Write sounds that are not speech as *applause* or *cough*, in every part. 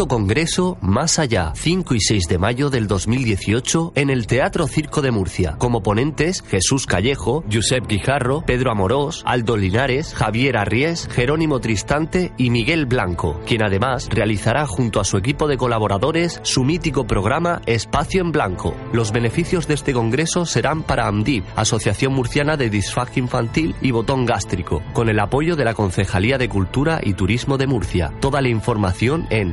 Quinto Congreso Más Allá, 5 y 6 de mayo del 2018 en el Teatro Circo de Murcia. Como ponentes, Jesús Callejo, Josep Guijarro, Pedro Amorós, Aldo Linares, Javier Arries, Jerónimo Tristante y Miguel Blanco, quien además realizará junto a su equipo de colaboradores su mítico programa Espacio en Blanco. Los beneficios de este congreso serán para AMDIP, Asociación Murciana de Disfagia Infantil y Botón Gástrico, con el apoyo de la Concejalía de Cultura y Turismo de Murcia. Toda la información en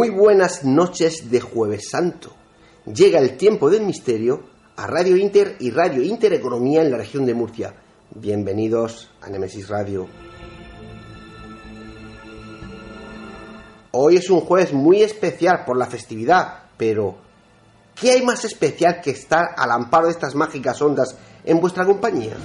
Muy buenas noches de Jueves Santo. Llega el tiempo del misterio a Radio Inter y Radio Intereconomía en la región de Murcia. Bienvenidos a Nemesis Radio. Hoy es un jueves muy especial por la festividad, pero ¿qué hay más especial que estar al amparo de estas mágicas ondas en vuestra compañía?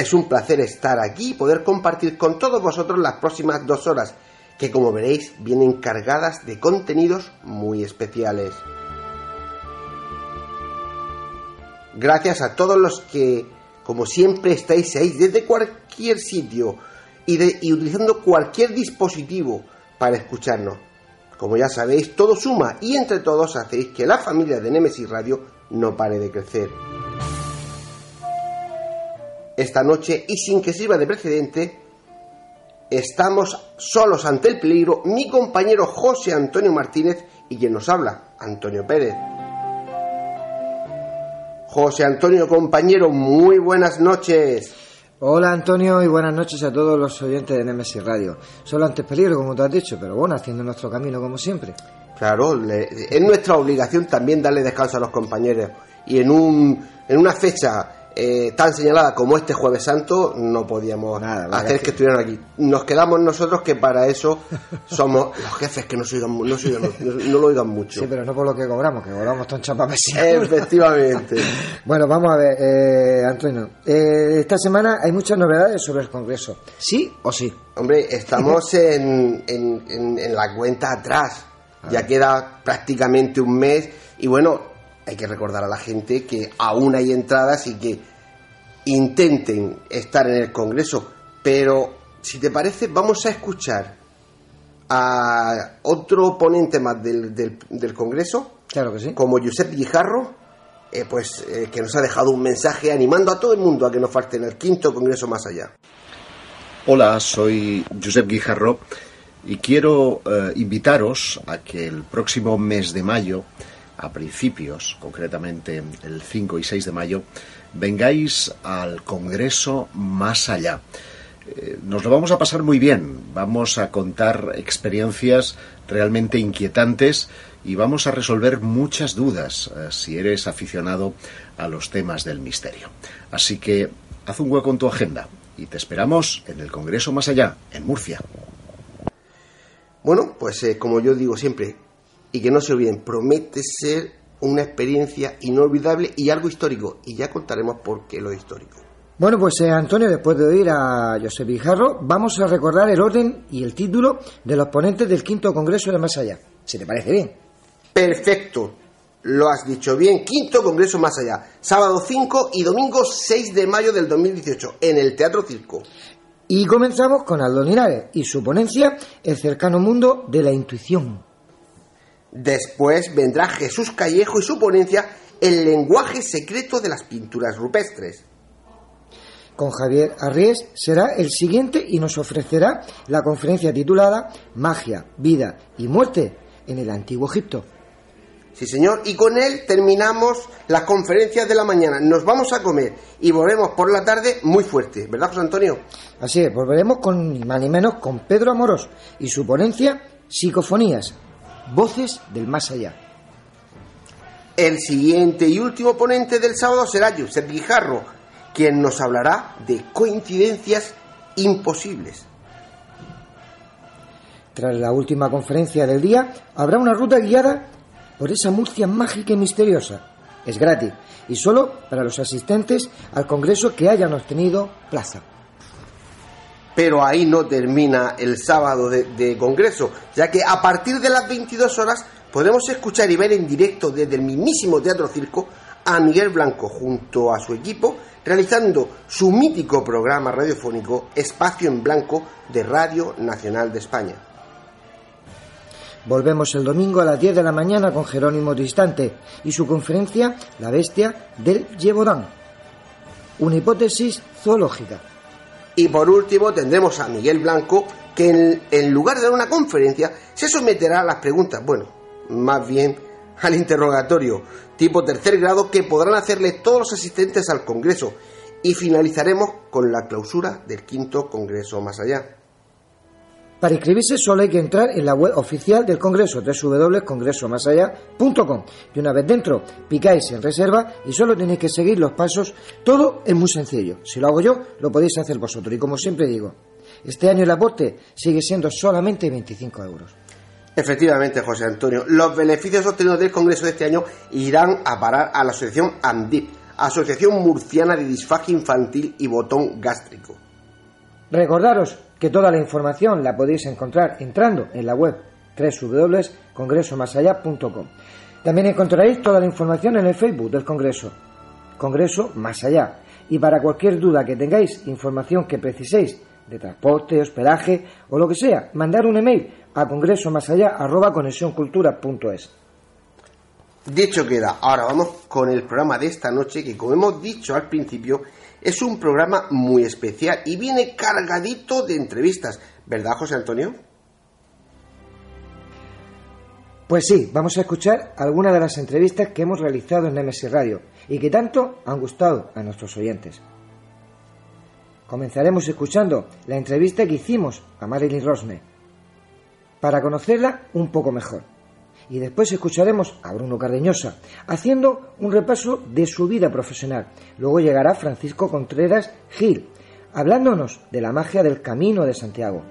Es un placer estar aquí y poder compartir con todos vosotros las próximas dos horas, que como veréis vienen cargadas de contenidos muy especiales. Gracias a todos los que, como siempre, estáis ahí desde cualquier sitio y, y utilizando cualquier dispositivo para escucharnos. Como ya sabéis, todo suma y entre todos hacéis que la familia de Nemesis Radio no pare de crecer esta noche y sin que sirva de precedente, estamos solos ante el peligro mi compañero José Antonio Martínez y quien nos habla, Antonio Pérez. José Antonio, compañero, muy buenas noches. Hola Antonio y buenas noches a todos los oyentes de Nemesis Radio. Solo antes peligro, como tú has dicho, pero bueno, haciendo nuestro camino como siempre. Claro, le- es nuestra obligación también darle descanso a los compañeros. Y en, un, en una fecha eh, tan señalada como este Jueves Santo, no podíamos Nada, hacer que, que- estuvieran aquí. Nos quedamos nosotros que para eso somos *laughs* los jefes que no, se oigan, mu- no, se oigan- no- no lo oigan mucho. Sí, pero no por lo que cobramos, que cobramos tan chapapesí. Efectivamente. *laughs* Bueno, vamos a ver, eh, Antonio. eh, esta semana hay muchas novedades sobre el Congreso. ¿Sí o sí? Hombre, estamos *laughs* en, en- en- en la cuenta atrás. Ya queda prácticamente un mes. Y bueno, hay que recordar a la gente que aún hay entradas y que intenten estar en el Congreso. Pero, si te parece, vamos a escuchar a otro ponente más del, del- del Congreso, Claro que sí. como Josep Guijarro, eh, pues eh, que nos ha dejado un mensaje animando a todo el mundo a que nos falte en el quinto Congreso más allá. Hola, soy Josep Guijarro y quiero eh, invitaros a que el próximo mes de mayo, a principios, concretamente el 5 y 6 de mayo, vengáis al Congreso Más Allá. Eh, Nos lo vamos a pasar muy bien, vamos a contar experiencias realmente inquietantes y vamos a resolver muchas dudas eh, si eres aficionado a los temas del misterio. Así que haz un hueco en tu agenda y te esperamos en el Congreso Más Allá, en Murcia. Bueno, pues eh, como yo digo siempre, y que no se olviden, promete ser una experiencia inolvidable y algo histórico. Y ya contaremos por qué lo histórico. Bueno, pues eh, Antonio, después de oír a José Guijarro, vamos a recordar el orden y el título de los ponentes del quinto Congreso de Más Allá. Si te parece bien. Perfecto, lo has dicho bien. Quinto Congreso Más Allá, sábado 5 y domingo 6 de mayo del 2018, en el Teatro Circo. Y comenzamos con Aldo Linares y su ponencia El cercano mundo de la intuición. Después vendrá Jesús Callejo y su ponencia El lenguaje secreto de las pinturas rupestres. Con Javier Arries será el siguiente y nos ofrecerá la conferencia titulada Magia, vida y muerte en el antiguo Egipto. Sí, señor. Y con él terminamos las conferencias de la mañana. Nos vamos a comer y volvemos por la tarde muy fuerte, ¿verdad, José Antonio? Así es, volveremos con ni más ni menos con Pedro Amorós y su ponencia Psicofonías, voces del más allá. El siguiente y último ponente del sábado será Josep Guijarro, quien nos hablará de coincidencias imposibles. Tras la última conferencia del día, habrá una ruta guiada por esa Murcia mágica y misteriosa. Es gratis y solo para los asistentes al congreso que hayan obtenido plaza. Pero ahí no termina el sábado de, congreso, ya que a partir de las 22 horas podremos escuchar y ver en directo desde el mismísimo Teatro Circo a Miguel Blanco junto a su equipo realizando su mítico programa radiofónico Espacio en Blanco de Radio Nacional de España. Volvemos el domingo a las 10 de la mañana con Jerónimo Distante y su conferencia La bestia del Yevodán. Una hipótesis zoológica. Y por último tendremos a Miguel Blanco que en, lugar de dar una conferencia se someterá a las preguntas, bueno, más bien al interrogatorio tipo tercer grado que podrán hacerle todos los asistentes al Congreso y finalizaremos con la clausura del quinto Congreso más allá. Para inscribirse solo hay que entrar en la web oficial del Congreso, www.congresomasallá.com. Y una vez dentro, picáis en reserva y solo tenéis que seguir los pasos. Todo es muy sencillo. Si lo hago yo, lo podéis hacer vosotros. Y como siempre digo, este año el aporte sigue siendo solamente 25 euros. Efectivamente, José Antonio, los beneficios obtenidos del Congreso de este año irán a parar a la asociación AMDIP, Asociación Murciana de Disfagia Infantil y Botón Gástrico. Recordaros que toda la información la podéis encontrar entrando en la web www.congresomasallá.com. También encontraréis toda la información en el Facebook del Congreso, Congreso Más Allá. Y para cualquier duda que tengáis, información que preciséis de transporte, hospedaje o lo que sea, mandar un email a congresomasallá.conexioncultura.es. Dicho queda, ahora vamos con el programa de esta noche que como hemos dicho al principio es un programa muy especial y viene cargadito de entrevistas, ¿verdad José Antonio? Pues sí, vamos a escuchar algunas de las entrevistas que hemos realizado en Nemesis Radio y que tanto han gustado a nuestros oyentes. Comenzaremos escuchando la entrevista que hicimos a Marilyn Rosner para conocerla un poco mejor. Y después escucharemos a Bruno Cardeñosa haciendo un repaso de su vida profesional. Luego llegará Francisco Contreras Gil hablándonos de la magia del Camino de Santiago.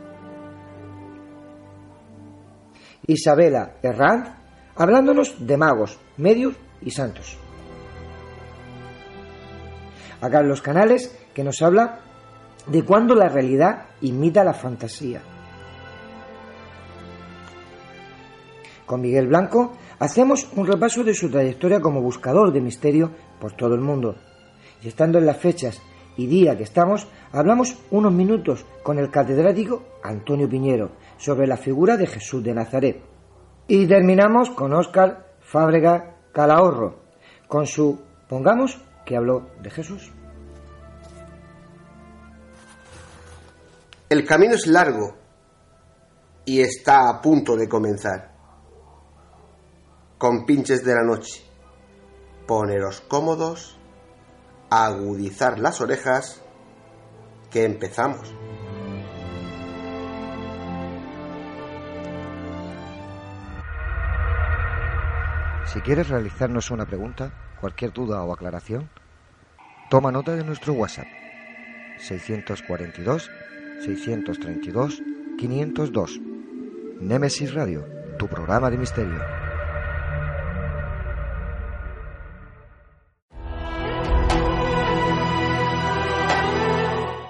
Isabela Herranz hablándonos de magos, medios y santos. A Carlos Canales que nos habla de cuándo la realidad imita la fantasía. Con Miguel Blanco hacemos un repaso de su trayectoria como buscador de misterio por todo el mundo. Y estando en las fechas y día que estamos, hablamos unos minutos con el catedrático Antonio Piñero sobre la figura de Jesús de Nazaret. Y terminamos con Óscar Fábrega Calahorro, con su Pongamos que habló de Jesús. El camino es largo y está a punto de comenzar con pinches de la noche. Poneros cómodos, agudizar las orejas, que empezamos. Si quieres realizarnos una pregunta, cualquier duda o aclaración, toma nota de nuestro WhatsApp 642 632 502. Nemesis Radio, tu programa de misterio.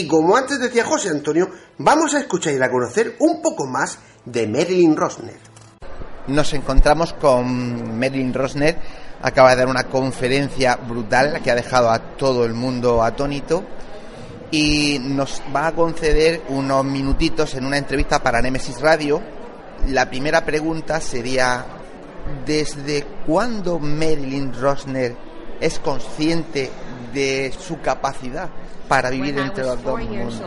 Y como antes decía José Antonio, vamos a escuchar y a conocer un poco más de Marilyn Rosner. Nos encontramos con Marilyn Rosner, acaba de dar una conferencia brutal que ha dejado a todo el mundo atónito y nos va a conceder unos minutitos en una entrevista para Nemesis Radio. La primera pregunta sería, ¿desde cuándo Marilyn Rosner es consciente de su capacidad para vivir entre los dos mundos.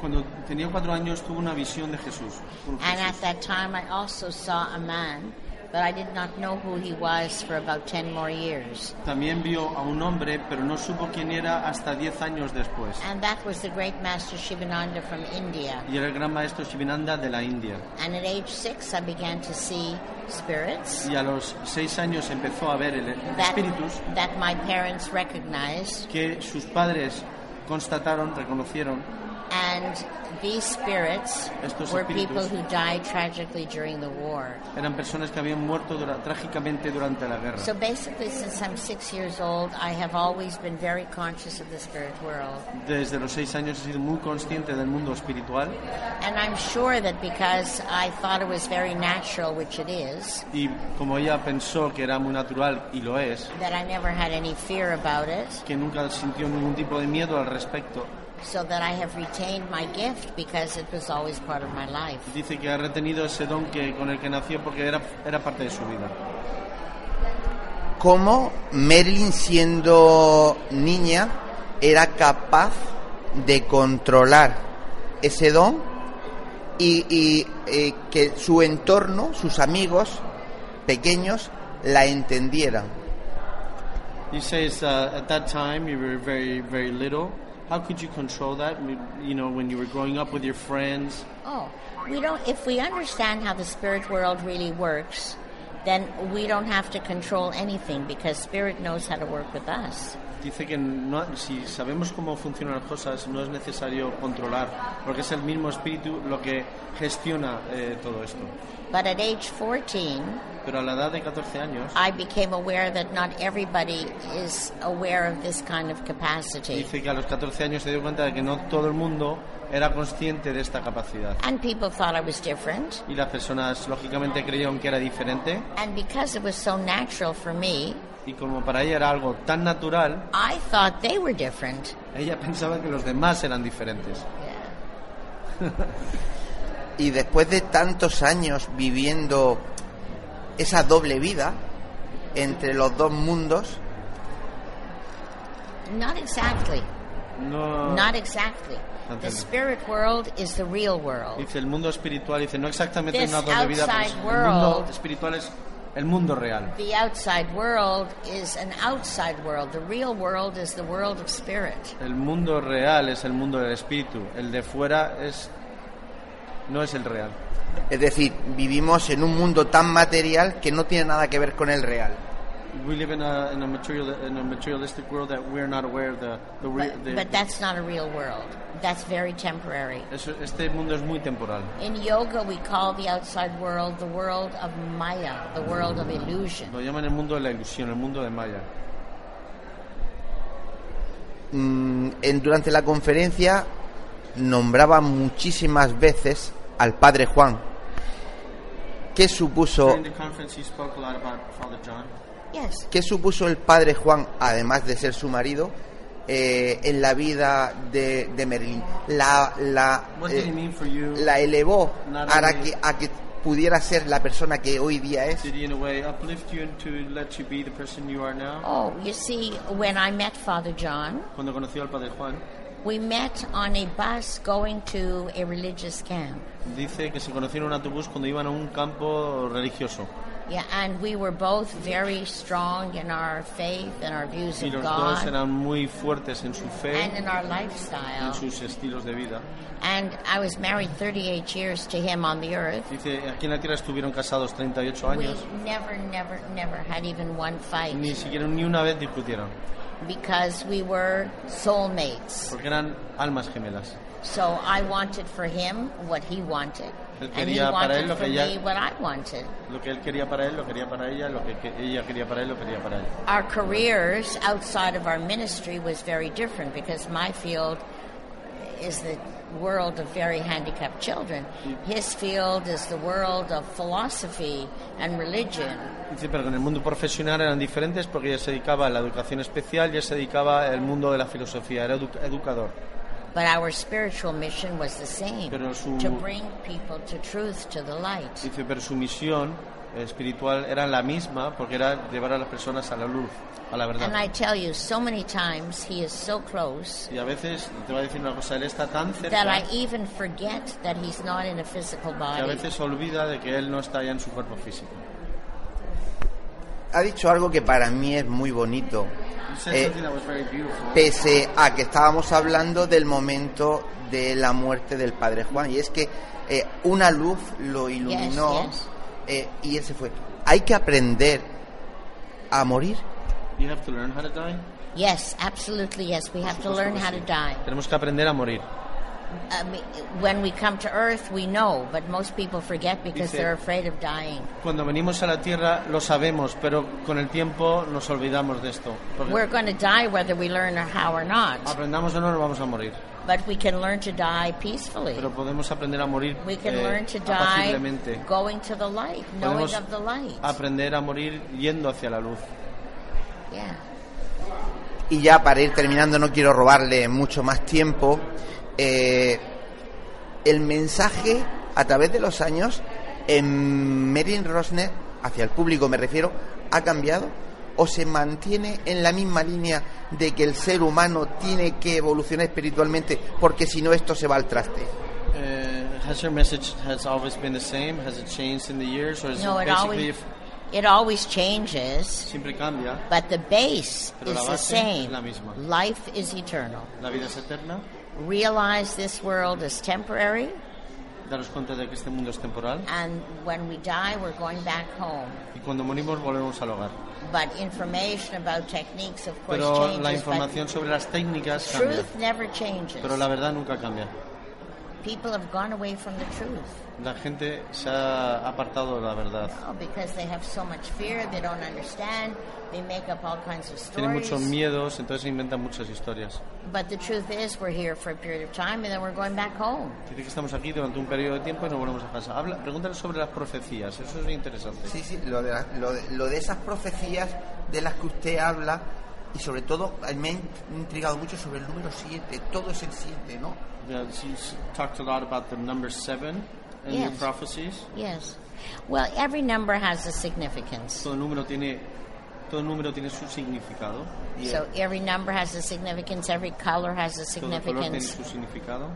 Cuando tenía cuatro años tuve una visión de Jesús. And at that time I also saw a man but I did not know who he was for about 10 more years. También vio a un hombre, pero no supo quién era hasta 10 años después. And that was the great master Shivananda from India. Y era el gran maestro Shivananda de la India. And at age 6 I began to see spirits. Y a los 6 años empezó a ver el, espíritus. That my parents recognized. Que sus padres constataron, reconocieron. And these spirits Estos were people who died tragically during the war. Eran personas que habían muerto dura, trágicamente durante la guerra. So basically, since I'm six years old, I have always been very conscious of the spirit world. Desde los seis años he sido muy consciente del mundo espiritual. And I'm sure that because I thought it was very natural, which it is. Y como ella pensó que era muy natural y lo es. That I never had any fear about it. Que nunca sintió ningún tipo de miedo al respecto. So that I have retained my gift because it was always part of my life. Dice que ha retenido ese don que con el que nació porque era era parte de su vida. ¿Cómo Marilyn siendo niña era capaz de controlar ese don y, y eh, que su entorno, sus amigos pequeños la entendieran? He says uh, at that time you were very very little how could you control that? You know, when you were growing up with your friends. Oh, we don't. If we understand how the spirit world really works, then we don't have to control anything because spirit knows how to work with us. Dice que no, si sabemos cómo funcionan las cosas no es necesario controlar, porque es el mismo espíritu lo que gestiona eh, todo esto. But at age 14, Pero a la edad de 14 años I became aware that not everybody is aware of this kind of capacity. dice que a los 14 años se dio cuenta de que no todo el mundo era consciente de esta capacidad. And people thought I was different. Y las personas lógicamente creyeron que era diferente And because it was so natural for me, y como para ella era algo tan natural, I thought they were different. ella *laughs* pensaba que los demás eran diferentes. Y después de tantos años viviendo esa doble vida entre los dos mundos, Not exactly. No, Not exactly. The spirit world is the real world. Dice el mundo espiritual, dice no exactamente This una doble vida, pero outside el mundo world- espiritual es el mundo real. The outside world is an outside world. The real world is the world of spirit. El mundo real es el mundo del espíritu, el de fuera es no es el real. es decir, vivimos en un mundo tan material que no tiene nada que ver con el real. We live in a, in a, material, in a materialistic world that we're not aware of the, the, re- But, the- but that's not a real world. That's very temporary. este mundo es muy temporal. In yoga, we call the outside world the world of Maya, the world of illusion. Lo llaman el mundo de la ilusión, el mundo de Maya. Mm, en, durante la conferencia nombraba muchísimas veces al padre Juan. ¿Qué supuso, During the conference, he spoke a lot about Father John. Yes. qué supuso el padre Juan, además de ser su marido, eh, en la vida de, de Merlín? La, la, What eh, la elevó Not a only- que, a que pudiera ser la persona que hoy día es. Did he in a way uplift you and to let you be the person you are now? Oh, you see, when I met Father John, Cuando conoció al Padre Juan, we met on a bus going to a religious camp. dice que se conocieron en un autobús cuando iban a un campo religioso. Yeah, and we were both very strong in our faith and our views Y of los dos eran muy fuertes en su fe, and in our en lifestyle. sus estilos de vida. And I was married 38 years to him on the earth. Dice, aquí en la Tierra estuvieron casados 38 We años, never, never, never had even one fight ni siquiera ni una vez discutieron, because we were soulmates. porque eran almas gemelas. So I wanted for him what he wanted, Él quería para él wanted lo que ella- me what I wanted. Lo que él quería para él, lo quería para ella, lo que, que ella quería para él, lo quería para él. Our careers outside of our ministry was very different because my field is the world of very handicapped children. His field is the world of philosophy and religion. Dice, pero en el mundo profesional eran diferentes porque ella se dedicaba a la educación especial y él se dedicaba al mundo de la filosofía, era edu- educador. But our spiritual mission was the same Pero su- to bring people to truth, to the light. Dice, pero su misión espiritual era la misma porque era llevar a las personas a la luz, a la And verdad. I tell you, so many times he is so close Y a veces, te voy a decir una cosa, él está tan that cerca I even forget that he's not in a physical que a body. veces olvida de que él no está ya en su cuerpo físico. Ha dicho algo que para mí es muy bonito. He said Eh, something that was very beautiful. pese a que estábamos hablando del momento de la muerte del padre Juan. Y es que eh, una luz lo iluminó Yes, yes. eh, y él se fue. Hay que aprender a morir. You have to learn how to die. Yes, absolutely, yes. We have to Por learn supuesto how que to sí. die. Tenemos que aprender a morir. Cuando venimos a la tierra lo sabemos, pero con el tiempo nos olvidamos de esto. We're going to die whether we learn how or not, aprendamos o no, nos vamos a morir. but we can learn to die peacefully. Pero podemos aprender a morir We can eh, learn to die going to the light, knowing Podemos of the light. aprender a morir yendo hacia la luz. Yeah. Y ya para ir terminando, no quiero robarle mucho más tiempo. Eh, el mensaje a través de los años en Merin Rosner, hacia el público me refiero, ha cambiado o se mantiene en la misma línea de que el ser humano tiene que evolucionar espiritualmente porque si no esto se va al traste. Uh, has your message has always been the same? Has it changed in the years, or is No, it it basically always it always changes, siempre cambia? but the base Pero la is the base es same. la misma. Life is eternal. La vida es eterna. Realize this world is temporary. daros cuenta de que este mundo es temporal and when we die, we're going back home. y cuando morimos volvemos al hogar. But information about techniques, of course, Pero changes. la but información sobre las técnicas cambia. truth never changes. Pero la verdad nunca cambia. People have gone away from the truth. La gente se ha apartado de la verdad. Oh, because they have so much fear, they don't understand, they make up all kinds of Tienen stories. muchos miedos, entonces inventan muchas historias. But the truth is, we're here for a period of time and then we're going back home. Dice que estamos aquí durante un periodo de tiempo y nos volvemos a casa. Habla, pregúntale sobre las profecías, eso es interesante. Sí, sí, lo de, la- lo, de, lo de esas profecías de las que usted habla y sobre todo me ha intrigado mucho sobre el número 7, todo es el 7, ¿no? Yeah, she's talked a lot about the number seven in your Yes. prophecies. Yes. Well, every number has a significance. Todo número tiene, todo número tiene su significado. Y So every number has a significance, every color has a todo color tiene significance. su significado.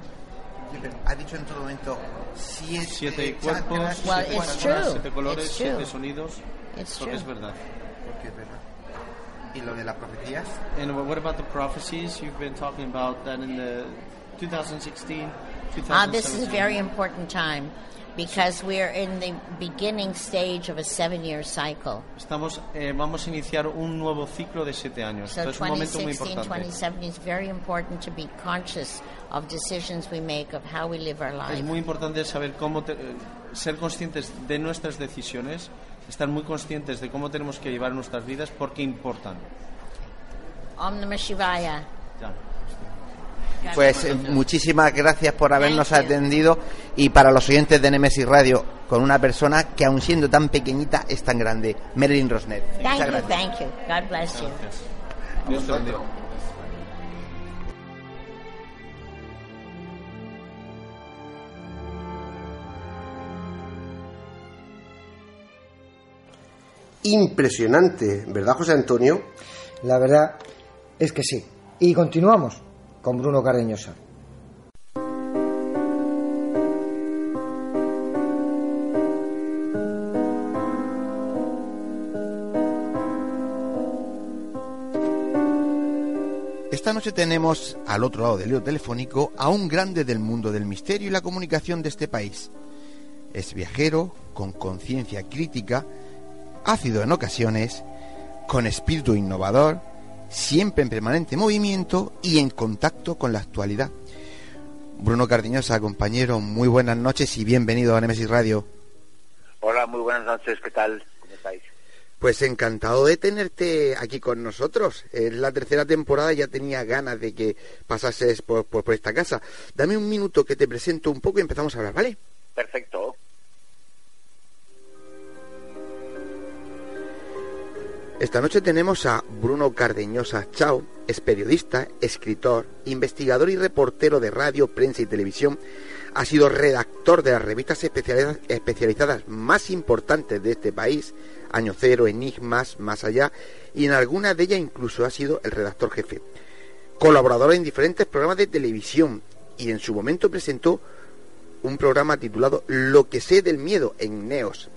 Sí, pero Ha dicho en todo momento siete, Siete chakras, cuerpos, Well, siete it's chakras, true. siete colores, It's siete true. sonidos. It's Porque true. es verdad. porque es verdad. ¿Y lo de las profecías? And what about the prophecies? You've been talking about that in the 2016, Ah, this is a 2017. very important time because we're in the beginning stage of a seven-year cycle. Estamos, eh, vamos a iniciar un nuevo ciclo de siete años. So Entonces, es un momento muy 2016, importante. 2017 is very important to be conscious of decisions we make, of how we live our Es life. muy importante saber cómo te- eh, ser conscientes de nuestras decisiones, estar muy conscientes de cómo tenemos que llevar nuestras vidas porque importan. Om Namah Shivaya. Ya. Pues eh, muchísimas gracias por habernos atendido y para los oyentes de Nemesis Radio, con una persona que aun siendo tan pequeñita es tan grande, Marilyn Rosner. Thank Muchas you, gracias. thank you. God bless you. Gracias. Dios te bendiga. Impresionante, ¿verdad, José Antonio? La verdad es que sí. Y continuamos con Bruno Cardeñosa. Esta noche tenemos al otro lado del hilo telefónico a un grande del mundo del misterio y la comunicación de este país. Es viajero, con conciencia crítica, ácido en ocasiones, con espíritu innovador, siempre en permanente movimiento y en contacto con la actualidad. Bruno Cardiñosa, compañero, muy buenas noches y bienvenido a Nemesis Radio. Hola, muy buenas noches, ¿qué tal? ¿Cómo estáis? Pues encantado de tenerte aquí con nosotros. Es la tercera temporada, ya tenía ganas de que pasases por, por- por esta casa. Dame un minuto que te presento un poco y empezamos a hablar, ¿vale? Perfecto. Esta noche tenemos a Bruno Cardeñosa Chao, es periodista, escritor, investigador y reportero de radio, prensa y televisión. Ha sido redactor de las revistas especializadas, más importantes de este país, Año Cero, Enigmas, Más Allá, y en algunas de ellas incluso ha sido el redactor jefe. Colaborador en diferentes programas de televisión y en su momento presentó un programa titulado Lo que sé del miedo en Neos,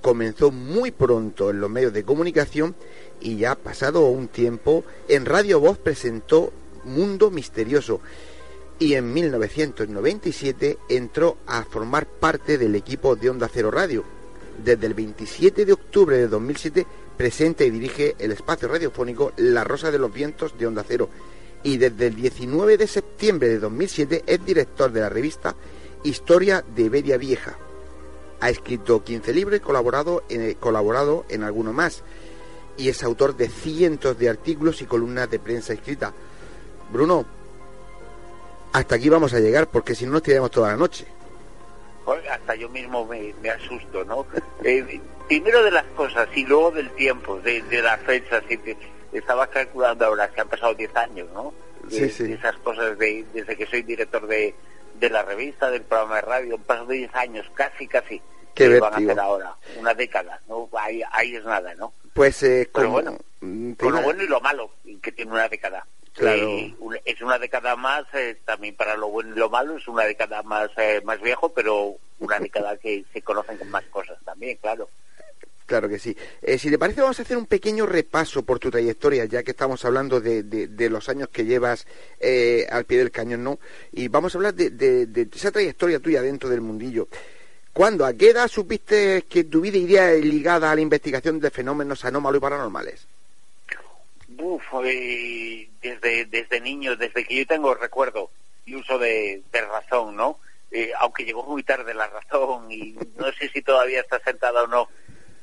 comenzó muy pronto en los medios de comunicación y ya pasado un tiempo en Radio Voz presentó Mundo Misterioso y en 1997 entró a formar parte del equipo de Onda Cero Radio. Desde el 27 de octubre de 2007 presenta y dirige el espacio radiofónico La Rosa de los Vientos de Onda Cero y desde el 19 de septiembre de 2007 es director de la revista Historia de Beria Vieja. Ha escrito 15 libros y colaborado en, colaborado en alguno más. Y es autor de cientos de artículos y columnas de prensa escrita. Bruno, hasta aquí vamos a llegar porque si no nos tiramos toda la noche. Hasta yo mismo me, me asusto, ¿no? *laughs* Eh, primero de las cosas y luego del tiempo, de, de las fechas. estaba calculando ahora que han pasado 10 años, ¿no? De, Sí, sí. de esas cosas de, desde que soy director de, de la revista, del programa de radio, han pasado 10 años, casi, casi. Qué que van a hacer ahora, una década, ¿no? Ahí, ahí es nada, ¿no? Pues eh, Pero como- bueno, mm, Con lo bueno y lo malo que tiene una década. Claro. Eh, es una década más, eh, también para lo bueno y lo malo, es una década más, eh, más viejo, pero una década que se conocen con más cosas también, claro. Claro que sí. Eh, si te parece, vamos a hacer un pequeño repaso por tu trayectoria, ya que estamos hablando de, de, los años que llevas eh, al pie del cañón, ¿no? Y vamos a hablar de, de, esa trayectoria tuya dentro del mundillo. ¿Cuándo, a qué edad supiste que tu vida iría ligada a la investigación de fenómenos anómalos y paranormales? Uf, eh, desde, desde niño, desde que yo tengo recuerdo y uso de, razón, ¿no? Eh, aunque llegó muy tarde la razón y no sé si todavía está sentada o no,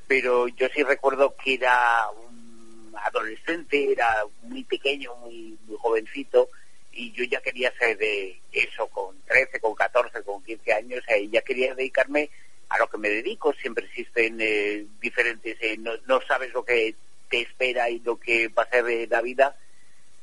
pero yo sí recuerdo que era un adolescente, era muy pequeño, muy, jovencito, y yo ya quería ser de eso con 13, con 14, con 15 años, y ya quería dedicarme a lo que me dedico. Siempre existen eh, diferentes, eh, no, no, sabes lo que te espera y lo que va a ser de la vida,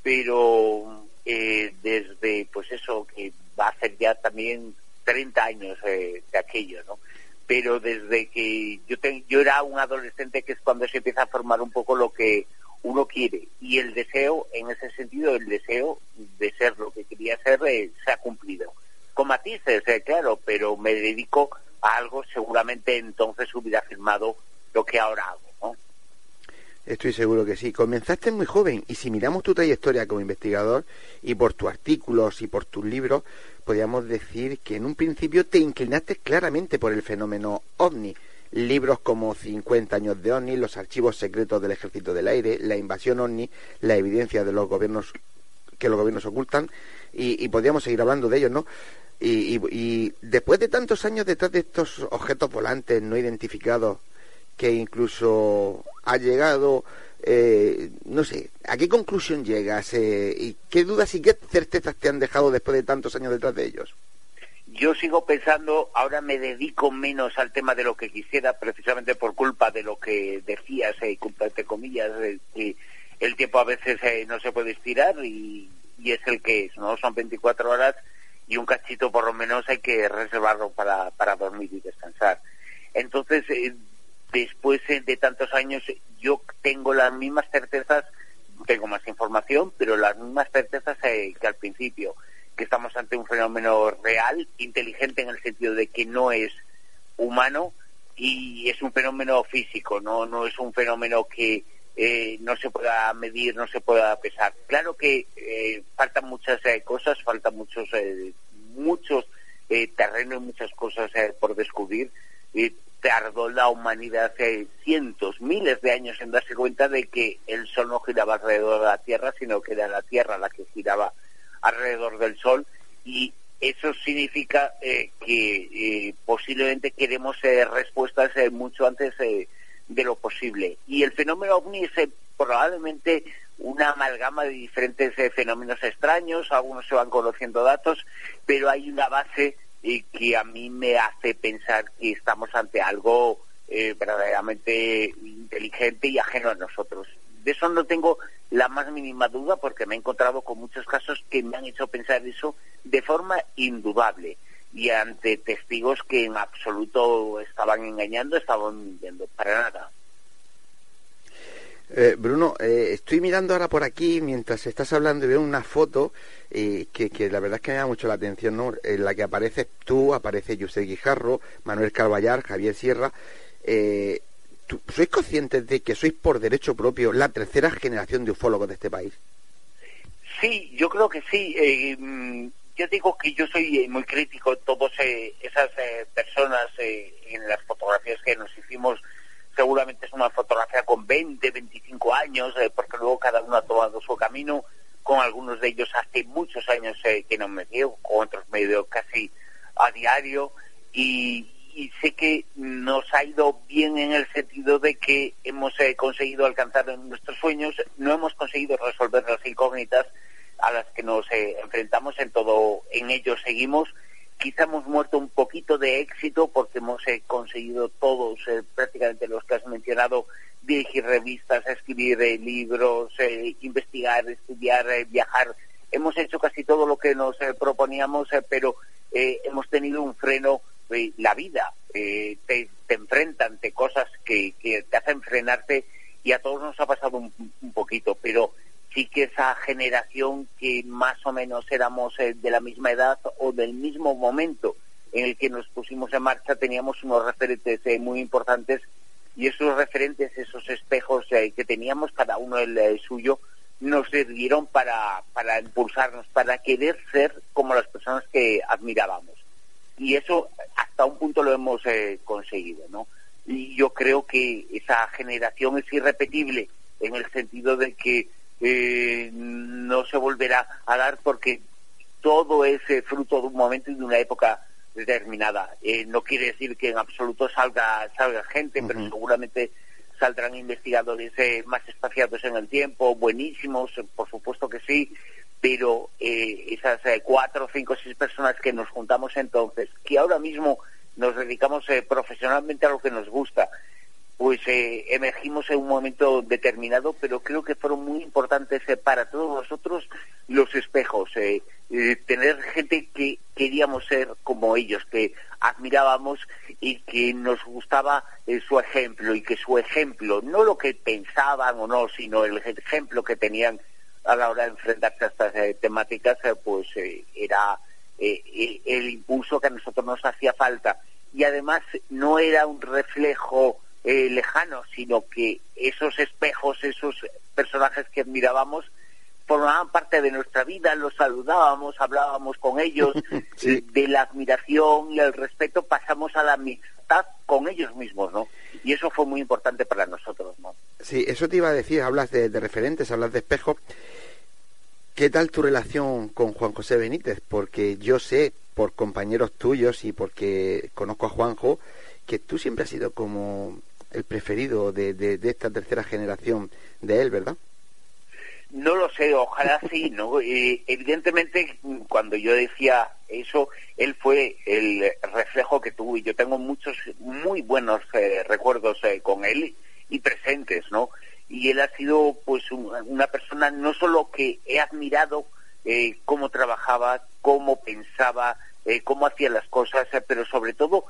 pero eh, desde, pues eso, que va a ser ya también 30 años de aquello, ¿no? Pero desde que yo, yo era un adolescente que es cuando se empieza a formar un poco lo que uno quiere y el deseo, en ese sentido, el deseo de ser lo que quería ser eh, se ha cumplido. Con matices, eh, claro, pero me dedico a algo, seguramente entonces hubiera firmado lo que ahora hago. Estoy seguro que sí. Comenzaste muy joven y si miramos tu trayectoria como investigador y por tus artículos y por tus libros, podríamos decir que en un principio te inclinaste claramente por el fenómeno ovni. Libros como 50 años de ovni, los archivos secretos del ejército del aire, la invasión ovni, la evidencia de los gobiernos que los gobiernos ocultan y, podríamos seguir hablando de ellos, ¿no? Y, y, después de tantos años detrás de estos objetos volantes no identificados que incluso ha llegado eh, no sé, ¿a qué conclusión llegas? Eh, ¿Y qué dudas y qué certezas te han dejado después de tantos años detrás de ellos? Yo sigo pensando, ahora me dedico menos al tema de lo que quisiera, precisamente por culpa de lo que decías, eh, culpa entre comillas, que el tiempo a veces eh, no se puede estirar y, es el que es, ¿no? Son 24 horas y un cachito por lo menos hay que reservarlo para, para dormir y descansar. Entonces, después de tantos años yo tengo las mismas certezas, tengo más información, pero las mismas certezas eh, que al principio, que estamos ante un fenómeno real, inteligente en el sentido de que no es humano y es un fenómeno físico, no, no es un fenómeno que eh, no se pueda medir, no se pueda pesar. Claro que eh, faltan muchas cosas, faltan muchos, muchos terrenos y muchas cosas por descubrir tardó la humanidad hace cientos, miles de años en darse cuenta de que el Sol no giraba alrededor de la Tierra, sino que era la Tierra la que giraba alrededor del Sol. Y eso significa eh, que eh, posiblemente queremos eh, respuestas mucho antes de lo posible. Y el fenómeno ovni es probablemente una amalgama de diferentes fenómenos extraños, algunos se van conociendo datos, pero hay una base y que a mí me hace pensar que estamos ante algo eh, verdaderamente inteligente y ajeno a nosotros. De eso no tengo la más mínima duda porque me he encontrado con muchos casos que me han hecho pensar eso de forma indudable y ante testigos que en absoluto estaban engañando, estaban mintiendo, para nada. Eh, Bruno, eh, estoy mirando ahora por aquí mientras estás hablando y veo una foto eh, que, la verdad es que me da mucho la atención, ¿no? En la que apareces tú, aparece José Guijarro, Manuel Carballar, Javier Sierra. ¿Sois conscientes de que sois por derecho propio la tercera generación de ufólogos de este país? Sí, yo creo que sí. Mm, yo digo que yo soy muy crítico todas esas personas en las fotografías que nos hicimos seguramente es una fotografía con 20, 25 años, eh, porque luego cada uno ha tomado su camino, con algunos de ellos hace muchos años eh, que no me veo, con otros me veo casi a diario, y, sé que nos ha ido bien en el sentido de que hemos eh, conseguido alcanzar nuestros sueños, no hemos conseguido resolver las incógnitas a las que nos enfrentamos, en todo, en ello seguimos, quizá hemos muerto un poquito de éxito porque hemos eh, conseguido todos, eh, prácticamente los que has mencionado, dirigir revistas, escribir eh, libros, investigar, estudiar, viajar. Hemos hecho casi todo lo que nos proponíamos, pero hemos tenido un freno. la vida te, te, enfrenta ante cosas que, te hacen frenarte y a todos nos ha pasado un poquito, pero sí que esa generación que más o menos éramos eh, de la misma edad o del mismo momento en el que nos pusimos en marcha teníamos unos referentes eh, muy importantes y esos referentes, esos espejos eh, que teníamos, cada uno el suyo, nos sirvieron para, para impulsarnos, para querer ser como las personas que admirábamos. Y eso hasta un punto lo hemos eh, conseguido, ¿no? Y yo creo que esa generación es irrepetible en el sentido de que no se volverá a dar porque todo es fruto de un momento y de una época determinada. Eh, no quiere decir que en absoluto salga, salga gente, pero seguramente saldrán investigadores eh, más espaciados en el tiempo, buenísimos, por supuesto que sí, pero eh, esas cuatro, cinco, seis personas que nos juntamos entonces, que ahora mismo nos dedicamos profesionalmente a lo que nos gusta, pues emergimos en un momento determinado, pero creo que fueron muy importantes para todos nosotros los espejos, eh, tener gente que queríamos ser como ellos, que admirábamos y que nos gustaba eh, su ejemplo y que su ejemplo, no lo que pensaban o no, sino el ejemplo que tenían a la hora de enfrentarse a estas eh, temáticas, pues era el impulso que a nosotros nos hacía falta. Y además no era un reflejo lejano, sino que esos espejos, esos personajes que admirábamos, formaban parte de nuestra vida, los saludábamos, hablábamos con ellos, *laughs* de la admiración y el respeto pasamos a la amistad con ellos mismos, ¿no? Y eso fue muy importante para nosotros, ¿no? Sí, eso te iba a decir, hablas de, referentes, hablas de espejo. ¿Qué tal tu relación con Juan José Benítez? Porque yo sé, por compañeros tuyos y porque conozco a Juanjo, que tú siempre has sido como el preferido de, de esta tercera generación de él, ¿verdad? No lo sé, ojalá sí, ¿no? *laughs* evidentemente, cuando yo decía eso, él fue el reflejo que tuve. Yo tengo muchos, muy buenos eh, recuerdos eh, con él y presentes, ¿no? Y él ha sido, pues, una persona no solo que he admirado eh, cómo trabajaba, cómo pensaba, cómo hacía las cosas, pero sobre todo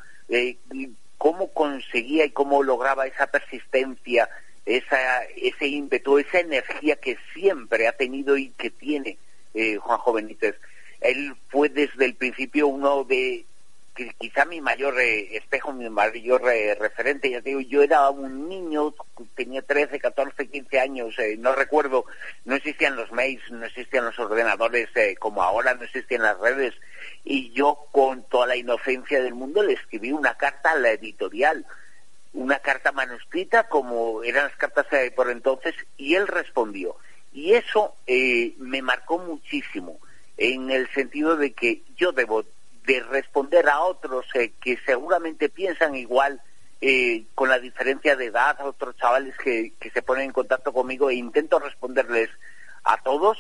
cómo conseguía y cómo lograba esa persistencia, esa, ese ímpetu, esa energía que siempre ha tenido y que tiene eh, Juanjo Benítez. Él fue desde el principio uno de, quizá mi mayor eh, espejo, mi mayor eh, referente. Ya digo, yo era un niño, tenía 13, 14, 15 años, no recuerdo, no existían los mails, no existían los ordenadores como ahora, no existían las redes. Y yo, con toda la inocencia del mundo, le escribí una carta a la editorial una carta manuscrita como eran las cartas por entonces y él respondió. Y eso eh, me marcó muchísimo en el sentido de que yo debo de responder a otros eh, que seguramente piensan igual eh, con la diferencia de edad, a otros chavales que, que se ponen en contacto conmigo e intento responderles a todos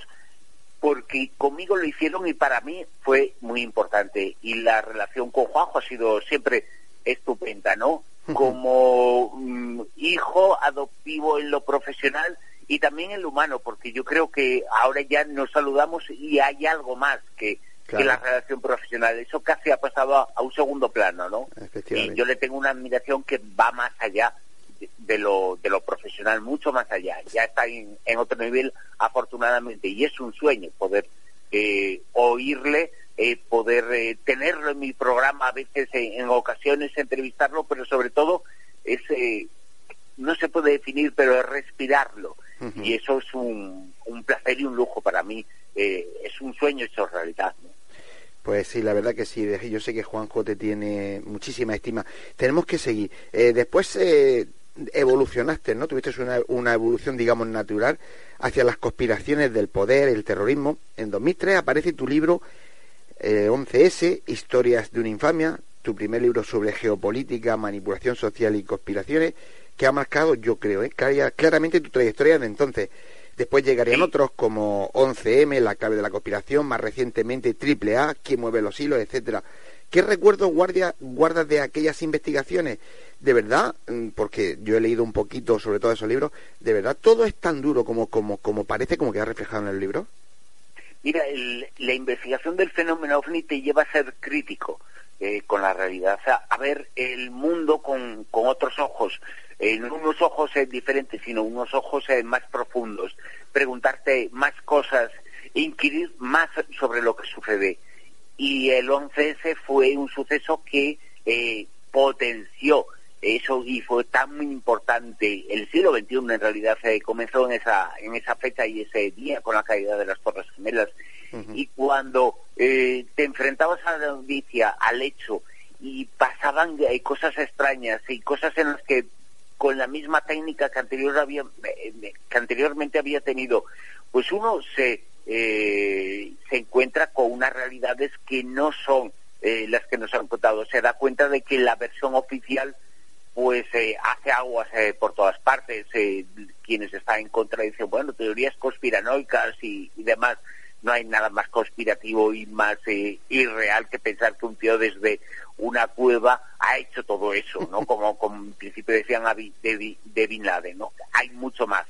porque conmigo lo hicieron y para mí fue muy importante y la relación con Juanjo ha sido siempre estupenda, ¿no? como mm, hijo adoptivo en lo profesional y también en lo humano, porque yo creo que ahora ya nos saludamos y hay algo más que, la relación profesional. Eso casi ha pasado a, un segundo plano, ¿no? Y yo le tengo una admiración que va más allá de, lo, de lo profesional, mucho más allá. Ya está en, otro nivel, afortunadamente, y es un sueño poder eh, oírle eh, poder eh, tenerlo en mi programa, a veces en, ocasiones entrevistarlo, pero sobre todo es, eh, no se puede definir, pero es respirarlo. Y eso es un, un, placer y un lujo para mí. es un sueño hecho realidad. Pues sí, la verdad que sí. Yo sé que Juanjo te tiene muchísima estima. Tenemos que seguir. después evolucionaste, ¿no? Tuviste una, una, evolución, digamos, natural hacia las conspiraciones del poder, el terrorismo. En 2003 aparece tu libro 11S, eh, Historias de una infamia, tu primer libro sobre geopolítica, manipulación social y conspiraciones, que ha marcado, yo creo, ¿eh? claramente tu trayectoria de entonces. Después llegarían otros como 11M, La clave de la conspiración, más recientemente Triple A, Quién mueve los hilos, etcétera. ¿Qué recuerdos guardas de aquellas investigaciones? De verdad, mm, porque yo he leído un poquito sobre todos esos libros, ¿de verdad todo es tan duro como, como, como parece, como que ha reflejado en el libro? Mira, la investigación del fenómeno ovni te lleva a ser crítico eh, con la realidad, o sea, a ver el mundo con, otros ojos, eh, no unos ojos eh, diferentes, sino unos ojos más profundos, preguntarte más cosas, inquirir más sobre lo que sucede. Y el 11S fue un suceso que potenció eso y fue tan importante. El siglo XXI en realidad se comenzó en esa, en esa fecha y ese día con la caída de las Torres Gemelas. Y cuando eh, te enfrentabas a la noticia, al hecho, y pasaban eh, cosas extrañas y cosas en las que con la misma técnica que, anterior había, eh, que anteriormente había tenido, pues uno se, se encuentra con unas realidades que no son las que nos han contado. Se da cuenta de que la versión oficial pues eh, hace aguas eh, por todas partes. Eh, quienes están en contra dicen, bueno, teorías conspiranoicas y, demás. No hay nada más conspirativo y más irreal que pensar que un tío desde una cueva ha hecho todo eso, ¿no? *laughs* Como, como en principio decían de, de Bin Laden, ¿no? Hay mucho más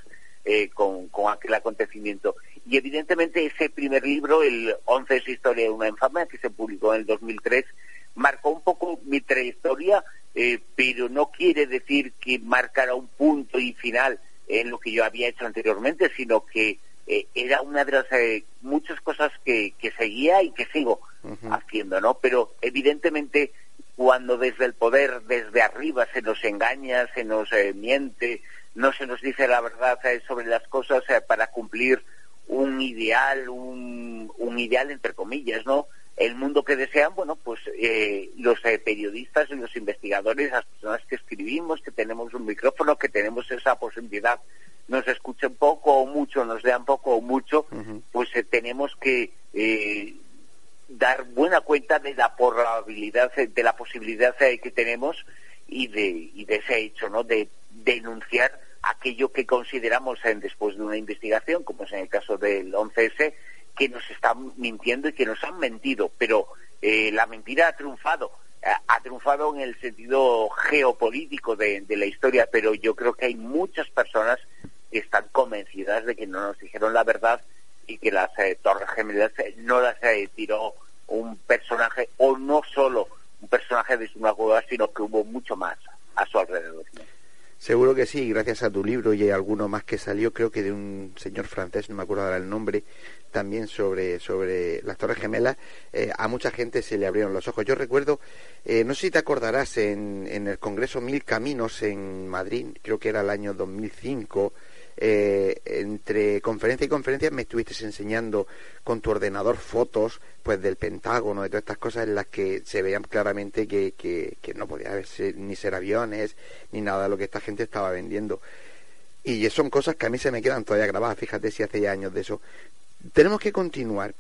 con, con aquel acontecimiento. Y evidentemente ese primer libro, el 11 es historia de una infamia, que se publicó en el 2003, marcó un poco mi trayectoria eh, pero no quiere decir que marcara un punto y final en lo que yo había hecho anteriormente, sino que eh, era una de las eh, muchas cosas que, seguía y que sigo haciendo, ¿no? Pero evidentemente cuando desde el poder, desde arriba, se nos engaña, se nos miente, no se nos dice la verdad sobre las cosas para cumplir un ideal, un, un ideal entre comillas, ¿no? El mundo que desean, bueno, pues eh, los eh, periodistas y los investigadores, las personas que escribimos, que tenemos un micrófono, que tenemos esa posibilidad, nos escuchen poco o mucho, nos lean poco o mucho, pues eh, tenemos que dar buena cuenta de la probabilidad, de la posibilidad que tenemos y de, y de ese hecho, ¿no? De denunciar aquello que consideramos después de una investigación, como es en el caso del 11S, que nos están mintiendo y que nos han mentido, pero eh, la mentira ha triunfado, eh, ha triunfado en el sentido geopolítico de, la historia, pero yo creo que hay muchas personas que están convencidas de que no nos dijeron la verdad y que las eh, Torres Gemelas no las tiró un personaje, o no solo un personaje de su cueva, sino que hubo mucho más a su alrededor. Seguro que sí, gracias a tu libro y hay alguno más que salió, creo que de un señor francés, no me acuerdo ahora el nombre, también sobre, sobre las Torres Gemelas, eh, a mucha gente se le abrieron los ojos. Yo recuerdo, eh, no sé si te acordarás, en, en, el Congreso Mil Caminos en Madrid, creo que era el año 2005, eh, entre conferencia y conferencia me estuviste enseñando con tu ordenador fotos pues del Pentágono, de todas estas cosas en las que se veían claramente que, que, que no podía ni ser aviones, ni nada de lo que esta gente estaba vendiendo. Y son cosas que a mí se me quedan todavía grabadas, fíjate si hace ya años de eso tenemos que continuar.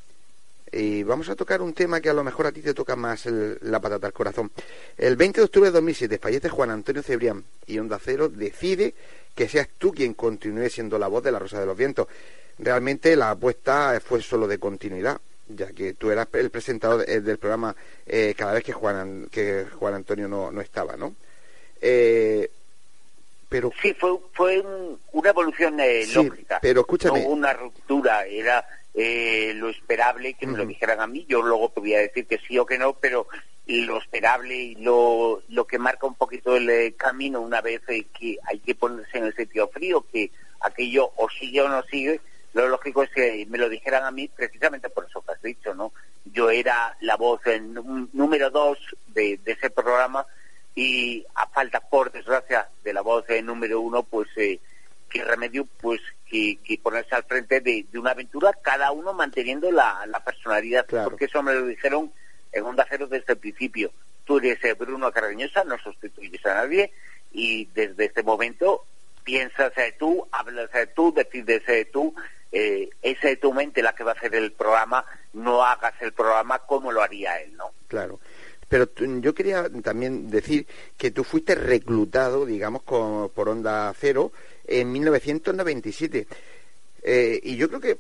Y vamos a tocar un tema que a lo mejor a ti te toca más la patata al corazón. El 20 de octubre de 2007 fallece Juan Antonio Cebrián y Onda Cero decide que seas tú quien continúe siendo la voz de la Rosa de los Vientos. Realmente la apuesta fue solo de continuidad, ya que tú eras el presentador del programa eh, cada vez que Juan, que Juan Antonio no, no estaba, ¿no? Eh, pero sí fue fue una evolución eh, lógica pero escúchame no una ruptura era eh, lo esperable que me lo dijeran a mí yo luego podía decir que sí o que no pero lo esperable y lo, lo que marca un poquito el eh, camino una vez que hay que ponerse en el sitio frío que aquello o sigue o no sigue. Lo lógico es que me lo dijeran a mí precisamente por eso que has dicho no yo era la voz número dos de ese programa y a falta, por desgracia, de la voz de número uno, pues eh, qué remedio pues que, ponerse al frente de, una aventura, cada uno manteniendo la, personalidad, porque eso me lo dijeron en Onda Cero desde el principio. Tú eres eh, Bruno Cardeñosa, no sustituyes a nadie y desde este momento piensas eh, tú, hablas tú, decides tú, es tu mente la que va a hacer el programa, no hagas el programa como lo haría él, ¿no? Claro. Pero yo quería también decir que tú fuiste reclutado, digamos, por Onda Cero en 1997. Eh, y yo creo que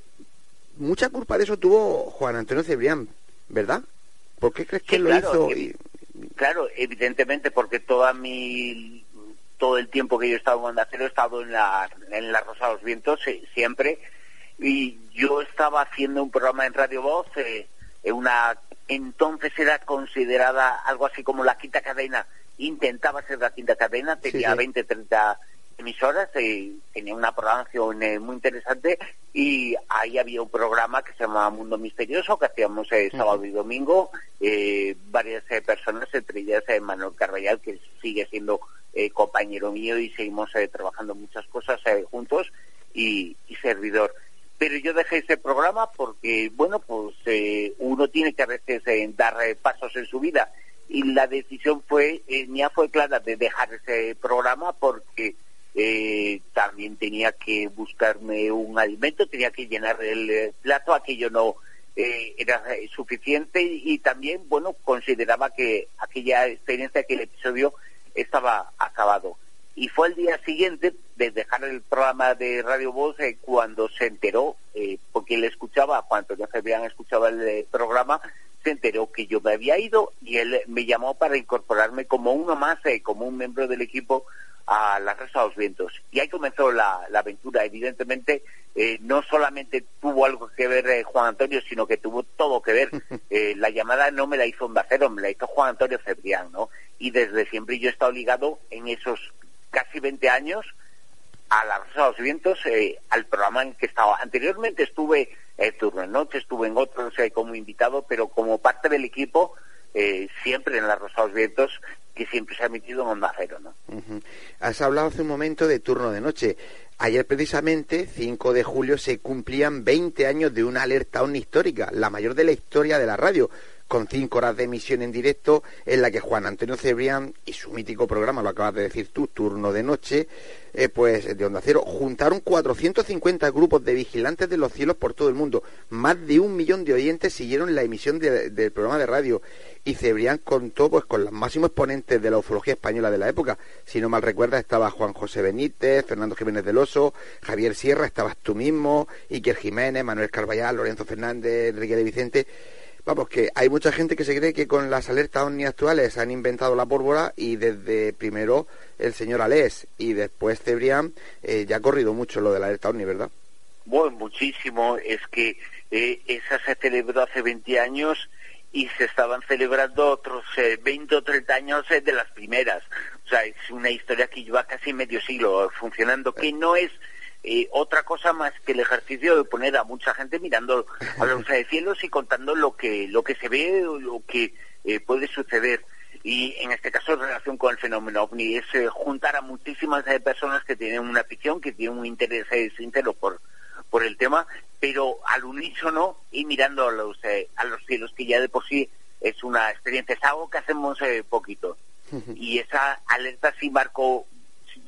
mucha culpa de eso tuvo Juan Antonio Cebrián, ¿verdad? ¿Por qué crees que lo hizo? Claro, evidentemente, porque toda mi todo el tiempo que yo he estado en he estado en la, en la Rosa de los Vientos siempre y yo estaba haciendo un programa en Radio Voz, eh, una entonces era considerada algo así como la quinta cadena, intentaba ser la quinta cadena, tenía 20, 30 emisoras, eh, tenía una programación eh, muy interesante y ahí había un programa que se llamaba Mundo Misterioso, que hacíamos eh, sábado y domingo, varias personas, entre ellas Manuel Carvallal, que sigue siendo eh, compañero mío y seguimos trabajando muchas cosas juntos y, servidor. Pero yo dejé ese programa porque, bueno, pues uno tiene que a veces dar pasos en su vida y la decisión fue, mía fue clara de dejar ese programa porque también tenía que buscarme un alimento, tenía que llenar el plato, aquello no eh, era suficiente y, también, bueno, consideraba que aquella experiencia, aquel episodio estaba acabado. Y fue el día siguiente de dejar el programa de Radio Voz eh, cuando se enteró, eh, porque él escuchaba, cuando ya se habían escuchado el programa, se enteró que yo me había ido y él me llamó para incorporarme como uno más, como un miembro del equipo a la Rosa de los Vientos. Y ahí comenzó la, la aventura. Evidentemente, eh, no solamente tuvo algo que ver eh, Juan Antonio, sino que tuvo todo que ver. *laughs* Eh, la llamada no me la hizo un Cero, me la hizo Juan Antonio Cebrián, ¿no? Y desde siempre yo he estado ligado en esos casi 20 años a la Rosa de los Vientos, al programa en que estaba. Anteriormente estuve turno en noche, estuve en otros como invitado, pero como parte del equipo, siempre en la Rosa de los Vientos, que siempre se ha emitido en Onda Cero, ¿no? Has hablado hace un momento de turno de noche. Ayer precisamente, 5 de julio, se cumplían 20 años de una alerta OVNI histórica, la mayor de la historia de la radio, con cinco horas de emisión en directo en la que Juan Antonio Cebrián y su mítico programa, lo acabas de decir tú, Turno de Noche, eh, pues de Onda Cero, juntaron 450 grupos de vigilantes de los cielos por todo el mundo. Más de un millón de oyentes siguieron la emisión del programa de radio y Cebrián contó pues con los máximos exponentes de la ufología española de la época. Si no mal recuerda, estaba Juan José Benítez, Fernando Jiménez del Oso, Javier Sierra, estabas tú mismo, Iker Jiménez, Manuel Carballal, Lorenzo Fernández, Enrique de Vicente. Vamos, que hay mucha gente que se cree que con las alertas OVNI actuales han inventado la pólvora y desde primero el señor Alés y después Cebrián eh, ya ha corrido mucho lo de la alerta OVNI, ¿verdad? Bueno, muchísimo. Es que eh, esa se celebró hace 20 años y se estaban celebrando otros 20 eh, o 30 años de las primeras. O sea, es una historia que lleva casi medio siglo funcionando, que no es eh, otra cosa más que el ejercicio de poner a mucha gente mirando a los cielos y contando lo que lo que se ve o lo que eh, puede suceder. Y en este caso en relación con el fenómeno ovni es eh, juntar a muchísimas personas que tienen una afición que tienen un interés sincero por por el tema pero al unísono y mirando a los a los cielos que ya de por sí es una experiencia es algo que hacemos poquito. Y esa alerta sí marcó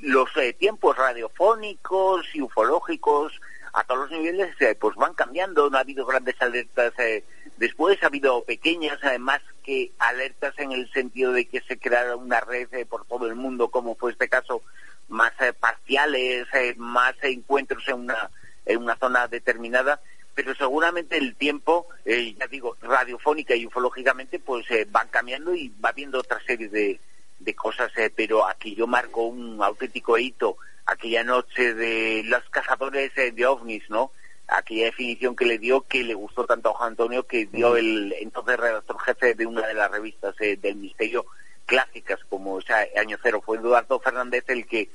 los eh, tiempos radiofónicos y ufológicos a todos los niveles eh, pues van cambiando, no ha habido grandes alertas eh, después, ha habido pequeñas, además que alertas en el sentido de que se creara una red por todo el mundo, como fue este caso, más parciales, más encuentros en una, en una zona determinada, pero seguramente el tiempo, ya digo, radiofónica y ufológicamente, pues van cambiando y va habiendo otra serie de, de cosas, eh, pero aquí yo marco un auténtico hito, aquella noche de los cazadores eh, de ovnis, ¿no? Aquella definición que le dio, que le gustó tanto a Juan Antonio, que dio el entonces redactor jefe de una de las revistas eh, del misterio clásicas, como o sea, Año Cero. Fue Eduardo Fernández el que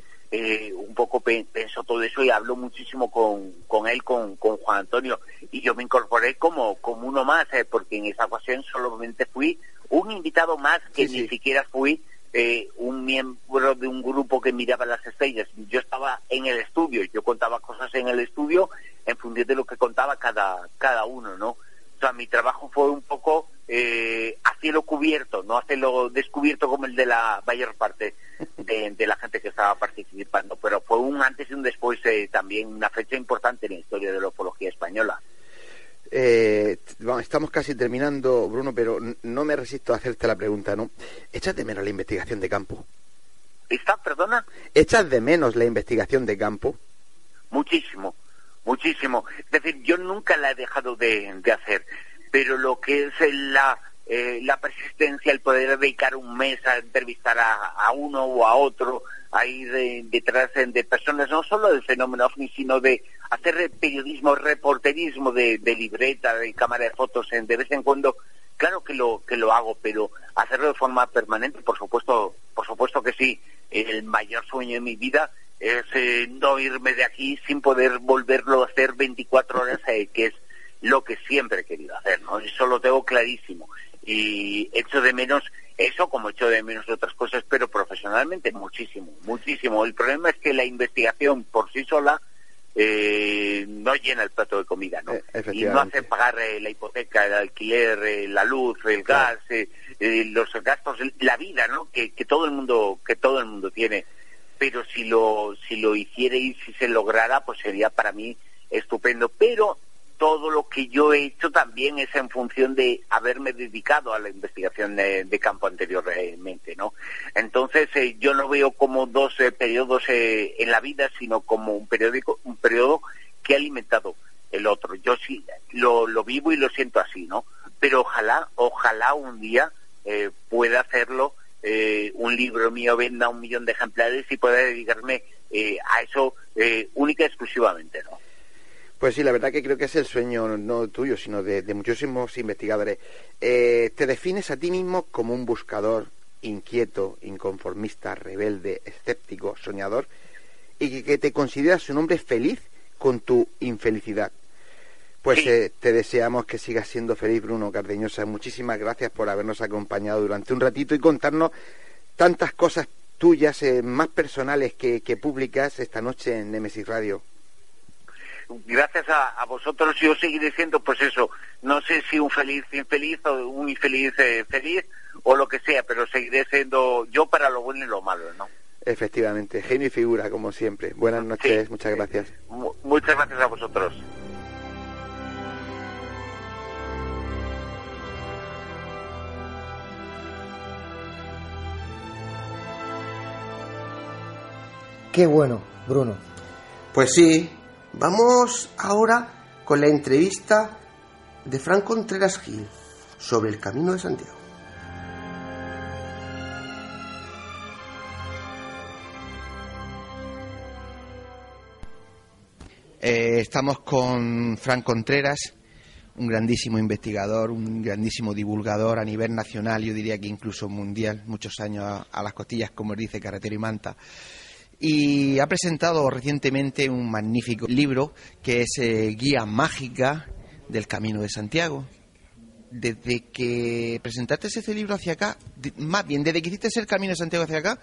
un poco pensó todo eso y habló muchísimo con, con él, con, con Juan Antonio. Y yo me incorporé como, como uno más, porque en esa ocasión solamente fui un invitado más que ni siquiera fui eh, un miembro de un grupo que miraba las estrellas. Yo estaba en el estudio, yo contaba cosas en el estudio en función de lo que contaba cada, cada uno, ¿no? O sea, mi trabajo fue un poco eh, a cielo cubierto, no a cielo descubierto como el de la mayor parte de, la gente que estaba participando, pero fue un antes y un después eh, también, una fecha importante en la historia de la ufología española. Eh, estamos casi terminando, Bruno, pero no me resisto a hacerte la pregunta, ¿no? ¿Echas de menos la investigación de campo? ¿Está, perdona? ¿Echas de menos la investigación de campo? Muchísimo, muchísimo. Es decir, yo nunca la he dejado de, hacer, pero lo que es la, eh, la persistencia, el poder dedicar un mes a entrevistar a, uno o a otro, a ir detrás de personas, no solo del fenómeno OVNI, sino de hacer periodismo, reporterismo de, libreta, de cámara de fotos de vez en cuando, claro que lo que lo hago, pero hacerlo de forma permanente, por supuesto, por supuesto que sí. El mayor sueño de mi vida es eh, no irme de aquí sin poder volverlo a hacer 24 horas, eh, que es lo que siempre he querido hacer, ¿no? Eso lo tengo clarísimo. Y echo de menos eso como hecho de menos otras cosas, pero profesionalmente muchísimo, muchísimo. El problema es que la investigación por sí sola eh, no llena el plato de comida, ¿no? Eh, y no hace pagar eh, la hipoteca, el alquiler, eh, la luz, el gas, los gastos, la vida, ¿no? Que, que todo el mundo, que todo el mundo tiene. Pero si lo, si lo hiciera y si se lograra, pues sería para mí estupendo. Pero todo lo que yo he hecho también es en función de haberme dedicado a la investigación de, de campo anteriormente, ¿no? Entonces eh, yo no veo como dos eh, periodos eh, en la vida, sino como un periódico, un periodo que ha alimentado el otro. Yo sí lo, lo vivo y lo siento así, ¿no? Pero ojalá, ojalá un día eh, pueda hacerlo, eh, un libro mío venda un millón de ejemplares y pueda dedicarme eh, a eso eh, única y exclusivamente, ¿no? Pues sí, la verdad que creo que es el sueño no tuyo, sino de, de muchísimos investigadores. Eh, te defines a ti mismo como un buscador inquieto, inconformista, rebelde, escéptico, soñador, y que, que te consideras un hombre feliz con tu infelicidad. Pues eh, te deseamos que sigas siendo feliz, Bruno Cardeñosa. Muchísimas gracias por habernos acompañado durante un ratito y contarnos tantas cosas tuyas, eh, más personales que, que públicas esta noche en Nemesis Radio. Gracias a, a vosotros yo seguiré siendo pues eso, no sé si un feliz infeliz o un infeliz eh, feliz o lo que sea, pero seguiré siendo yo para lo bueno y lo malo, ¿no? Efectivamente, genio y figura, como siempre. Buenas noches, muchas gracias. Mu- muchas gracias a vosotros. Qué bueno, Bruno. Pues sí, vamos ahora con la entrevista de Fran Contreras Gil sobre el Camino de Santiago. Eh, estamos con Fran Contreras, un grandísimo investigador, un grandísimo divulgador a nivel nacional, yo diría que incluso mundial, muchos años a, a las costillas, como dice Carretero y Manta. Y ha presentado recientemente un magnífico libro que es eh, Guía Mágica del Camino de Santiago. Desde que presentaste ese libro hacia acá, más bien desde que hiciste el Camino de Santiago hacia acá,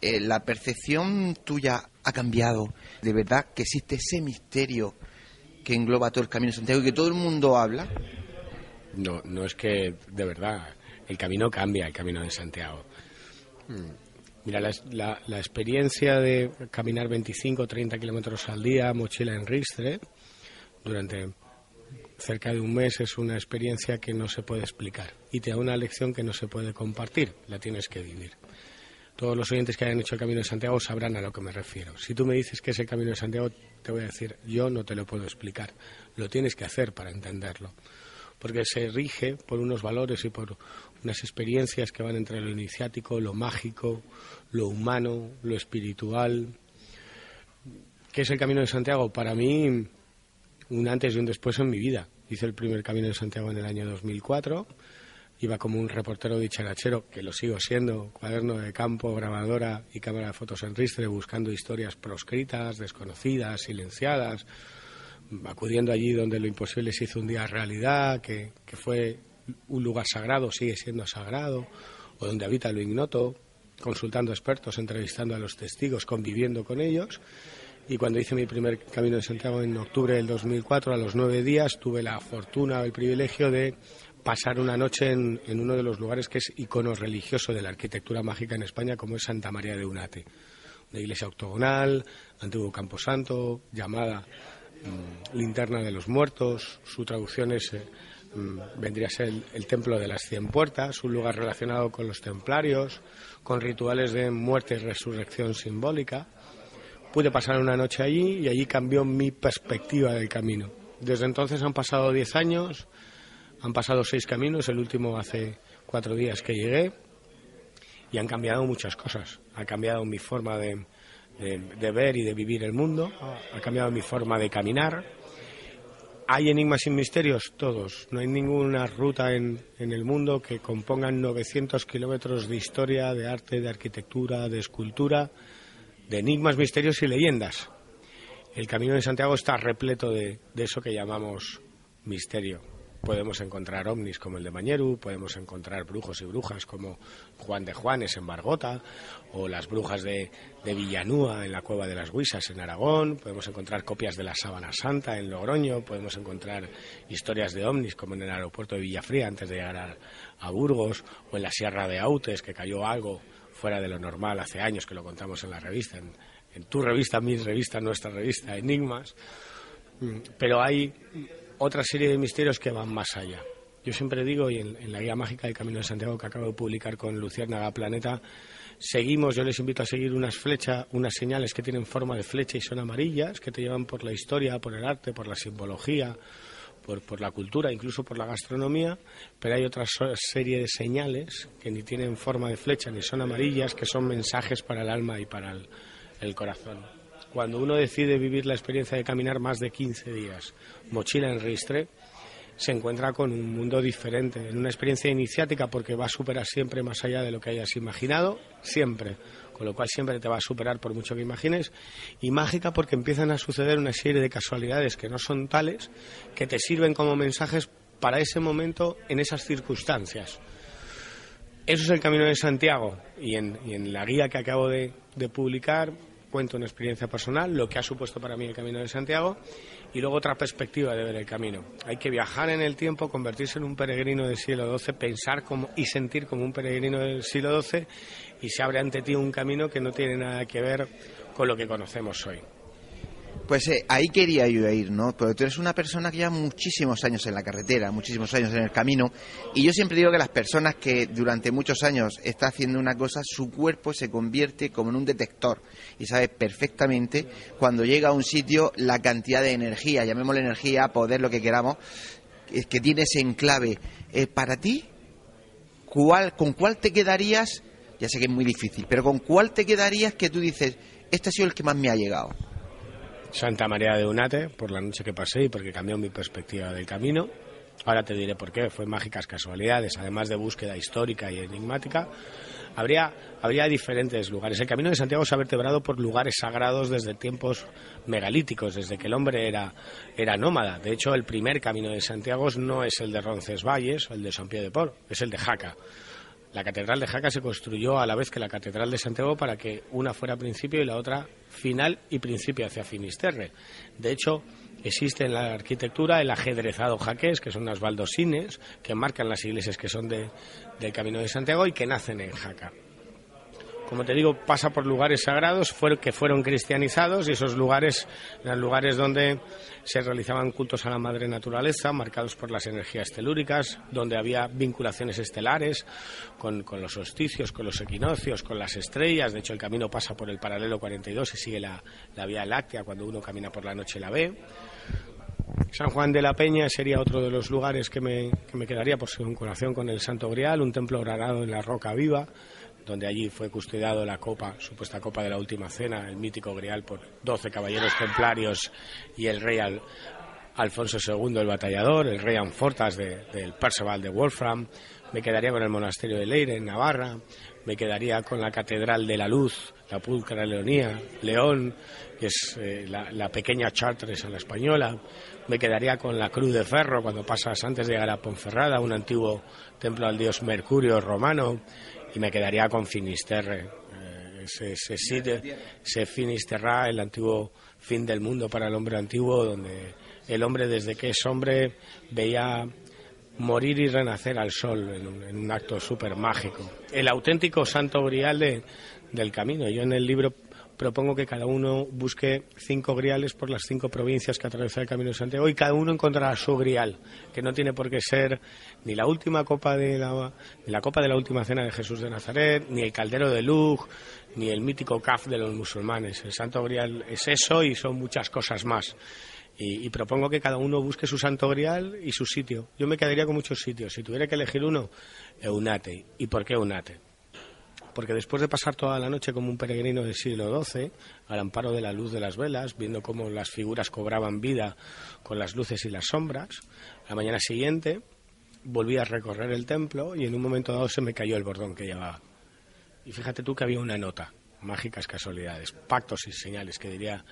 eh, la percepción tuya ha cambiado. De verdad que existe ese misterio que engloba todo el Camino de Santiago y que todo el mundo habla. No, no es que de verdad el camino cambia, el camino de Santiago. Mm. Mira, la, la- la experiencia de caminar 25 o 30 kilómetros al día, mochila en ristre, durante cerca de un mes es una experiencia que no se puede explicar y te da una lección que no se puede compartir, la tienes que vivir. Todos los oyentes que hayan hecho el Camino de Santiago sabrán a lo que me refiero. Si tú me dices que es el Camino de Santiago, te voy a decir, yo no te lo puedo explicar. Lo tienes que hacer para entenderlo. Porque se rige por unos valores y por unas experiencias que van entre lo iniciático, lo mágico, lo humano, lo espiritual. ¿Qué es el Camino de Santiago? Para mí, un antes y un después en mi vida. Hice el primer Camino de Santiago en el año 2004. Iba como un reportero dicharachero, que lo sigo siendo, cuaderno de campo, grabadora y cámara de fotos en ristre, buscando historias proscritas, desconocidas, silenciadas, acudiendo allí donde lo imposible se hizo un día realidad, que, que fue un lugar sagrado, sigue siendo sagrado, o donde habita lo ignoto, consultando expertos, entrevistando a los testigos, conviviendo con ellos. Y cuando hice mi primer Camino de Santiago en octubre del 2004, a los nueve días, tuve la fortuna, el privilegio de pasar una noche en, uno de los lugares que es icono religioso de la arquitectura mágica en España, como es Santa María de Unate. Una iglesia octogonal, antiguo camposanto, llamada mm, Linterna de los Muertos. Su traducción es, eh, vendría a ser el, Templo de las Cien Puertas, un lugar relacionado con los templarios, con rituales de muerte y resurrección simbólica. Pude pasar una noche allí y allí cambió mi perspectiva del camino. Desde entonces han pasado diez años, han pasado seis caminos, el último hace cuatro días que llegué, y han cambiado muchas cosas. Ha cambiado mi forma de ver y de vivir el mundo, ha cambiado mi forma de caminar. ¿Hay enigmas y misterios? Todos. No hay ninguna ruta en, en el mundo que compongan 900 kilómetros de historia, de arte, de arquitectura, de escultura, de enigmas, misterios y leyendas. El Camino de Santiago está repleto de, de eso que llamamos misterio. Podemos encontrar ovnis como el de Mañeru, podemos encontrar brujos y brujas como Juan de Juanes en Bargota, o las brujas de, de Villanúa en la Cueva de las Huisas en Aragón, podemos encontrar copias de la Sábana Santa en Logroño, podemos encontrar historias de ovnis como en el aeropuerto de Villafría antes de llegar a, a Burgos, o en la Sierra de Autes, que cayó algo fuera de lo normal hace años que lo contamos en la revista, en, en tu revista, mi revista, nuestra revista, Enigmas. Mm, pero hay otra serie de misterios que van más allá. Yo siempre digo, y en, la guía mágica del Camino de Santiago que acabo de publicar con Luciérnaga Planeta, seguimos, yo les invito a seguir unas flechas, unas señales que tienen forma de flecha y son amarillas, que te llevan por la historia, por el arte, por la simbología, por, la cultura, incluso por la gastronomía, pero hay otra serie de señales que ni tienen forma de flecha ni son amarillas, que son mensajes para el alma y para el corazón. Cuando uno decide vivir la experiencia de caminar más de 15 días, mochila en ristre, se encuentra con un mundo diferente, en una experiencia iniciática porque va a superar siempre más allá de lo que hayas imaginado, siempre, con lo cual siempre te va a superar por mucho que imagines, y mágica porque empiezan a suceder una serie de casualidades que no son tales, que te sirven como mensajes para ese momento en esas circunstancias. Eso es el Camino de Santiago. Y en, la guía que acabo de publicar cuento una experiencia personal, lo que ha supuesto para mí el Camino de Santiago y luego otra perspectiva de ver el camino. Hay que viajar en el tiempo, convertirse en un peregrino del siglo XII, pensar como, y sentir como un peregrino del siglo XII y se abre ante ti un camino que no tiene nada que ver con lo que conocemos hoy. Pues eh, ahí quería yo ir, ¿no? Porque tú eres una persona que lleva muchísimos años en la carretera, muchísimos años en el camino, y yo siempre digo que las personas que durante muchos años está haciendo una cosa, su cuerpo se convierte como en un detector y sabe perfectamente cuando llega a un sitio la cantidad de energía, llamémosle energía, poder, lo que queramos, que tiene ese enclave. Eh, para ti, ¿cuál, ¿con cuál te quedarías? Ya sé que es muy difícil, pero ¿con cuál te quedarías que tú dices, este ha sido el que más me ha llegado? Santa María de Unate, por la noche que pasé y porque cambió mi perspectiva del camino. Ahora te diré por qué, fue mágicas casualidades, además de búsqueda histórica y enigmática. Habría, habría diferentes lugares. El camino de Santiago se ha vertebrado por lugares sagrados desde tiempos megalíticos, desde que el hombre era, era nómada. De hecho, el primer camino de Santiago no es el de Roncesvalles el de San Pío de Port, es el de Jaca. La catedral de Jaca se construyó a la vez que la catedral de Santiago para que una fuera principio y la otra final y principio hacia Finisterre. De hecho, existe en la arquitectura el ajedrezado jaqués, que son unas baldosines que marcan las iglesias que son de, del Camino de Santiago y que nacen en Jaca como te digo, pasa por lugares sagrados que fueron cristianizados y esos lugares eran lugares donde se realizaban cultos a la madre naturaleza, marcados por las energías telúricas, donde había vinculaciones estelares con, los solsticios, con los equinoccios, con las estrellas. De hecho, el camino pasa por el paralelo 42 y sigue la, Vía Láctea cuando uno camina por la noche la ve. San Juan de la Peña sería otro de los lugares que me, que me quedaría por su vinculación con el Santo Grial, un templo grabado en la roca viva, donde allí fue custodiado la copa, supuesta copa de la última cena, el mítico grial por doce caballeros templarios y el rey Alfonso II el batallador, el rey Anfortas del Perceval de Wolfram, me quedaría con el monasterio de Leire en Navarra, me quedaría con la Catedral de la Luz, la Pulcra Leonía, León, que es eh, la, pequeña Chartres a la española, me quedaría con la Cruz de Ferro cuando pasas antes de llegar a Ponferrada, un antiguo templo al dios Mercurio romano, y me quedaría con Finisterre. Eh, ese, sitio, se Finisterra, el antiguo fin del mundo para el hombre antiguo, donde el hombre desde que es hombre veía morir y renacer al sol en un, acto súper mágico. El auténtico santo grial del camino. Yo en el libro propongo que cada uno busque cinco griales por las cinco provincias que atraviesa el Camino de Santiago y cada uno encontrará su grial, que no tiene por qué ser ni la última copa de la, la copa de la última cena de Jesús de Nazaret, ni el caldero de Lug, ni el mítico caf de los musulmanes. El santo grial es eso y son muchas cosas más. Y, y, propongo que cada uno busque su santo grial y su sitio. Yo me quedaría con muchos sitios. Si tuviera que elegir uno, Eunate. ¿Y por qué Eunate? Porque después de pasar toda la noche como un peregrino del siglo XII, al amparo de la luz de las velas, viendo cómo las figuras cobraban vida con las luces y las sombras, la mañana siguiente volví a recorrer el templo y en un momento dado se me cayó el bordón que llevaba. Y fíjate tú que había una nota, mágicas casualidades, pactos y señales, que diría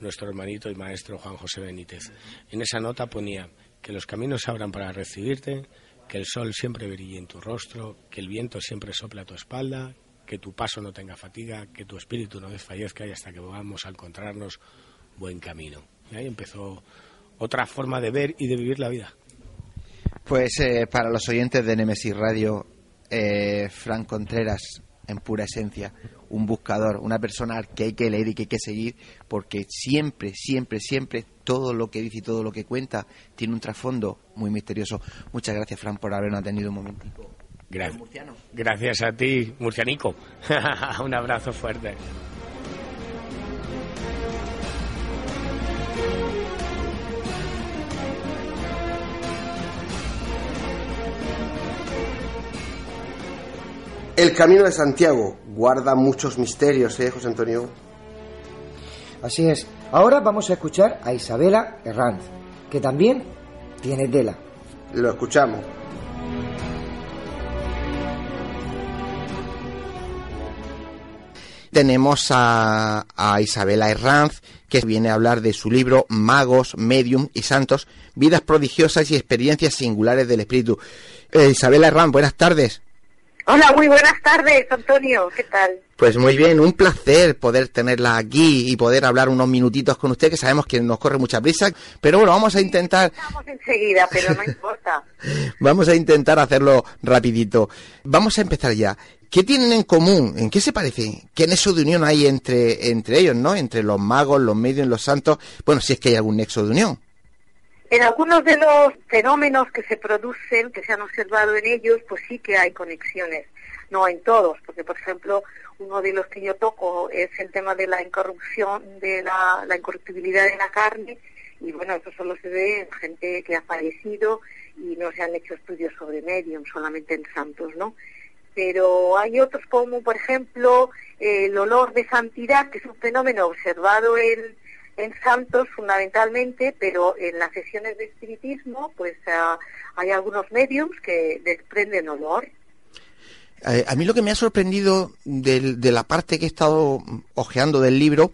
nuestro hermanito y maestro Juan José Benítez. En esa nota ponía, que los caminos se abran para recibirte, que el sol siempre brille en tu rostro, que el viento siempre sople a tu espalda, que tu paso no tenga fatiga, que tu espíritu no desfallezca y hasta que vamos a encontrarnos buen camino. Y ahí empezó otra forma de ver y de vivir la vida. Pues eh, para los oyentes de Nemesis Radio, eh, Fran Contreras, en pura esencia, un buscador, una persona que hay que leer y que hay que seguir, porque siempre, siempre, siempre todo lo que dice y todo lo que cuenta tiene un trasfondo muy misterioso. Muchas gracias, Fran, por habernos tenido un momentico. Gracias. Gracias a ti, Murcianico. *laughs* un abrazo fuerte. El camino de Santiago guarda muchos misterios, ¿eh, José Antonio? Así es. Ahora vamos a escuchar a Isabela Herranz, que también tiene tela. Lo escuchamos. Tenemos a, a Isabela Herranz, que viene a hablar de su libro Magos, Medium y Santos, vidas prodigiosas y experiencias singulares del espíritu. Eh, Isabela Herranz, buenas tardes. Hola, muy buenas tardes, Antonio. ¿Qué tal? Pues muy bien, un placer poder tenerla aquí y poder hablar unos minutitos con usted, que sabemos que nos corre mucha prisa, pero bueno, vamos a intentar... Estamos enseguida, pero no *laughs* importa. vamos a intentar hacerlo rapidito. Vamos a empezar ya. ¿Qué tienen en común? ¿En qué se parece? ¿Qué nexo de unión hay entre, entre ellos, no? Entre los magos, los medios, los santos. Bueno, si es que hay algún nexo de unión. En algunos de los fenómenos que se producen, que se han observado en ellos, pues sí que hay conexiones. No en todos, porque por ejemplo, uno de los que yo toco es el tema de la incorrupción, de la, la incorruptibilidad de la carne, y bueno, eso solo se ve en gente que ha fallecido y no se han hecho estudios sobre medium, solamente en santos, ¿no? Pero hay otros como, por ejemplo, el olor de santidad, que es un fenómeno observado en en santos fundamentalmente, pero en las sesiones de espiritismo, pues ah, hay algunos mediums que desprenden olor. Eh, a mí lo que me ha sorprendido de la parte que he estado ojeando del libro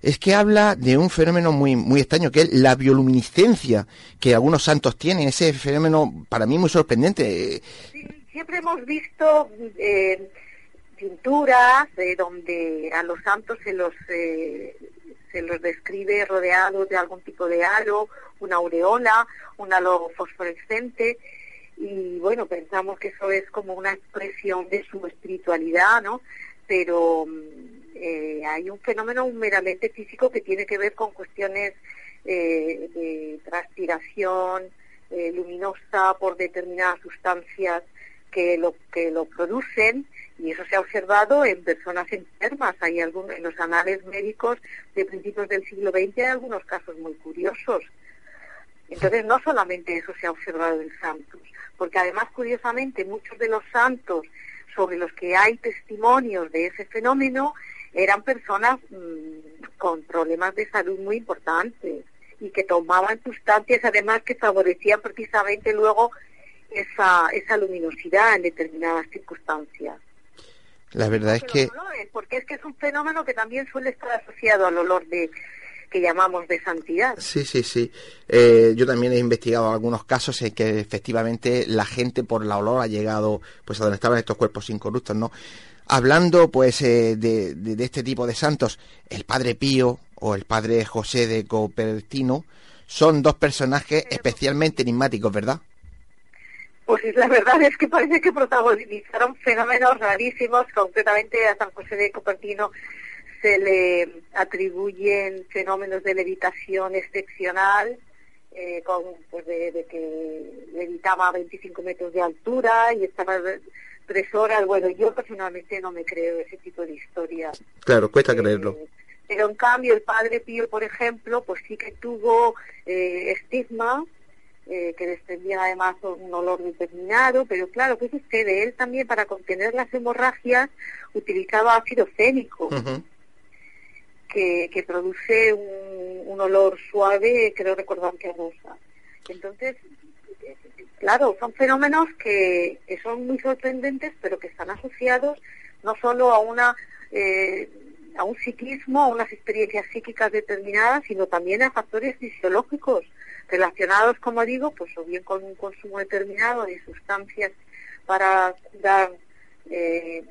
es que habla de un fenómeno muy, muy extraño, que es la bioluminiscencia que algunos santos tienen. Ese fenómeno para mí muy sorprendente. Siempre hemos visto eh, pinturas de donde a los santos se los eh, se los describe rodeados de algún tipo de halo, una aureola, un halo fosforescente, y bueno, pensamos que eso es como una expresión de su espiritualidad, ¿no? Pero mm, eh, hay un fenómeno meramente físico que tiene que ver con cuestiones eh, de transpiración eh, luminosa por determinadas sustancias que lo, que lo producen y eso se ha observado en personas enfermas. Hay algunos, en los anales médicos de principios del siglo XX hay algunos casos muy curiosos. Entonces, no solamente eso se ha observado en santos, porque además, curiosamente, muchos de los santos sobre los que hay testimonios de ese fenómeno eran personas mm, con problemas de salud muy importantes y que tomaban sustancias además que favorecían precisamente luego esa, esa luminosidad en determinadas circunstancias. La verdad es que... porque es que es un fenómeno que también suele estar asociado al olor de que llamamos de santidad. Sí, sí, sí. Eh, yo también he investigado algunos casos en que efectivamente la gente por la olor ha llegado pues a donde estaban estos cuerpos incorruptos, ¿no? Hablando pues eh, de, de, este tipo de santos, el Padre Pío o el Padre José de Copertino son dos personajes especialmente enigmáticos, ¿verdad? Pues la verdad es que parece que protagonizaron fenómenos rarísimos, concretamente a San José de Cupertino se le atribuyen fenómenos de levitación excepcional, eh, con, pues de, que levitaba a 25 metros de altura y estaba tres horas. Bueno, yo personalmente no me creo ese tipo de historia. Claro, cuesta creerlo. Eh, pero en cambio el padre Pío, por ejemplo, pues sí que tuvo eh, estigma eh, que desprendía además un olor determinado, pero claro, ¿qué sucede? Él también para contener las hemorragias utilizaba ácido fénico, que, que, produce un, olor suave, creo recordar que rosa. Entonces, claro, son fenómenos que, son muy sorprendentes, pero que están asociados no solo a una... Eh, a un psiquismo, a unas experiencias psíquicas determinadas, sino también a factores fisiológicos relacionados, como digo, pues o bien con un consumo determinado de sustancias para curar eh,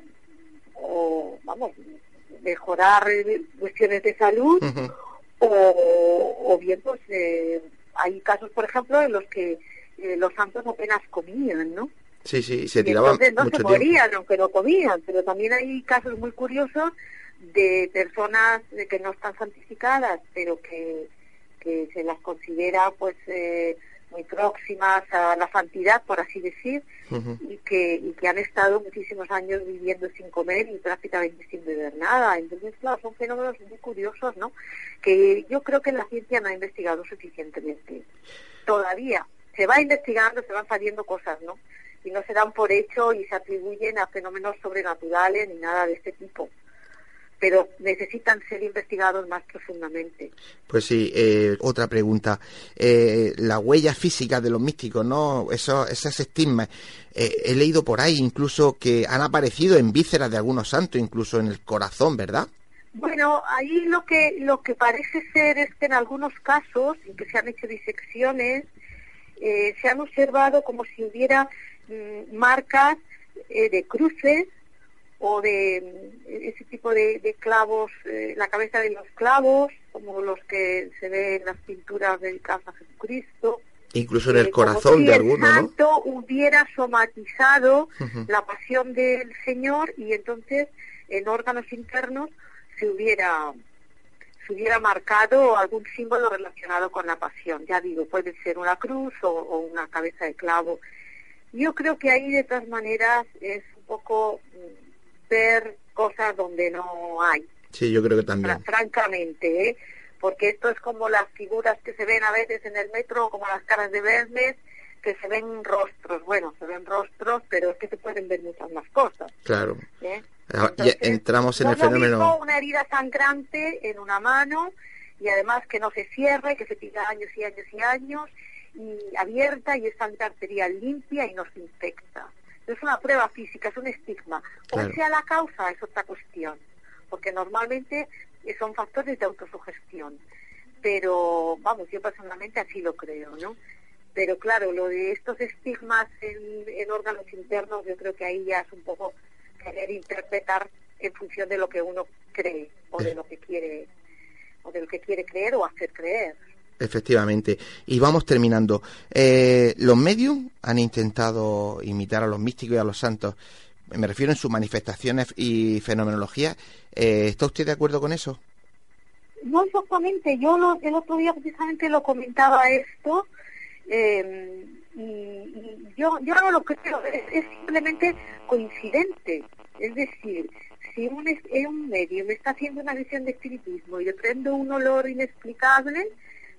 o, vamos, mejorar cuestiones de salud, o, o, bien, pues eh, hay casos, por ejemplo, en los que eh, los santos apenas comían, ¿no? Sí, sí, se tiraban entonces no mucho se tiempo. morían, aunque no comían, pero también hay casos muy curiosos de personas de que no están santificadas, pero que, que se las considera pues eh, muy próximas a la santidad, por así decir, y que, y que han estado muchísimos años viviendo sin comer y prácticamente sin beber nada. Entonces, claro, son fenómenos muy curiosos, ¿no? Que yo creo que la ciencia no ha investigado suficientemente. Todavía se va investigando, se van saliendo cosas, ¿no? Y no se dan por hecho y se atribuyen a fenómenos sobrenaturales ni nada de este tipo. Pero necesitan ser investigados más profundamente. Pues sí, eh, otra pregunta. Eh, la huella física de los místicos, ¿no? Eso, esas estigmas. Eh, he leído por ahí incluso que han aparecido en vísceras de algunos santos, incluso en el corazón, ¿verdad? Bueno, ahí lo que lo que parece ser es que en algunos casos, en que se han hecho disecciones, eh, se han observado como si hubiera mm, marcas eh, de cruces o de mm, ese tipo de, de clavos, eh, la cabeza de los clavos, como los que se ven en las pinturas dedicadas a Jesucristo. Incluso en el Eh, corazón si de el alguno, ¿no? santo hubiera somatizado la pasión del Señor y entonces en órganos internos se hubiera se hubiera marcado algún símbolo relacionado con la pasión. Ya digo, puede ser una cruz o, o una cabeza de clavo. Yo creo que ahí de todas maneras es un poco ver cosas donde no hay, Sí, yo creo que también. francamente, ¿eh? porque esto es como las figuras que se ven a veces en el metro, como las caras de Vermes, que se ven rostros. Bueno, se ven rostros, pero es que se pueden ver muchas más cosas. Claro. ¿eh? Ah, ya Entonces, entramos en no el lo mismo fenómeno. una herida sangrante en una mano y además que no se cierre, que se tira años y años y años y abierta y es sangre arterial limpia y no se infecta. Es una prueba física, es un estigma. Claro. ¿Cuál sea la causa? Es otra cuestión, porque normalmente eh, son factores de autosugestión. Pero, vamos, yo personalmente así lo creo, ¿no? Pero claro, lo de estos estigmas en, en órganos internos, yo creo que ahí ya es un poco querer interpretar en función de lo que uno cree o de lo que quiere o de lo que quiere creer o hacer creer. Efectivamente. Y vamos terminando. Eh, los medios han intentado imitar a los místicos y a los santos. Me refiero en sus manifestaciones y fenomenología. Eh, ¿Está usted de acuerdo con eso? No exactamente, yo lo- el otro día precisamente lo comentaba esto eh, y, y yo, yo no lo creo, es, es simplemente coincidente. Es decir, si un, eh, un medio me está haciendo una visión de espiritismo y le prendo un olor inexplicable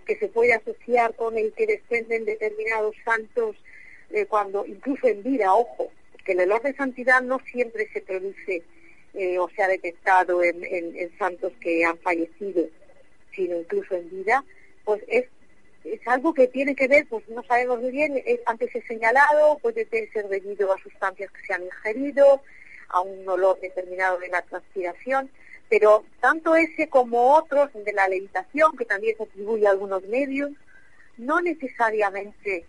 que se puede asociar con el que desprenden determinados santos eh, cuando incluso en vida, ojo, que el olor de santidad no siempre se produce eh, o se ha detectado en, santos que han fallecido, sino incluso en vida, pues es, es algo que tiene que ver, pues no sabemos muy bien, es- antes he señalado, puede ser debido a sustancias que se han ingerido, a un olor determinado de la transpiración, pero tanto ese como otros de la levitación, que también se atribuye a algunos medios, no necesariamente,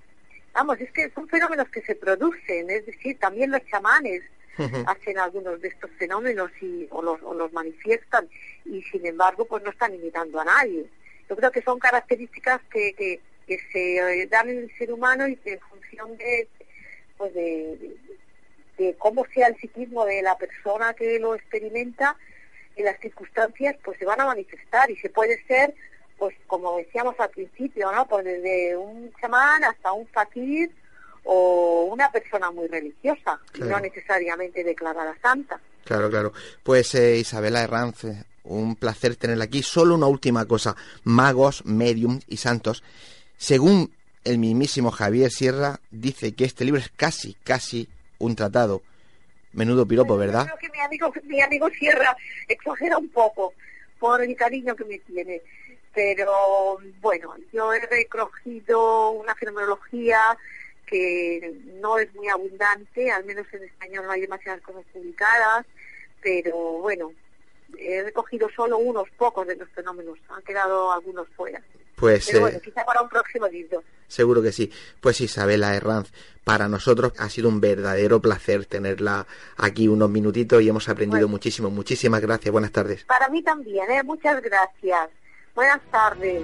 vamos, es que son fenómenos que se producen, es decir, también los chamanes hacen algunos de estos fenómenos y, o, los, o los manifiestan y sin embargo pues no están imitando a nadie. Yo creo que son características que, que, que se eh, dan en el ser humano y que en función de, pues de, de- de cómo sea el psiquismo de la persona que lo experimenta, en las circunstancias pues se van a manifestar y se puede ser pues como decíamos al principio, ¿no? Pues desde un chamán hasta un fakir o una persona muy religiosa, y no necesariamente declarada santa. Claro, claro. Pues eh, Isabela Herrance, un placer tenerla aquí. Solo una última cosa. Magos, medium y santos. Según el mismísimo Javier Sierra, dice que este libro es casi, casi un tratado. Menudo piropo, ¿verdad? Creo que mi amigo, mi amigo Sierra exagera un poco por el cariño que me tiene. Pero bueno, yo he recogido una fenomenología que no es muy abundante, al menos en español no hay demasiadas cosas publicadas, pero bueno, he recogido solo unos pocos de los fenómenos, han quedado algunos fuera. Pues Pero bueno, eh, quizá para un próximo libro. seguro que sí. Pues Isabela Herranz, para nosotros ha sido un verdadero placer tenerla aquí unos minutitos y hemos aprendido muchísimo. Muchísimas gracias. Buenas tardes. Para mí también, ¿eh? muchas gracias. Buenas tardes.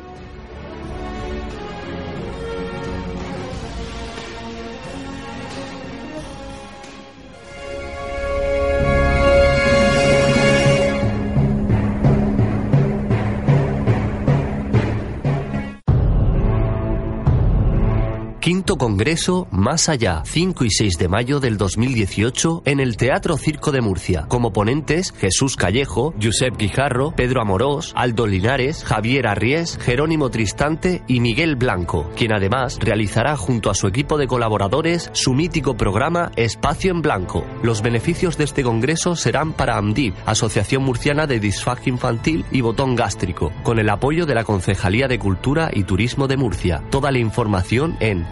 Quinto Congreso Más Allá, 5 y 6 de mayo del 2018 en el Teatro Circo de Murcia. Como ponentes, Jesús Callejo, Josep Guijarro, Pedro Amorós, Aldo Linares, Javier Arries, Jerónimo Tristante y Miguel Blanco, quien además realizará junto a su equipo de colaboradores su mítico programa Espacio en Blanco. Los beneficios de este congreso serán para AMDIP, Asociación Murciana de Disfagia Infantil y Botón Gástrico, con el apoyo de la Concejalía de Cultura y Turismo de Murcia. Toda la información en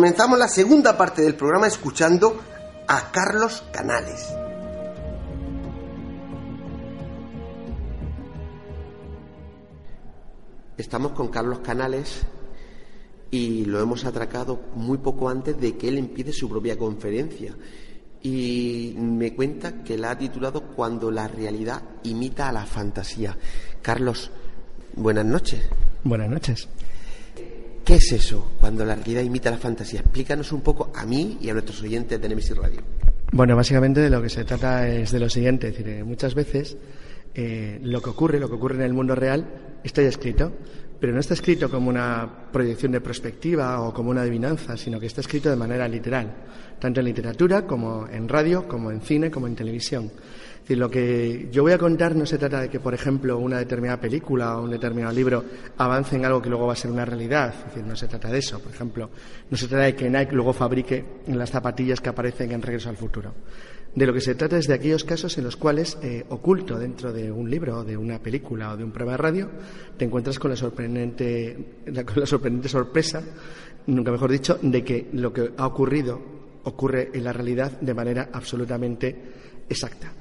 Comenzamos la segunda parte del programa escuchando a Carlos Canales. Estamos con Carlos Canales y lo hemos atracado muy poco antes de que él empiece su propia conferencia. Y me cuenta que la ha titulado Cuando la realidad imita a la fantasía. Carlos, buenas noches. Buenas noches. ¿Qué es eso cuando la realidad imita la fantasía? Explícanos un poco a mí y a nuestros oyentes de Nemesis Radio. Bueno, básicamente de lo que se trata es de lo siguiente, es decir, eh, muchas veces eh, lo que ocurre, lo que ocurre en el mundo real, está ya escrito, pero no está escrito como una proyección de perspectiva o como una adivinanza, sino que está escrito de manera literal, tanto en literatura como en radio, como en cine, como en televisión. Lo que yo voy a contar no se trata de que, por ejemplo, una determinada película o un determinado libro avance en algo que luego va a ser una realidad. No se trata de eso. Por ejemplo, no se trata de que Nike luego fabrique las zapatillas que aparecen en Regreso al Futuro. De lo que se trata es de aquellos casos en los cuales, eh, oculto dentro de un libro, de una película o de un programa de radio, te encuentras con la sorprendente, *laughs* con la sorprendente sorpresa, nunca mejor dicho, de que lo que ha ocurrido ocurre en la realidad de manera absolutamente exacta.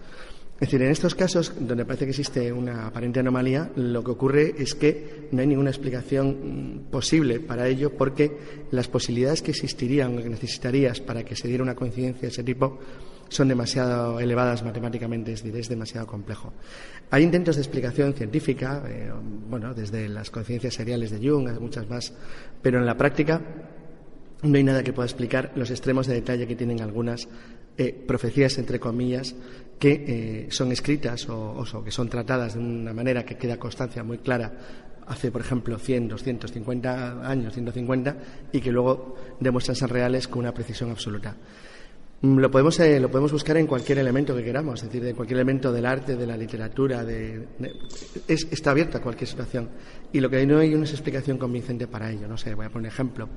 Es decir, en estos casos donde parece que existe una aparente anomalía, lo que ocurre es que no hay ninguna explicación mm, posible para ello porque las posibilidades que existirían o que necesitarías para que se diera una coincidencia de ese tipo son demasiado elevadas matemáticamente, es decir, es demasiado complejo. Hay intentos de explicación científica, eh, bueno, desde las coincidencias seriales de Jung, hay muchas más, pero en la práctica no hay nada que pueda explicar los extremos de detalle que tienen algunas eh, profecías, entre comillas, que eh, son escritas o, que son tratadas de una manera que queda constancia muy clara hace, por ejemplo, 100, 250 años, 150, y que luego demuestran ser reales con una precisión absoluta. Lo podemos, eh, lo podemos buscar en cualquier elemento que queramos, es decir, en cualquier elemento del arte, de la literatura, de, está abierto a cualquier situación. Y lo que no hay una explicación convincente para ello. No sé, voy a poner un ejemplo.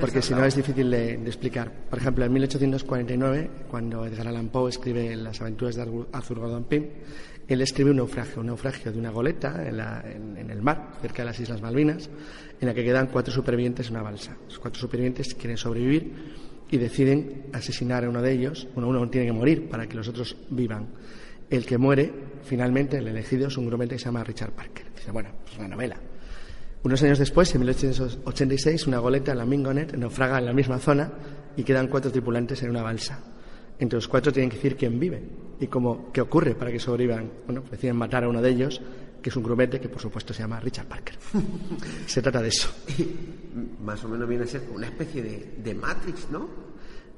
porque, si no es difícil de, explicar. Por ejemplo, en 1849, cuando Edgar Allan Poe escribe Las aventuras de Arthur Gordon Pym, él escribe un naufragio, un naufragio de una goleta en, en, el mar, cerca de las Islas Malvinas, en la que quedan cuatro supervivientes en una balsa. Los cuatro supervivientes quieren sobrevivir y deciden asesinar a uno de ellos. uno tiene que morir para que los otros vivan. El que muere, finalmente, el elegido es un grumete que se llama Richard Parker. Dice, bueno, es una novela. Unos años después, en 1886, una goleta, la Mingonet, naufraga en la misma zona y quedan cuatro tripulantes en una balsa. Entre los cuatro tienen que decir quién vive y cómo, qué ocurre para que sobrevivan. Bueno, pues deciden matar a uno de ellos, que es un grumete que por supuesto se llama Richard Parker. *laughs* se trata de eso. Más o menos viene a ser una especie de, de Matrix, ¿no?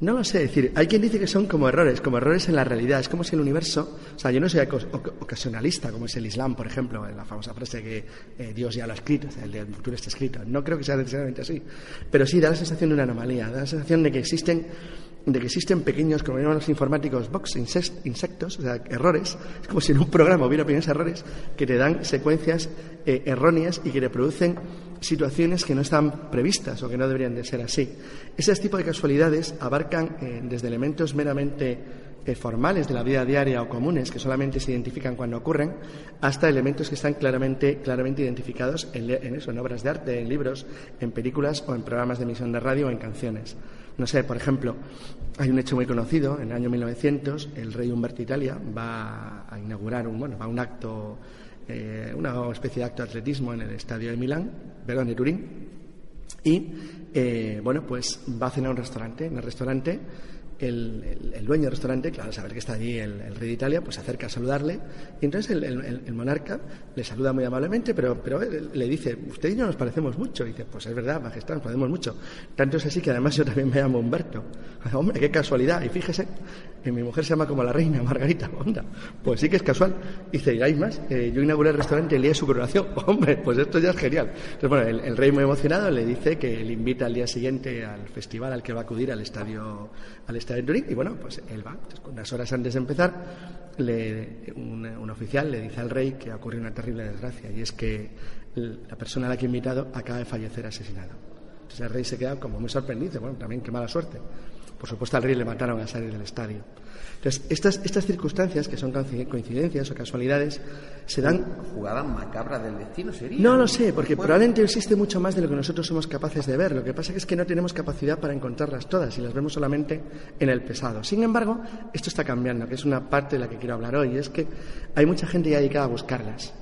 No lo sé, decir, hay quien dice que son como errores, como errores en la realidad. Es como si el universo, o sea, yo no soy ocasionalista, como es el Islam, por ejemplo, en la famosa frase que eh, Dios ya lo ha escrito, o sea, el futuro está escrito. No creo que sea necesariamente así, pero sí da la sensación de una anomalía, da la sensación de que existen de que existen pequeños, como llaman los informáticos, box insectos, o sea, errores. Es como si en un programa hubiera pequeños errores que te dan secuencias eh, erróneas y que te producen situaciones que no están previstas o que no deberían de ser así. Ese tipo de casualidades abarcan eh, desde elementos meramente eh, formales de la vida diaria o comunes que solamente se identifican cuando ocurren, hasta elementos que están claramente, claramente identificados en, en, eso, en obras de arte, en libros, en películas o en programas de emisión de radio o en canciones. No sé, por ejemplo, hay un hecho muy conocido, en el año 1900 el rey Humberto Italia va a inaugurar un, bueno, va a un acto eh, una especie de acto de atletismo en el estadio de Milán, perdón, de Turín, y eh, bueno, pues va a cenar a un restaurante. En el restaurante el, dueño del restaurante, claro, saber que está allí el, rey de Italia, pues se acerca a saludarle y entonces el, monarca le saluda muy amablemente, pero, pero le dice, usted y yo nos parecemos mucho. Y dice, pues es verdad, majestad, nos parecemos mucho. Tanto es así que además yo también me llamo Humberto. Hombre, qué casualidad. Y fíjese, que mi mujer se llama como la reina, Margarita. Onda, pues sí que es casual. Y dice, y hay más, eh, yo inauguré el restaurante el día de su coronación. *laughs* Hombre, pues esto ya es genial. Entonces, bueno, el, rey muy emocionado le dice que le invita al día siguiente al festival al que va a acudir al estadio, al estadio y bueno, pues él va. unas horas antes de empezar, un, oficial le dice al rey que ha ocurrido una terrible desgracia y es que la persona a la que ha invitado acaba de fallecer asesinado. Entonces el rey se queda como muy sorprendido. Bueno, también qué mala suerte. Por supuesto, al rey le mataron a salir del estadio. Entonces, estas, estas circunstancias, que son coincidencias o casualidades, se dan... ¿Jugada macabra del destino sería? No lo sé, porque probablemente existe mucho más de lo que nosotros somos capaces de ver. Lo que pasa es que no tenemos capacidad para encontrarlas todas y las vemos solamente en el pesado. Sin embargo, esto está cambiando, que es una parte de la que quiero hablar hoy, y es que hay mucha gente ya dedicada a buscarlas.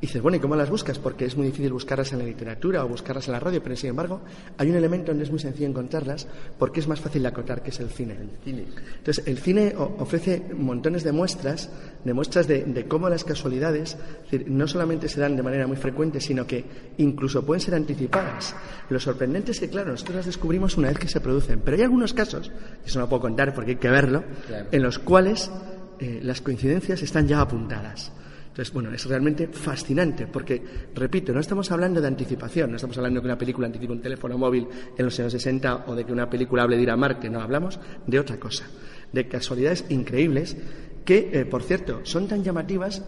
Y dices, bueno, ¿y cómo las buscas? Porque es muy difícil buscarlas en la literatura o buscarlas en la radio, pero sin embargo hay un elemento donde es muy sencillo encontrarlas porque es más fácil de acotar, que es el cine. El cine. Entonces, el cine ofrece montones de muestras, de muestras de, cómo las casualidades no solamente se dan de manera muy frecuente, sino que incluso pueden ser anticipadas. Lo sorprendente es que, claro, nosotros las descubrimos una vez que se producen, pero hay algunos casos, y eso no puedo contar porque hay que verlo, en los cuales eh, las coincidencias están ya apuntadas. Entonces, bueno, es realmente fascinante porque, repito, no estamos hablando de anticipación, no estamos hablando de que una película anticipe un teléfono móvil en los años 60 o de que una película hable de ir a Marte, no, hablamos de otra cosa, de casualidades increíbles que, eh, por cierto, son tan llamativas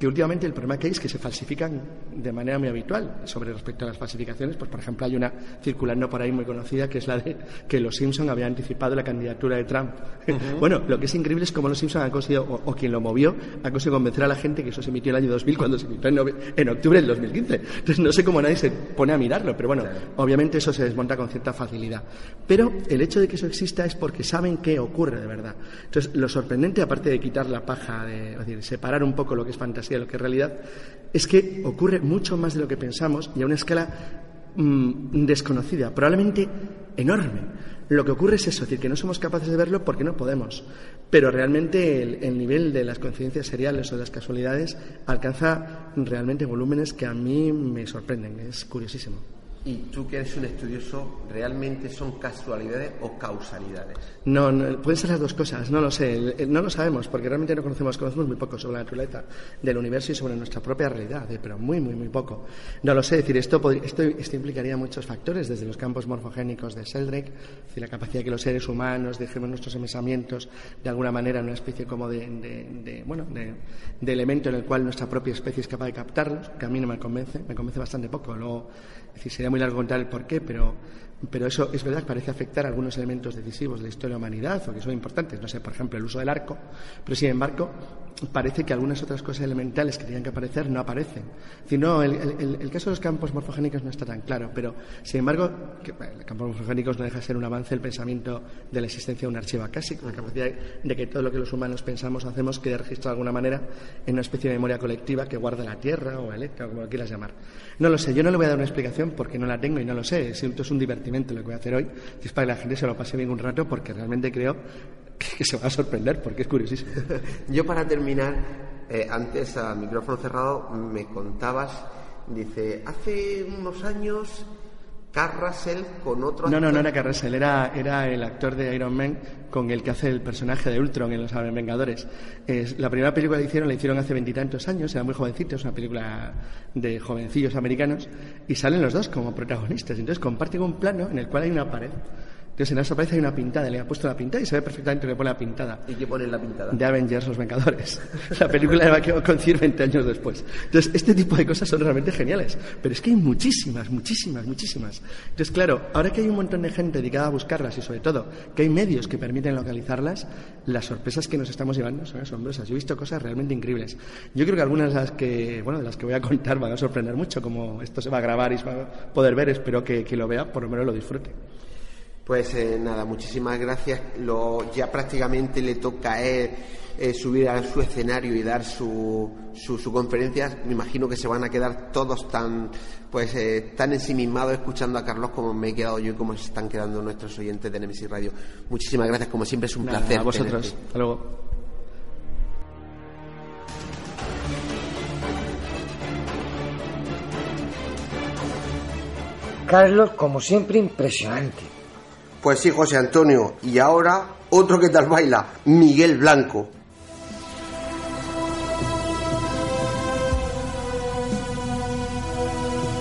que últimamente el problema que hay es que se falsifican de manera muy habitual. Sobre respecto a las falsificaciones, pues por ejemplo hay una circulando por ahí muy conocida que es la de que los Simpson habían anticipado la candidatura de Trump. *laughs* bueno, lo que es increíble es cómo los Simpson han conseguido, o, quien lo movió, ha conseguido convencer a la gente que eso se emitió en el año 2000 cuando se emitió en, octubre del 2015. Entonces no sé cómo nadie se pone a mirarlo, pero bueno, obviamente eso se desmonta con cierta facilidad. Pero el hecho de que eso exista es porque saben qué ocurre de verdad. Entonces lo sorprendente, aparte de quitar la paja, de, es decir, separar un poco lo que es fantasía, lo que es realidad, es que ocurre mucho más de lo que pensamos y a una escala mm, desconocida, probablemente enorme. Lo que ocurre es eso, es decir, que no somos capaces de verlo porque no podemos. Pero realmente el, nivel de las coincidencias seriales o de las casualidades alcanza realmente volúmenes que a mí me sorprenden. Es curiosísimo. Y tú que eres un estudioso, ¿realmente son casualidades o causalidades? No, no, pueden ser las dos cosas, no lo sé, no lo sabemos, porque realmente no conocemos, conocemos muy poco sobre la naturaleza del universo y sobre nuestra propia realidad, eh, pero muy, muy, muy poco. No lo sé, decir, esto, esto, esto implicaría muchos factores, desde los campos morfogénicos de Sheldrake, es decir, la capacidad que los seres humanos dejemos nuestros pensamientos de alguna manera en una especie como de, bueno, de, elemento en el cual nuestra propia especie es capaz de captarlos, que a mí no me convence, me convence bastante poco. Decir, sería muy largo contar el porqué, pero, pero eso es verdad parece afectar a algunos elementos decisivos de la historia de la humanidad o que son importantes. No sé, por ejemplo, el uso del arco, pero sin embargo, parece que algunas otras cosas elementales que tenían que aparecer no aparecen. Es no, el, caso de los campos morfogénicos no está tan claro, pero sin embargo, que, los campos morfogénicos no deja de ser un avance el pensamiento de la existencia de un archivo acásico, la capacidad de que todo lo que los humanos pensamos hacemos quede registrado de alguna manera en una especie de memoria colectiva que guarda la Tierra o el o como lo quieras llamar. No lo sé, yo no le voy a dar una explicación porque no la tengo y no lo sé. Siento es un divertimento lo que voy a hacer hoy, es para que la gente se lo pase bien un rato porque realmente creo que se va a sorprender porque es curiosísimo. *laughs* Yo para terminar, eh, antes a micrófono cerrado me contabas, dice, hace unos años Carrasel con otro No, no, no era Carrasel, era, era el actor de Iron Man con el que hace el personaje de Ultron en Los Vengadores. Es, la primera película que hicieron la hicieron hace veintitantos años, era muy jovencito, es una película de jovencillos americanos, y salen los dos como protagonistas. Entonces comparten un plano en el cual hay una pared entonces en esa aparece hay una pintada, le ha puesto la pintada y se ve perfectamente que pone la pintada. ¿Y qué pone la pintada? De Avengers, los Vengadores. *laughs* la película de Vaquero Concir 20 años después. Entonces este tipo de cosas son realmente geniales. Pero es que hay muchísimas, muchísimas, muchísimas. Entonces claro, ahora que hay un montón de gente dedicada a buscarlas y sobre todo que hay medios que permiten localizarlas, las sorpresas que nos estamos llevando son asombrosas. Yo he visto cosas realmente increíbles. Yo creo que algunas de las que, bueno, de las que voy a contar van a sorprender mucho, como esto se va a grabar y se va a poder ver, espero que quien lo vea por lo menos lo disfrute. Pues eh, nada, muchísimas gracias. Lo, ya prácticamente le toca a él eh, subir a su escenario y dar su, su, conferencia. Me imagino que se van a quedar todos tan, pues, eh, tan ensimismados escuchando a Carlos como me he quedado yo y como se están quedando nuestros oyentes de Nemesis Radio. Muchísimas gracias, como siempre es un placer. A vosotros. Hasta luego. Carlos, como siempre, impresionante. Pues sí, José Antonio. Y ahora otro que tal baila, Miguel Blanco.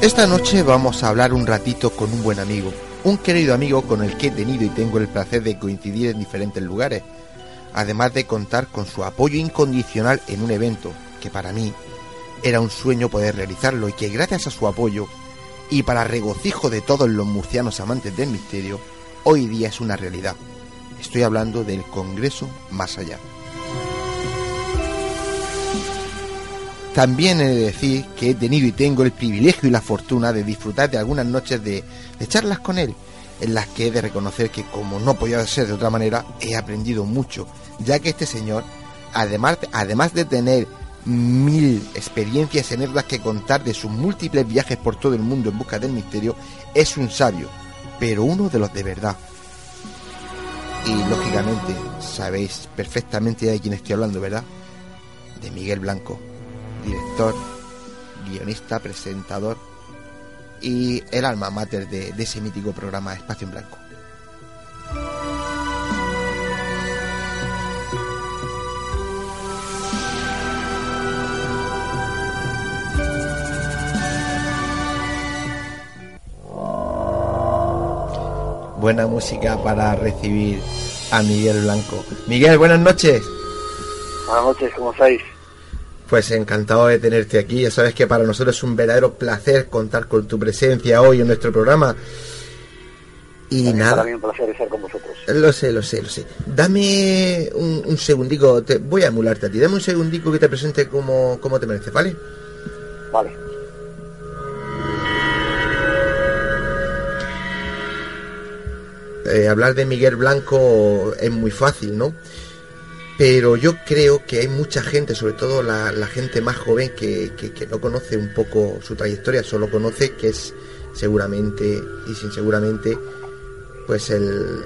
Esta noche vamos a hablar un ratito con un buen amigo, un querido amigo con el que he tenido y tengo el placer de coincidir en diferentes lugares, además de contar con su apoyo incondicional en un evento que para mí era un sueño poder realizarlo y que gracias a su apoyo y para regocijo de todos los murcianos amantes del misterio, hoy día es una realidad. Estoy hablando del Congreso Más Allá. También he de decir que he tenido y tengo el privilegio y la fortuna de disfrutar de algunas noches de, charlas con él, en las que he de reconocer que, como no podía ser de otra manera, he aprendido mucho, ya que este señor, además, de tener mil experiencias en que contar de sus múltiples viajes por todo el mundo en busca del misterio, es un sabio, pero uno de los de verdad. Y lógicamente sabéis perfectamente de quién estoy hablando, ¿verdad? De Miguel Blanco, director, guionista, presentador y el alma mater de, de ese mítico programa Espacio en Blanco. Buena música para recibir a Miguel Blanco. Miguel, buenas noches. Buenas noches, ¿cómo estáis? Pues encantado de tenerte aquí. Ya sabes que para nosotros es un verdadero placer contar con tu presencia hoy en nuestro programa. Y nada. Para mí un placer estar con vosotros. Lo sé, lo sé, lo sé. Dame un, un segundico, te, voy a emularte a ti. Dame un segundico que te presente como, como te merece, ¿vale? Vale. Eh, hablar de Miguel Blanco es muy fácil, ¿no? Pero yo creo que hay mucha gente, sobre todo la, gente más joven, que, no conoce un poco su trayectoria, solo conoce que es seguramente, y sin seguramente, pues el,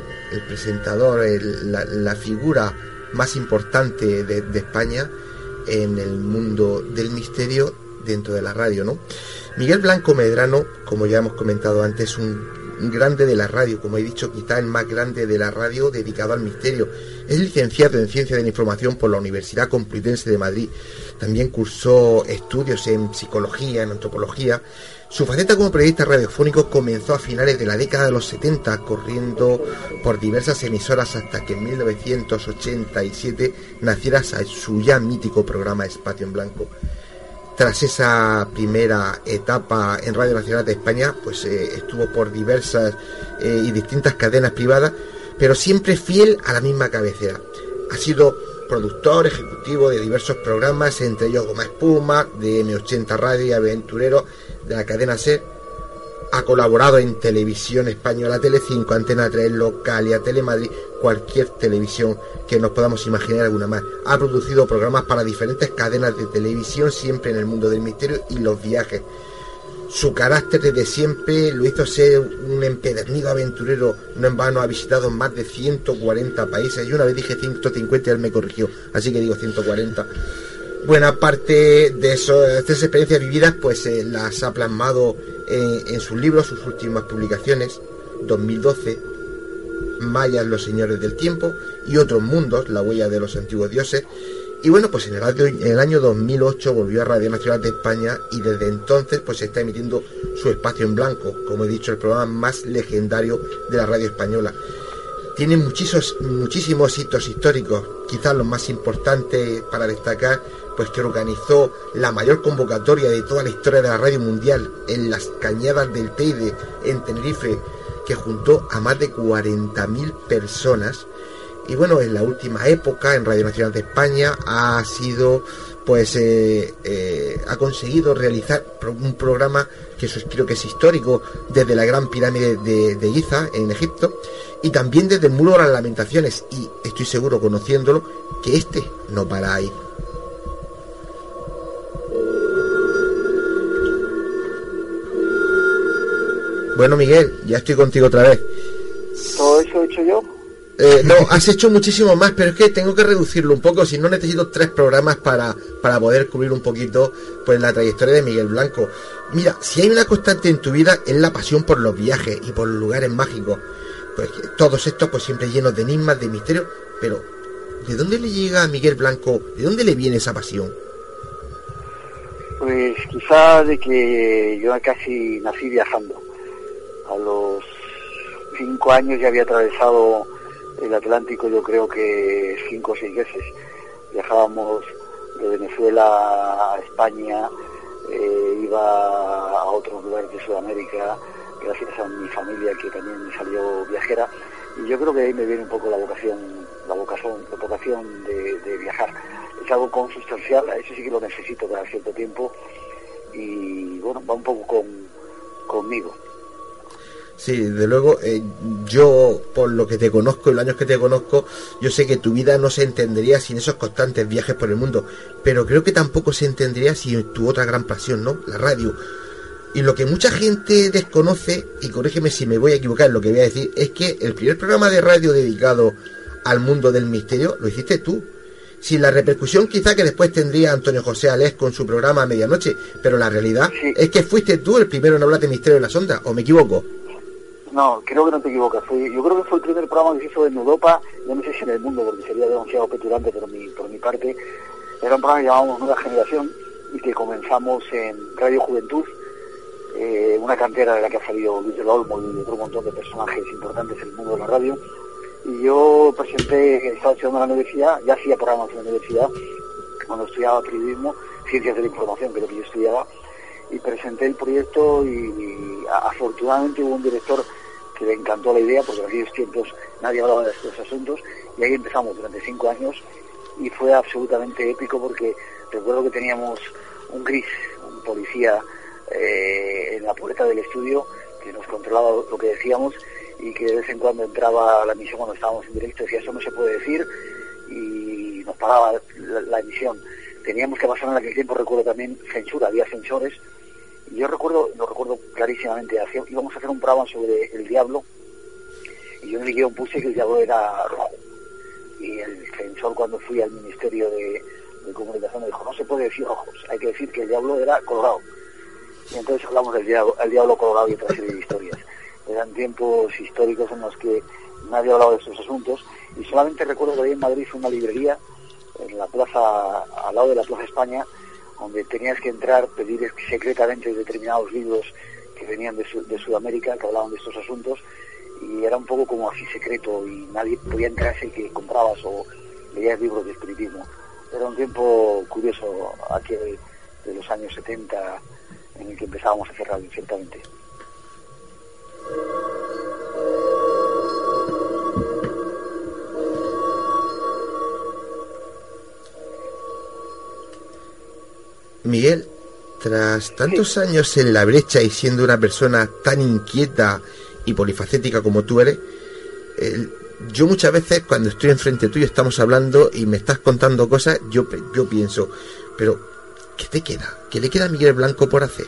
presentador, la, figura más importante de, España en el mundo del misterio dentro de la radio, ¿no? Miguel Blanco Medrano, como ya hemos comentado antes, un grande de la radio, como he dicho, quizá el más grande de la radio dedicado al misterio. Es licenciado en Ciencia de la Información por la Universidad Complutense de Madrid. También cursó estudios en psicología, en antropología. Su faceta como periodista radiofónico comenzó a finales de la década de los 70, corriendo por diversas emisoras hasta que en 1987 naciera su ya mítico programa Espacio en Blanco. Tras esa primera etapa en Radio Nacional de España, pues eh, estuvo por diversas eh, y distintas cadenas privadas, pero siempre fiel a la misma cabecera. Ha sido productor ejecutivo de diversos programas, entre ellos Goma Espuma, de M80 Radio y Aventurero, de la cadena SER. Ha colaborado en Televisión Española, Telecinco, Antena 3, Localia, Telemadrid, cualquier televisión que nos podamos imaginar alguna más. Ha producido programas para diferentes cadenas de televisión, siempre en el mundo del misterio y los viajes. Su carácter desde siempre lo hizo ser un empedernido aventurero. No en vano ha visitado más de 140 países. Y una vez dije 150 y él me corrigió. Así que digo 140 buena parte de, eso, esas experiencias vividas pues eh, las ha plasmado en, en, sus libros, sus últimas publicaciones, 2012, Mayas, los señores del tiempo y otros mundos, la huella de los antiguos dioses. Y bueno, pues en el, año, en el año 2008 volvió a Radio Nacional de España y desde entonces pues se está emitiendo su espacio en blanco, como he dicho, el programa más legendario de la radio española. Tiene muchísimos, muchísimos hitos históricos, quizás los más importantes para destacar pues que organizó la mayor convocatoria de toda la historia de la radio mundial en las cañadas del Teide en Tenerife, que juntó a más de 40.000 personas. Y bueno, en la última época en Radio Nacional de España ha sido, pues, eh, eh, ha conseguido realizar un programa que eso creo que es histórico desde la Gran Pirámide de, de Giza en Egipto y también desde el Muro de las Lamentaciones. Y estoy seguro, conociéndolo, que este no para ahí. Bueno, Miguel, ya estoy contigo otra vez. ¿Todo eso he hecho yo? Eh, no, has hecho muchísimo más, pero es que tengo que reducirlo un poco, si no necesito tres programas para, para poder cubrir un poquito pues la trayectoria de Miguel Blanco. Mira, si hay una constante en tu vida es la pasión por los viajes y por los lugares mágicos. Pues todos estos pues siempre llenos de enigmas, de misterio, pero ¿de dónde le llega a Miguel Blanco? ¿De dónde le viene esa pasión? Pues quizá de que yo casi nací viajando. A los cinco años ya había atravesado el Atlántico yo creo que cinco o seis veces. Viajábamos de Venezuela a España, eh, iba a otros lugares de Sudamérica, gracias a mi familia que también me salió viajera. Y yo creo que ahí me viene un poco la vocación, la vocación, la vocación de, viajar. Es algo consustancial, eso sí que lo necesito cada cierto tiempo y bueno, va un poco con, conmigo. Sí, desde luego, eh, yo por lo que te conozco y los años que te conozco, yo sé que tu vida no se entendería sin esos constantes viajes por el mundo, pero creo que tampoco se entendería sin tu otra gran pasión, ¿no? La radio. Y lo que mucha gente desconoce, y corrígeme si me voy a equivocar en lo que voy a decir, es que el primer programa de radio dedicado al mundo del misterio lo hiciste tú. Sin la repercusión quizá que después tendría Antonio José Alés con su programa a medianoche, pero la realidad sí. es que fuiste tú el primero en hablar de misterio en la sonda, ¿o me equivoco? No, creo que no te equivocas. Yo creo que fue el primer programa que se hizo en Europa, no sé si en el mundo, porque sería demasiado petulante por mi, por mi parte. Era un programa que llamábamos Nueva Generación y que comenzamos en Radio Juventud, eh, una cantera de la que ha salido Luis del Olmo y otro montón de personajes importantes en el mundo de la radio. Y yo presenté, estaba estudiando en la universidad, ya hacía programas en la universidad, cuando estudiaba periodismo, ciencias de la información, que es lo que yo estudiaba, y presenté el proyecto y afortunadamente hubo un director que le encantó la idea, porque en aquellos tiempos nadie hablaba de estos asuntos, y ahí empezamos durante cinco años, y fue absolutamente épico porque recuerdo que teníamos un gris, un policía eh, en la puerta del estudio que nos controlaba lo que decíamos y que de vez en cuando entraba a la emisión cuando estábamos en directo decía eso no se puede decir y nos pagaba la, la emisión. Teníamos que pasar en aquel tiempo, recuerdo también, censura, había censores yo recuerdo, lo recuerdo clarísimamente, hacía, íbamos a hacer un programa sobre el diablo y yo en el guion puse que el diablo era rojo. Y el censor cuando fui al Ministerio de, comunicación, me dijo, no se puede decir ojos, hay que decir que el diablo era colorado. Y entonces hablamos del diablo, el diablo colorado y otra serie de historias. Eran tiempos históricos en los que nadie hablaba de estos asuntos y solamente recuerdo que había en Madrid una librería en la plaza, al lado de la Plaza España, donde tenías que entrar, pedir secretamente determinados libros que venían de, Sudamérica, que hablaban de estos asuntos, y era un poco como así secreto y nadie podía entrarse que comprabas o leías libros de espiritismo. Era un tiempo curioso aquí de, los años 70 en el que empezábamos a hacer radio, ciertamente. Miguel, tras tantos años en la brecha y siendo una persona tan inquieta y polifacética como tú eres, yo muchas veces cuando estoy enfrente tuyo estamos hablando y me estás contando cosas, yo, yo pienso, pero ¿qué te queda? ¿Qué le queda a Miguel Blanco por hacer?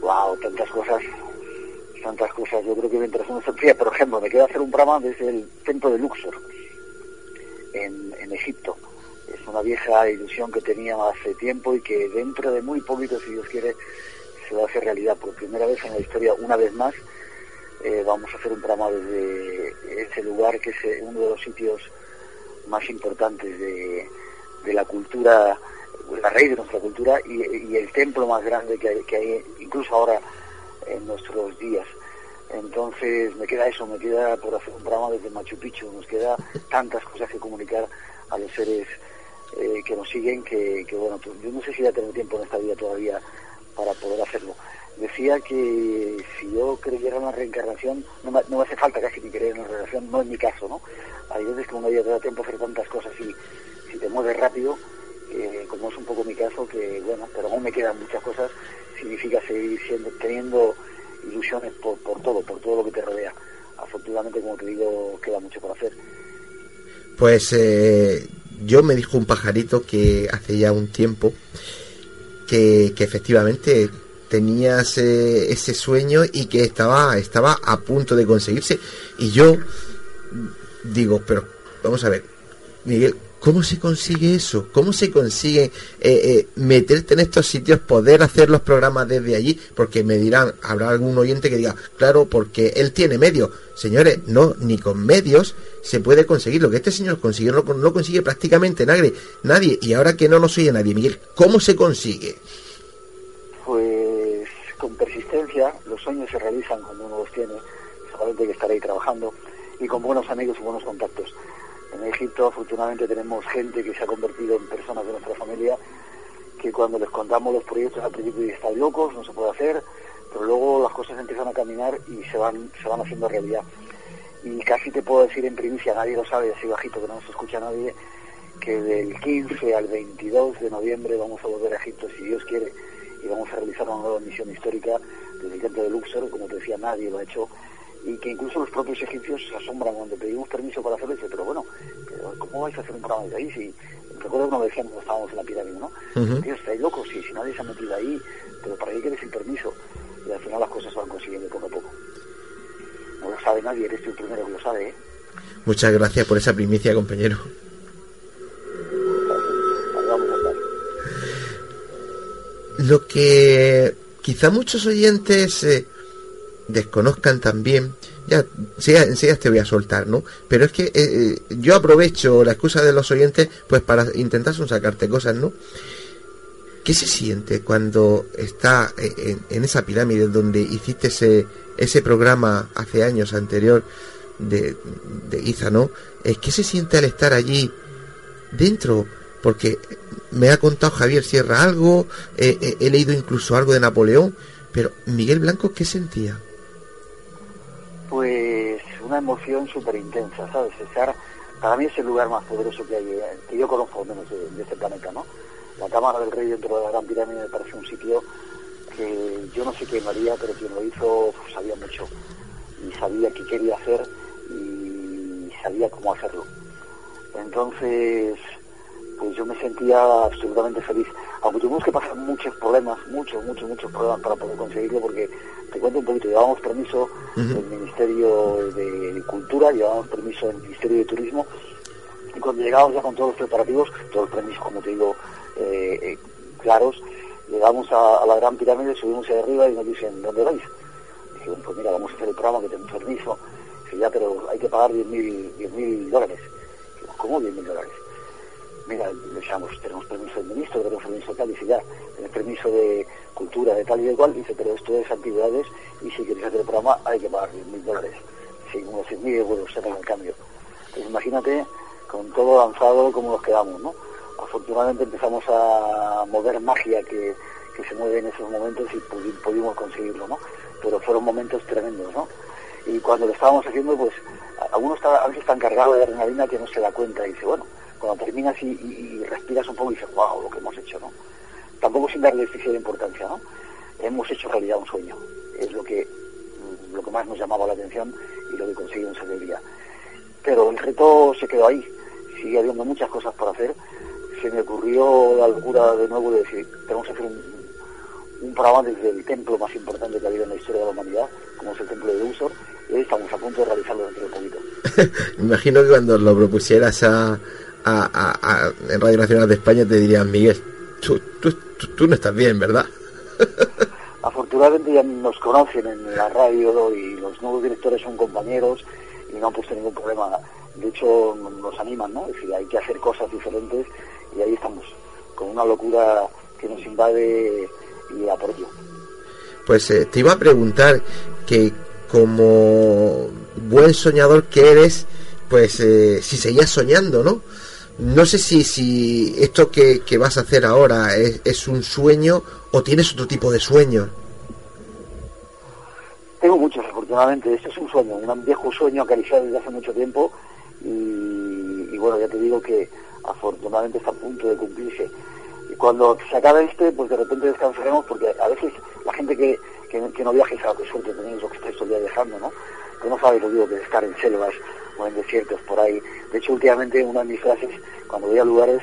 Wow, tantas cosas, tantas cosas. Yo creo que mientras uno se enfría, por ejemplo, me queda hacer un programa desde el templo de Luxor, en, en Egipto una vieja ilusión que tenía hace tiempo y que dentro de muy poquito, si Dios quiere, se va a hacer realidad por primera vez en la historia, una vez más. Eh, vamos a hacer un programa desde ese lugar que es eh, uno de los sitios más importantes de, la cultura, la raíz de nuestra cultura y, el templo más grande que hay, que hay incluso ahora en nuestros días. Entonces me queda eso, me queda por hacer un programa desde Machu Picchu, nos queda tantas cosas que comunicar a los seres eh, que nos siguen, que, bueno, yo no sé si voy a tener tiempo en esta vida todavía para poder hacerlo. Decía que si yo creyera en la reencarnación, no me, no hace falta casi ni creer en la reencarnación, no es mi caso, ¿no? Hay veces que uno ya te da tiempo a hacer tantas cosas y si te mueves rápido, eh, como es un poco mi caso, que bueno, pero aún me quedan muchas cosas, significa seguir siendo, teniendo ilusiones por, por todo, por todo lo que te rodea. Afortunadamente, como te digo, queda mucho por hacer. Pues eh, yo me dijo un pajarito que hace ya un tiempo que, efectivamente tenías ese sueño y que estaba, estaba a punto de conseguirse. Y yo digo, pero vamos a ver, Miguel, ¿Cómo se consigue eso? ¿Cómo se consigue eh, eh, meterte en estos sitios, poder hacer los programas desde allí? Porque me dirán, habrá algún oyente que diga, claro, porque él tiene medios. Señores, no, ni con medios se puede conseguir. Lo que este señor consiguió no, consigue prácticamente nadie, nadie. Y ahora que no nos oye nadie, Miguel, ¿cómo se consigue? Pues con persistencia, los sueños se realizan cuando uno los tiene, solamente que estar ahí trabajando y con buenos amigos y buenos contactos. En Egipto afortunadamente tenemos gente que se ha convertido en personas de nuestra familia que cuando les contamos los proyectos al principio están locos, no se puede hacer, pero luego las cosas empiezan a caminar y se van, se van haciendo realidad. Y casi te puedo decir en primicia, nadie lo sabe, así bajito que no se escucha nadie, que del 15 al 22 de noviembre vamos a volver a Egipto si Dios quiere y vamos a realizar una nueva misión histórica desde el templo de Luxor, como te decía, nadie lo ha hecho y que incluso los propios egipcios se asombran cuando pedimos permiso para hacerlo y dicen, pero bueno, ¿cómo vais a hacer un programa de ahí? Si, recuerdo que una vez cuando estábamos en la pirámide, ¿no? Dios, estáis locos, si, si nadie se ha metido ahí, pero ¿para qué quieres el permiso? Y al final las cosas se van consiguiendo poco a poco. No lo sabe nadie, eres tú el primero que lo sabe, ¿eh? Muchas gracias por esa primicia, compañero. Lo que quizá muchos oyentes eh, desconozcan también, ya enseguida te voy a soltar, ¿no? Pero es que eh, eh, yo aprovecho la excusa de los oyentes pues para intentar sacarte cosas, ¿no? ¿Qué se siente cuando está eh, en, esa pirámide donde hiciste ese, ese programa hace años anterior de, de Iza, ¿no? ¿Qué se siente al estar allí dentro? Porque me ha contado Javier Sierra algo, he leído incluso algo de Napoleón, pero Miguel Blanco, ¿qué sentía? Pues una emoción súper intensa, ¿sabes? para mí es el lugar más poderoso que hay, eh, que yo conozco al menos de, este planeta, ¿no? La Cámara del Rey dentro de la Gran Pirámide me parece un sitio que yo no sé quién lo haría, pero quien lo hizo pues, sabía mucho y sabía qué quería hacer y sabía cómo hacerlo. Entonces, pues yo me sentía absolutamente feliz. Aunque tuvimos que pasar muchos problemas, muchos, muchos, muchos problemas para poder conseguirlo, porque te cuento un poquito, llevábamos permiso del Ministerio de Cultura, llevábamos permiso del Ministerio de Turismo, Y cuando llegamos ya con todos los preparativos, todos los permisos, como te digo, eh, eh, claros, llegamos a, la Gran Pirámide, subimos ahí arriba y nos dicen, ¿dónde vais? Dijeron, pues mira, vamos a hacer el programa que tenemos permiso. Ya, pero hay que pagar 10.000 mil dólares. Digo, ¿cómo 10.000 dólares? Mira, le decíamos, tenemos permiso del ministro, tenemos permiso de tal, ya, tenemos permiso de cultura, de tal y de cual, dice, pero esto es antigüedades y si quieres hacer el programa hay que pagar 10.000 dólares. Sí, unos 100.000 euros será el cambio. Entonces imagínate, con todo avanzado, cómo nos quedamos, ¿no? Afortunadamente empezamos a mover magia que, que se mueve en esos momentos y pudimos conseguirlo, ¿no? Pero fueron momentos tremendos, ¿no? Y cuando lo estábamos haciendo, pues, algunos está, a veces están cargados de adrenalina que no se da cuenta y dice, bueno, cuando terminas y, respiras un poco y dices, wow, lo que hemos hecho, ¿no? Tampoco sin darle excesiva importancia, ¿no? Hemos hecho realidad un sueño, es lo que, lo que más nos llamaba la atención y lo que conseguimos ese día. Pero el reto se quedó ahí, sigue habiendo muchas cosas por hacer. Se me ocurrió la locura de nuevo de decir, tenemos que hacer un, un programa desde el templo más importante que ha habido en la historia de la humanidad, como es el templo de Usor, y estamos a punto de realizarlo dentro de poquito. *laughs* Imagino que cuando lo propusieras a, en Radio Nacional de España te dirían, Miguel, tú, tú, no estás bien, ¿verdad? *laughs* Afortunadamente ya nos conocen en la radio y los nuevos directores son compañeros y no han puesto ningún problema. De hecho, nos animan, ¿no? Es decir, hay que hacer cosas diferentes y ahí estamos, con una locura que nos invade y a por ello. Pues eh, te iba a preguntar que como buen soñador que eres, pues eh, si seguías soñando, ¿no? No sé si, si esto que, vas a hacer ahora es, un sueño o tienes otro tipo de sueño. Tengo muchos, afortunadamente. Este es un sueño, un viejo sueño acariciado desde hace mucho tiempo y, bueno, ya te digo que afortunadamente está a punto de cumplirse. Y cuando se acabe este, pues de repente descansaremos porque a veces la gente que, que, no viaja y sabe qué suerte tenéis o que estáis todo el día viajando, ¿no? Que no sabe lo digo que es estar en selvas o en desiertos por ahí. De hecho, últimamente una de mis frases, cuando voy a lugares,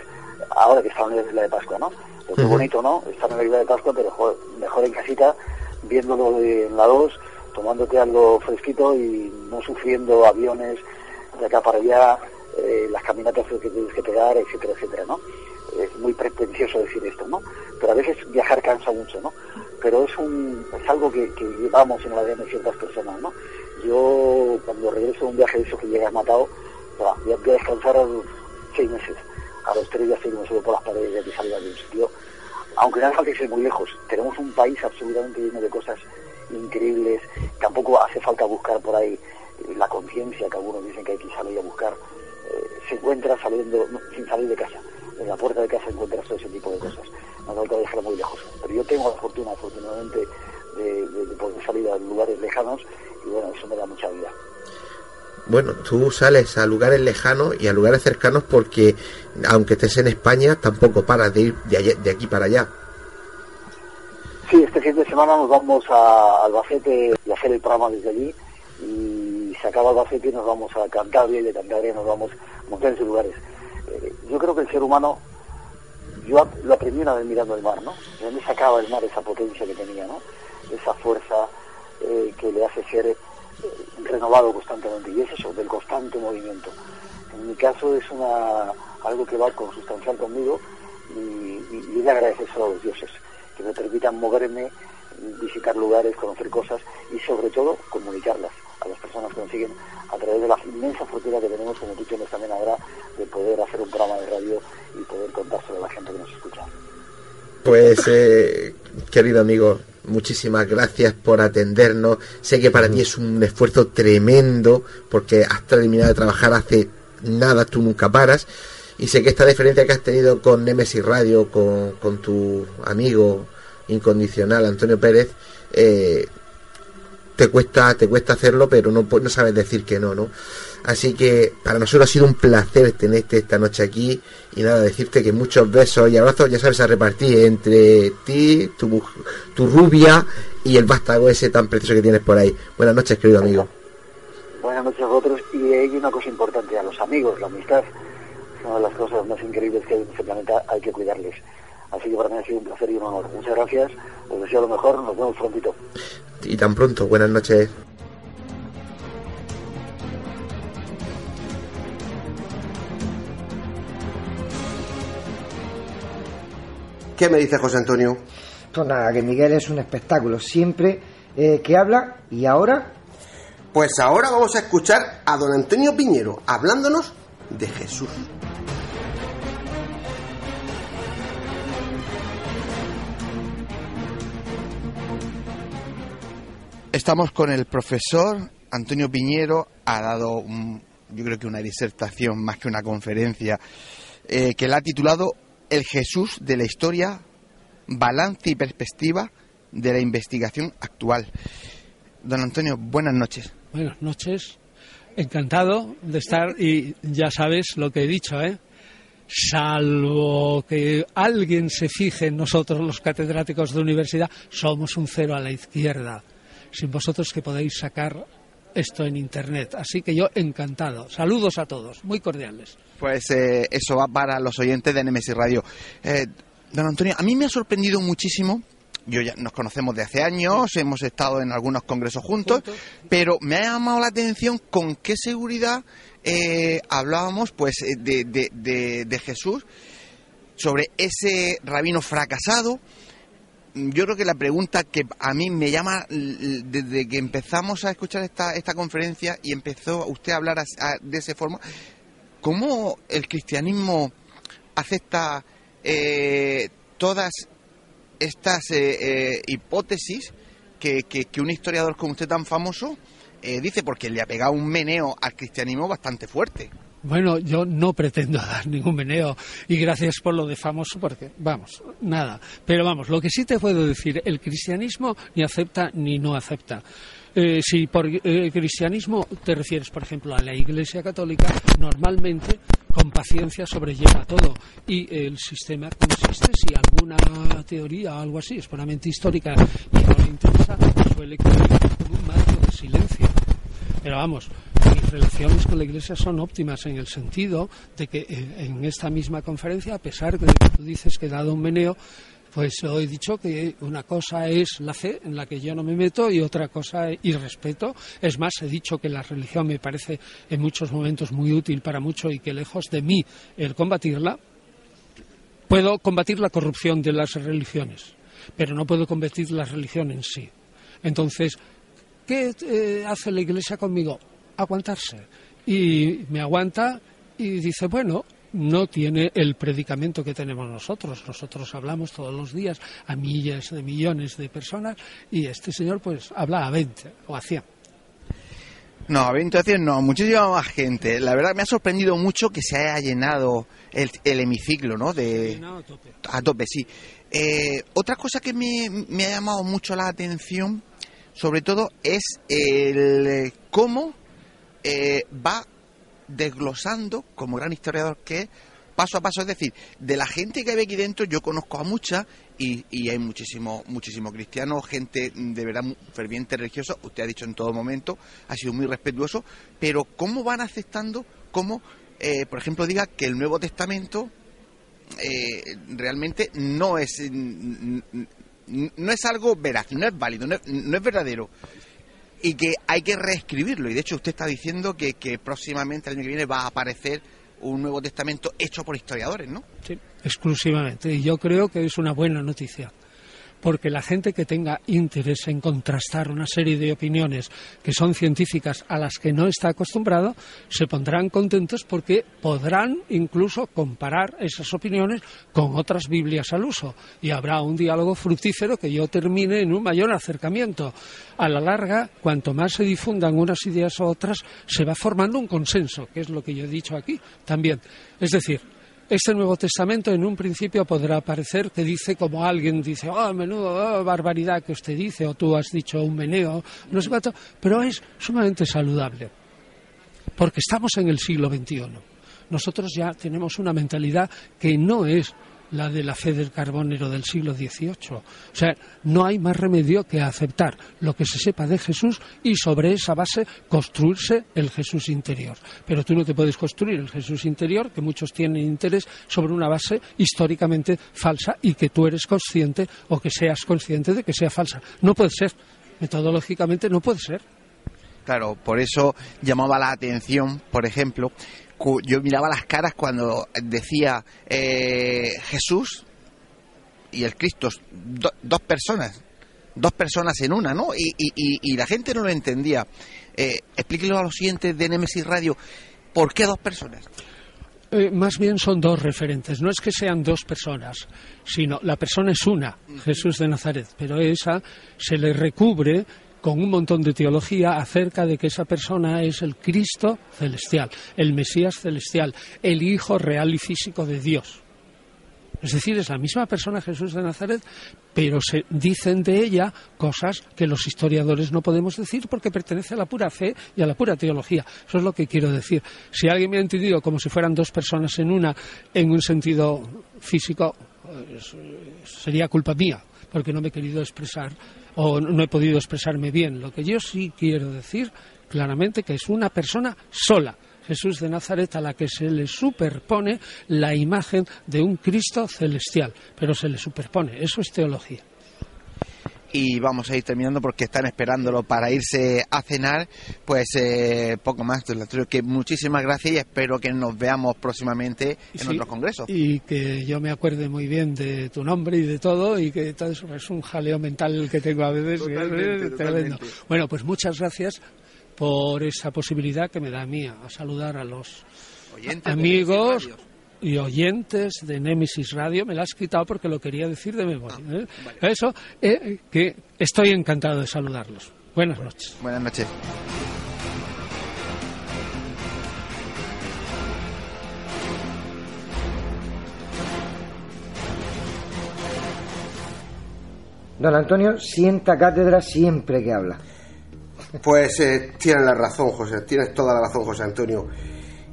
ahora que estamos en la isla de Pascua, ¿no? Pues qué bonito, ¿no? Estar en la isla de Pascua, pero mejor en casita, viéndolo de, en la 2, tomándote algo fresquito y no sufriendo aviones de acá para allá, eh, las caminatas que tienes que pegar, etcétera, etcétera, ¿no? Es muy pretencioso decir esto, ¿no? Pero a veces viajar cansa mucho, ¿no? Pero es, un, es algo que, que llevamos en la ADN ciertas personas, ¿no? Yo, cuando regreso de un viaje de esos que llegas matado, voy a, descansar seis meses. A los tres ya estoy me subo por las paredes de que salga de un sitio. Aunque no hace falta irse muy lejos. Tenemos un país absolutamente lleno de cosas increíbles. Tampoco hace falta buscar por ahí la conciencia que algunos dicen que hay que salir a buscar. Eh, se encuentra saliendo, sin salir de casa. En la puerta de casa encuentras todo ese tipo de cosas. No hace falta dejarlo muy lejos. Pero yo tengo la fortuna, afortunadamente, de, de poder salir a lugares lejanos y bueno, eso me da mucha vida. Bueno, tú sales a lugares lejanos y a lugares cercanos porque, aunque estés en España, tampoco paras de ir de, aquí para allá. Sí, este fin de semana nos vamos a Albacete y hacer el programa desde allí y se acaba Albacete y nos vamos a Cantabria y de Cantabria nos vamos a montar en lugares. Eh, yo creo que el ser humano, yo lo aprendí una vez mirando el mar, ¿no? De dónde sacaba el mar esa potencia que tenía, ¿no? Esa fuerza, eh, que le hace ser eh, renovado constantemente y es eso, del constante movimiento. En mi caso es una algo que va consustancial conmigo y, y, le agradezco a los dioses que me permitan moverme, visitar lugares, conocer cosas y sobre todo comunicarlas a las personas que nos siguen a través de la inmensa fortuna que tenemos, como tú tienes también ahora, de poder hacer un programa de radio y poder contárselo a la gente que nos escucha. Pues, eh, querido amigo, muchísimas gracias por atendernos. Sé que para ti es un esfuerzo tremendo porque has terminado de trabajar hace nada, tú nunca paras. Y sé que esta diferencia que has tenido con Nemesis Radio, con, con tu amigo incondicional Antonio Pérez, eh, te cuesta, te cuesta hacerlo, pero no, no sabes decir que no, ¿no? Así que para nosotros ha sido un placer tenerte esta noche aquí y nada, decirte que muchos besos y abrazos ya sabes a repartir entre ti, tu, tu rubia y el vástago ese tan precioso que tienes por ahí. Buenas noches, querido amigo. Buenas noches a vosotros y hay una cosa importante, a los amigos, la amistad, es una de las cosas más increíbles que hay en este planeta, hay que cuidarles. Así que para mí ha sido un placer y un honor. Muchas gracias, os lo mejor, nos vemos prontito. Y tan pronto, buenas noches. ¿Qué me dice José Antonio? Pues nada, que Miguel es un espectáculo, siempre eh, que habla y ahora... Pues ahora vamos a escuchar a don Antonio Piñero hablándonos de Jesús. Estamos con el profesor Antonio Piñero, ha dado un- yo creo que una disertación más que una conferencia, eh, que la ha titulado El Jesús de la historia, balance y perspectiva de la investigación actual. Don Antonio, buenas noches. Buenas noches. Encantado de estar y ya sabes lo que he dicho, ¿eh? Salvo que alguien se fije en nosotros, los catedráticos de universidad, somos un cero a la izquierda. Sin vosotros que podéis sacar esto en Internet. Así que yo encantado. Saludos a todos, muy cordiales. Pues eh, eso va para los oyentes de NMS Radio. Eh, don Antonio, a mí me ha sorprendido muchísimo. Yo ya nos conocemos de hace años, hemos estado en algunos congresos juntos, pero me ha llamado la atención con qué seguridad eh, hablábamos pues eh, de, de- de- de Jesús, sobre ese rabino fracasado. Yo creo que la pregunta que a mí me llama desde que empezamos a escuchar esta, esta conferencia y empezó usted a hablar a- de esa forma, ¿cómo el cristianismo acepta eh, todas estas eh, eh, hipótesis que, que- que un historiador como usted tan famoso eh, dice? Porque le ha pegado un meneo al cristianismo bastante fuerte. Bueno, yo no pretendo *laughs* dar ningún meneo y gracias por lo de famoso porque, vamos, nada. Pero vamos, lo que sí te puedo decir, el cristianismo ni acepta ni no acepta. Eh, si por eh, cristianismo te refieres, por ejemplo, a la Iglesia Católica, normalmente con paciencia sobrelleva todo y el sistema consiste, si alguna teoría o algo así es puramente histórica y no le interesa, suele con un marco de silencio. Pero vamos, relaciones con la Iglesia son óptimas en el sentido de que eh, en esta misma conferencia, a pesar de que tú dices que he dado un meneo, pues he dicho que una cosa es la fe en la que yo no me meto y otra cosa y respeto. Es más, he dicho que la religión me parece en muchos momentos muy útil para mucho y que lejos de mí el combatirla, puedo combatir la corrupción de las religiones, pero no puedo combatir la religión en sí. Entonces, ¿qué eh, hace la Iglesia conmigo? Aguantarse. Y me aguanta y dice, bueno, no tiene el predicamento que tenemos nosotros. Nosotros hablamos todos los días a miles de millones de personas y este señor pues habla a 20 o a 100. No, a 20 veces no, muchísima más gente. La verdad me ha sorprendido mucho que se haya llenado el, el hemiciclo, ¿no? De, a tope, sí. Eh, otra cosa que me, me ha llamado mucho la atención, sobre todo, es el eh, cómo eh, va desglosando, como gran historiador que es, paso a paso. Es decir, de la gente que hay aquí dentro, yo conozco a mucha y, y hay muchísimo, muchísimo cristiano, gente de verdad ferviente religiosa. Usted ha dicho en todo momento, ha sido muy respetuoso, pero cómo van aceptando, cómo, eh, por ejemplo, diga que el Nuevo Testamento eh, realmente no es no es algo veraz, no es válido, no es verdadero y que hay que reescribirlo. Y de hecho usted está diciendo que, que próximamente el año que viene va a aparecer un Nuevo Testamento hecho por historiadores, ¿no? Sí, exclusivamente. Y yo creo que es una buena noticia. Porque la gente que tenga interés en contrastar una serie de opiniones que son científicas a las que no está acostumbrado, se pondrán contentos porque podrán incluso comparar esas opiniones con otras Biblias al uso. Y habrá un diálogo fructífero que yo termine en un mayor acercamiento. A la larga, cuanto más se difundan unas ideas u otras, se va formando un consenso, que es lo que yo he dicho aquí también. Es decir, este Nuevo Testamento en un principio podrá parecer que dice como alguien dice, oh, menudo oh, barbaridad que usted dice, o tú has dicho un meneo, no sé cuánto, pero es sumamente saludable, porque estamos en el siglo XXI. Nosotros ya tenemos una mentalidad que no es la de la fe del carbonero del siglo XVIII. O sea, no hay más remedio que aceptar lo que se sepa de Jesús y sobre esa base construirse el Jesús interior. Pero tú no te puedes construir el Jesús interior, que muchos tienen interés, sobre una base históricamente falsa y que tú eres consciente o que seas consciente de que sea falsa. No puede ser. Metodológicamente no puede ser. Claro, por eso llamaba la atención, por ejemplo, yo miraba las caras cuando decía eh, Jesús y el Cristo, dos personas, dos personas en una, ¿no? Y, y, la gente no lo entendía. Eh, explíquelo a los siguientes de Nemesis Radio, ¿por qué dos personas? Eh, más bien son dos referentes. No es que sean dos personas, sino la persona es una, Jesús de Nazaret, pero esa se le recubre con un montón de teología acerca de que esa persona es el Cristo celestial, el Mesías celestial, el Hijo real y físico de Dios. Es decir, es la misma persona Jesús de Nazaret, pero se dicen de ella cosas que los historiadores no podemos decir porque pertenece a la pura fe y a la pura teología. Eso es lo que quiero decir. Si alguien me ha entendido como si fueran dos personas en una, en un sentido físico, pues, sería culpa mía, porque no me he querido expresar o no he podido expresarme bien. Lo que yo sí quiero decir claramente que es una persona sola. Jesús de Nazaret a la que se le superpone la imagen de un Cristo celestial, pero se le superpone, eso es teología y vamos a ir terminando porque están esperándolo para irse a cenar. Pues eh, poco más, que muchísimas gracias y espero que nos veamos próximamente en otros congresos. Y que yo me acuerde muy bien de tu nombre y de todo y que todo eso es un jaleo mental que tengo a veces. Bueno, pues muchas gracias por esa posibilidad que me da a mí a saludar a los amigos y oyentes de Nemesis Radio. Me la has quitado porque lo quería decir de memoria. Ah, ¿eh? Eso, eh, que estoy encantado de saludarlos. Buenas noches. Buenas noches. Don Antonio sienta cátedra siempre que habla. Pues eh, tienes la razón, José, tienes toda la razón, José Antonio.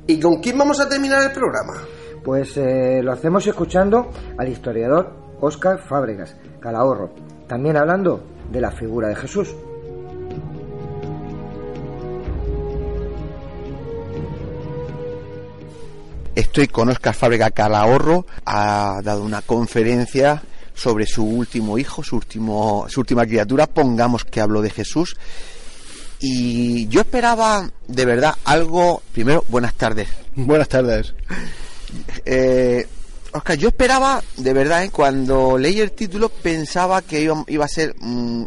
¿Y con quién vamos a terminar el programa? Pues eh, lo hacemos escuchando al historiador Óscar Fábregas, Calahorro, también hablando de la figura de Jesús. Estoy con Óscar Fábregas Calahorro, ha dado una conferencia sobre su último hijo, su, último, su última criatura, pongamos que habló de Jesús, y yo esperaba, de verdad, algo. Primero, buenas tardes. Buenas tardes. Eh, Oscar, yo esperaba, de verdad, ¿eh? cuando leí el título, pensaba que iba, a ser mm,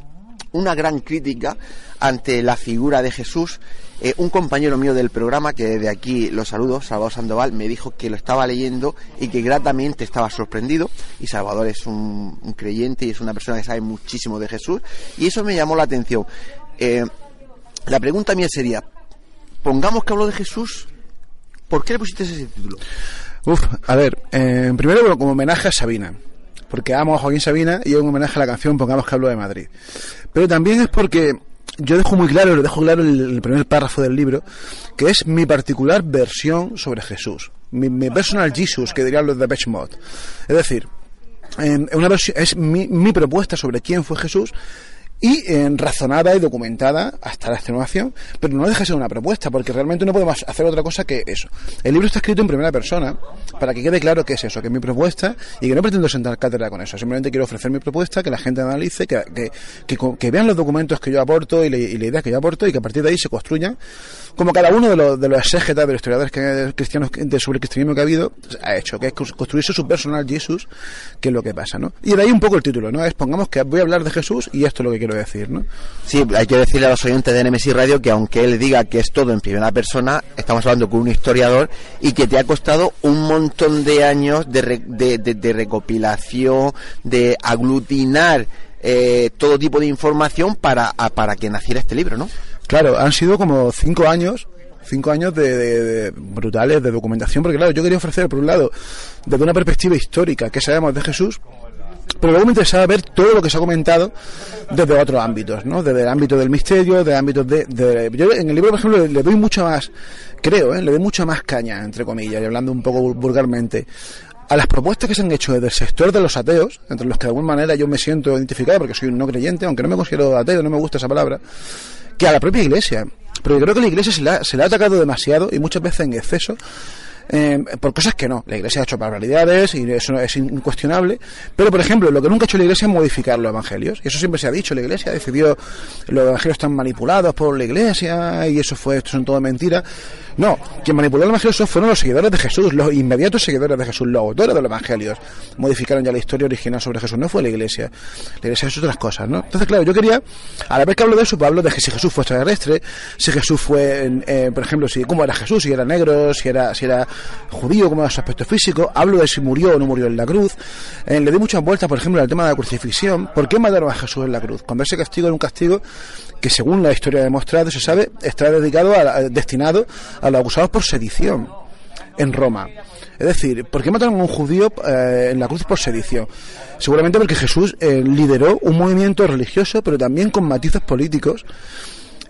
una gran crítica ante la figura de Jesús. Eh, un compañero mío del programa, que de aquí lo saludo, Salvador Sandoval, me dijo que lo estaba leyendo y que gratamente estaba sorprendido. Y Salvador es un, creyente y es una persona que sabe muchísimo de Jesús. Y eso me llamó la atención. Eh, la pregunta mía sería, pongamos que hablo de Jesús, ¿por qué le pusiste ese título? Uf, a ver, eh, primero como homenaje a Sabina, porque amo a Joaquín Sabina y es un homenaje a la canción Pongamos que hablo de Madrid. Pero también es porque yo dejo muy claro, lo dejo claro en el, primer párrafo del libro, que es mi particular versión sobre Jesús, mi, personal Jesus, que dirían los de Mod. Es decir, una es mi propuesta sobre quién fue Jesús y eh, razonada y documentada hasta la extenuación, pero no deja de ser una propuesta, porque realmente no podemos hacer otra cosa que eso. El libro está escrito en primera persona, para que quede claro que es eso, que es mi propuesta, y que no pretendo sentar cátedra con eso, simplemente quiero ofrecer mi propuesta, que la gente analice, que, vean los documentos que yo aporto y, la idea que yo aporto, y que a partir de ahí se construyan, como cada uno de los, de los exégetas, de los historiadores que, cristianos de, sobre el cristianismo que ha habido, ha hecho, que es construirse su personal Jesús, que es lo que pasa, ¿no? Y de ahí un poco el título, ¿no? Es pongamos que voy a hablar de Jesús y esto es lo que quiero decir, ¿no? Sí, hay que decirle a los oyentes de NMC Radio que aunque él diga que es todo en primera persona, estamos hablando con un historiador y que te ha costado un montón de años de, de, recopilación, de aglutinar eh, todo tipo de información para, para que naciera este libro, ¿no? Claro, han sido como cinco años cinco años de, brutales de documentación, porque claro, yo quería ofrecer, por un lado, desde una perspectiva histórica, que sabemos de Jesús, pero luego me interesaba ver todo lo que se ha comentado desde otros ámbitos, ¿no? Desde el ámbito del misterio, de ámbitos de, Yo en el libro, por ejemplo, le, doy mucho más, creo, ¿eh? le doy mucha más caña, entre comillas, y hablando un poco vulgarmente, a las propuestas que se han hecho desde el sector de los ateos, entre los que de alguna manera yo me siento identificado porque soy un no creyente, aunque no me considero ateo, no me gusta esa palabra, que a la propia iglesia. Pero yo creo que la iglesia se la, se la ha atacado demasiado y muchas veces en exceso eh, por cosas que no. La Iglesia ha hecho barbaridades y eso es incuestionable. Pero, por ejemplo, lo que nunca ha hecho la Iglesia es modificar los evangelios. Y eso siempre se ha dicho. La Iglesia decidió los evangelios están manipulados por la Iglesia y eso fue, esto son todo mentiras. No, quien manipuló los evangelios fueron los seguidores de Jesús, los inmediatos seguidores de Jesús, los autores de los evangelios. Modificaron ya la historia original sobre Jesús. No fue la Iglesia. La Iglesia es otras cosas, ¿no? Entonces, claro, yo quería, a la vez que hablo de eso, pues hablo de que si Jesús fue extraterrestre, si Jesús fue, eh, por ejemplo, si cómo era Jesús, si era negro, si era, si era judío, cómo era su aspecto físico, hablo de si murió o no murió en la cruz, eh, le di muchas vueltas, por ejemplo, al tema de la crucifixión, ¿por qué mataron a Jesús en la cruz? Cuando castigo era un castigo que según la historia ha demostrado, se sabe, está dedicado a, destinado a los acusados por sedición en Roma. Es decir, ¿por qué mataron a un judío eh, en la cruz por sedición? Seguramente porque Jesús eh, lideró un movimiento religioso, pero también con matices políticos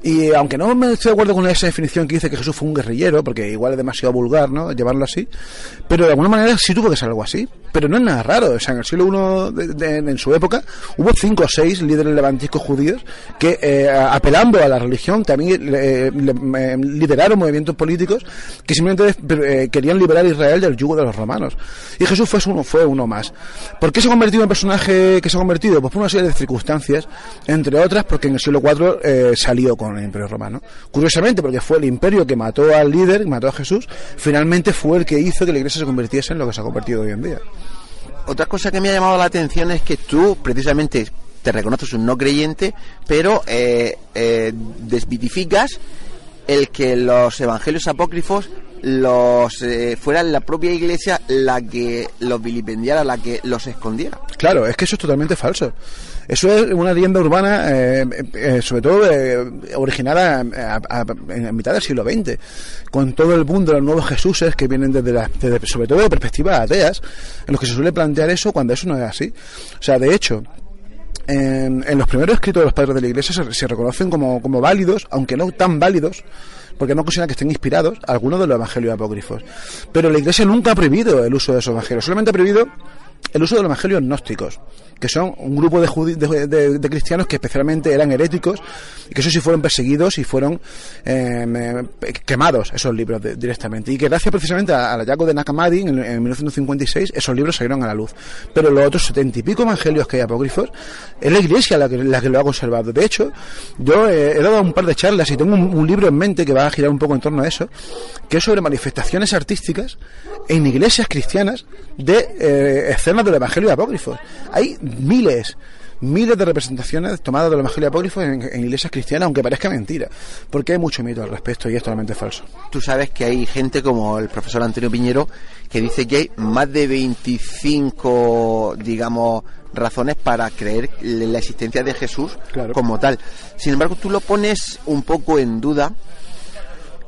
y aunque no me estoy de acuerdo con esa definición que dice que Jesús fue un guerrillero, porque igual es demasiado vulgar, ¿no? Llevarlo así. Pero de alguna manera sí tuvo que ser algo así. Pero no es nada raro. O sea, en el siglo I, en su época, hubo cinco o seis líderes levantiscos judíos que, eh, apelando a la religión, también eh, lideraron movimientos políticos que simplemente eh, querían liberar a Israel del yugo de los romanos. Y Jesús fue uno, fue uno más. ¿Por qué se ha convertido en personaje que se ha convertido? Pues por una serie de circunstancias, entre otras porque en el siglo IV salió con el Imperio Romano. Curiosamente, porque fue el imperio que mató al líder, mató a Jesús, finalmente fue el que hizo que la iglesia se convirtiese en lo que se ha convertido hoy en día. Otra cosa que me ha llamado la atención es que tú, precisamente, te reconoces un no creyente, pero eh, eh, desvitificas el que los evangelios apócrifos los eh, fuera la propia iglesia la que los vilipendiara, la que los escondiera. Claro, es que eso es totalmente falso. Eso es una leyenda urbana, eh, eh, sobre todo eh, originada en mitad del siglo XX, con todo el boom de los nuevos Jesuses que vienen desde, la, sobre todo de perspectivas ateas, en los que se suele plantear eso cuando eso no es así. O sea, de hecho, en, los primeros escritos de los padres de la Iglesia se, reconocen como, como válidos, aunque no tan válidos, porque no consideran que estén inspirados algunos de los evangelios apócrifos. Pero la Iglesia nunca ha prohibido el uso de esos evangelios, solamente ha prohibido el uso de los evangelios gnósticos, que son un grupo de, de, cristianos que especialmente eran heréticos y que eso sí fueron perseguidos y fueron em, eh, quemados esos libros directamente. Y que gracias precisamente al hallazgo de Nakamadi en, 1956 esos libros salieron a la luz. Pero los otros setenta y pico evangelios que hay apócrifos es la iglesia la que, la que lo ha conservado. De hecho, yo he, dado un par de charlas y tengo un, libro en mente que va a girar un poco en torno a eso, que es sobre manifestaciones artísticas en iglesias cristianas de eh, escenas del Evangelio apócrifos. Hay miles, miles de representaciones tomadas del Evangelio apócrifo en, iglesias cristianas, aunque parezca mentira, porque hay mucho mito al respecto y es totalmente falso. Tú sabes que hay gente como el profesor Antonio Piñero que dice que hay más de 25, digamos, razones para creer en la existencia de Jesús como tal. Sin embargo, tú lo pones un poco en duda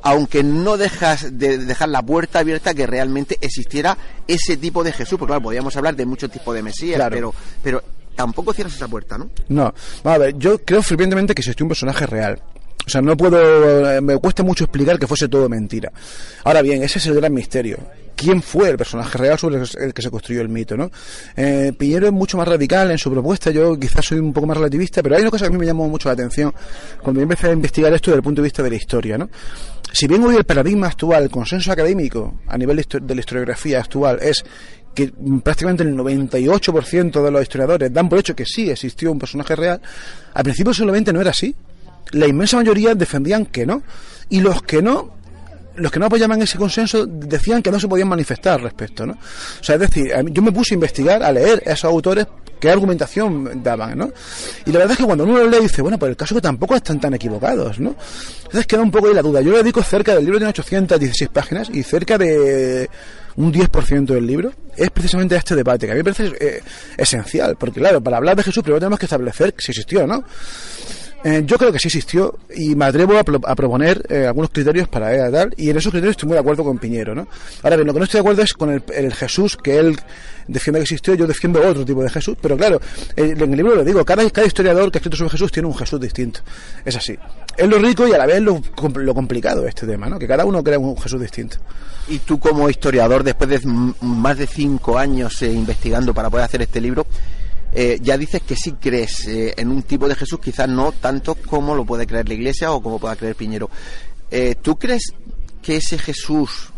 aunque no dejas de dejar la puerta abierta que realmente existiera ese tipo de Jesús, porque claro, podríamos hablar de muchos tipos de Mesías, pero, pero tampoco cierras esa puerta, ¿no? No, a ver, yo creo fervientemente que existió un personaje real. O sea, no puedo, eh, me cuesta mucho explicar que fuese todo mentira. Ahora bien, ese es el gran misterio. ¿Quién fue el personaje real sobre el que se construyó el mito, no? Eh, Piñero es mucho más radical en su propuesta, yo quizás soy un poco más relativista, pero hay una cosa que a mí me llamó mucho la atención cuando yo empecé a investigar esto desde el punto de vista de la historia, ¿no? Si bien hoy el paradigma actual, el consenso académico a nivel de la historiografía actual es que prácticamente el 98% de los historiadores dan por hecho que sí existió un personaje real, al principio solamente no era así. La inmensa mayoría defendían que no. Y los que no, los que no apoyaban ese consenso decían que no se podían manifestar al respecto, ¿no? O sea, es decir, yo me puse a investigar, a leer a esos autores qué argumentación daban, ¿no? Y la verdad es que cuando uno lo lee dice, bueno, pues el caso que tampoco están tan equivocados, ¿no? Entonces queda un poco ahí la duda. Yo le dedico cerca del libro, tiene 816 páginas y cerca de un 10% del libro es precisamente este debate, que a mí me parece eh, esencial, porque claro, para hablar de Jesús primero tenemos que establecer si existió no. Eh, yo creo que sí existió y me atrevo a, proponer eh, algunos criterios para ella tal, y en esos criterios estoy muy de acuerdo con Piñero, ¿no? Ahora bien, lo que no estoy de acuerdo es con el, Jesús que él defiende que existió, yo defiendo otro tipo de Jesús, pero claro, en el libro lo digo, cada, cada historiador que ha escrito sobre Jesús tiene un Jesús distinto, es así. Es lo rico y a la vez lo, lo complicado este tema, ¿no? Que cada uno crea un Jesús distinto. Y tú como historiador, después de más de cinco años eh, investigando para poder hacer este libro, eh, ya dices que sí crees eh, en un tipo de Jesús, quizás no tanto como lo puede creer la Iglesia o como pueda creer Piñero. Eh, ¿Tú crees que ese Jesús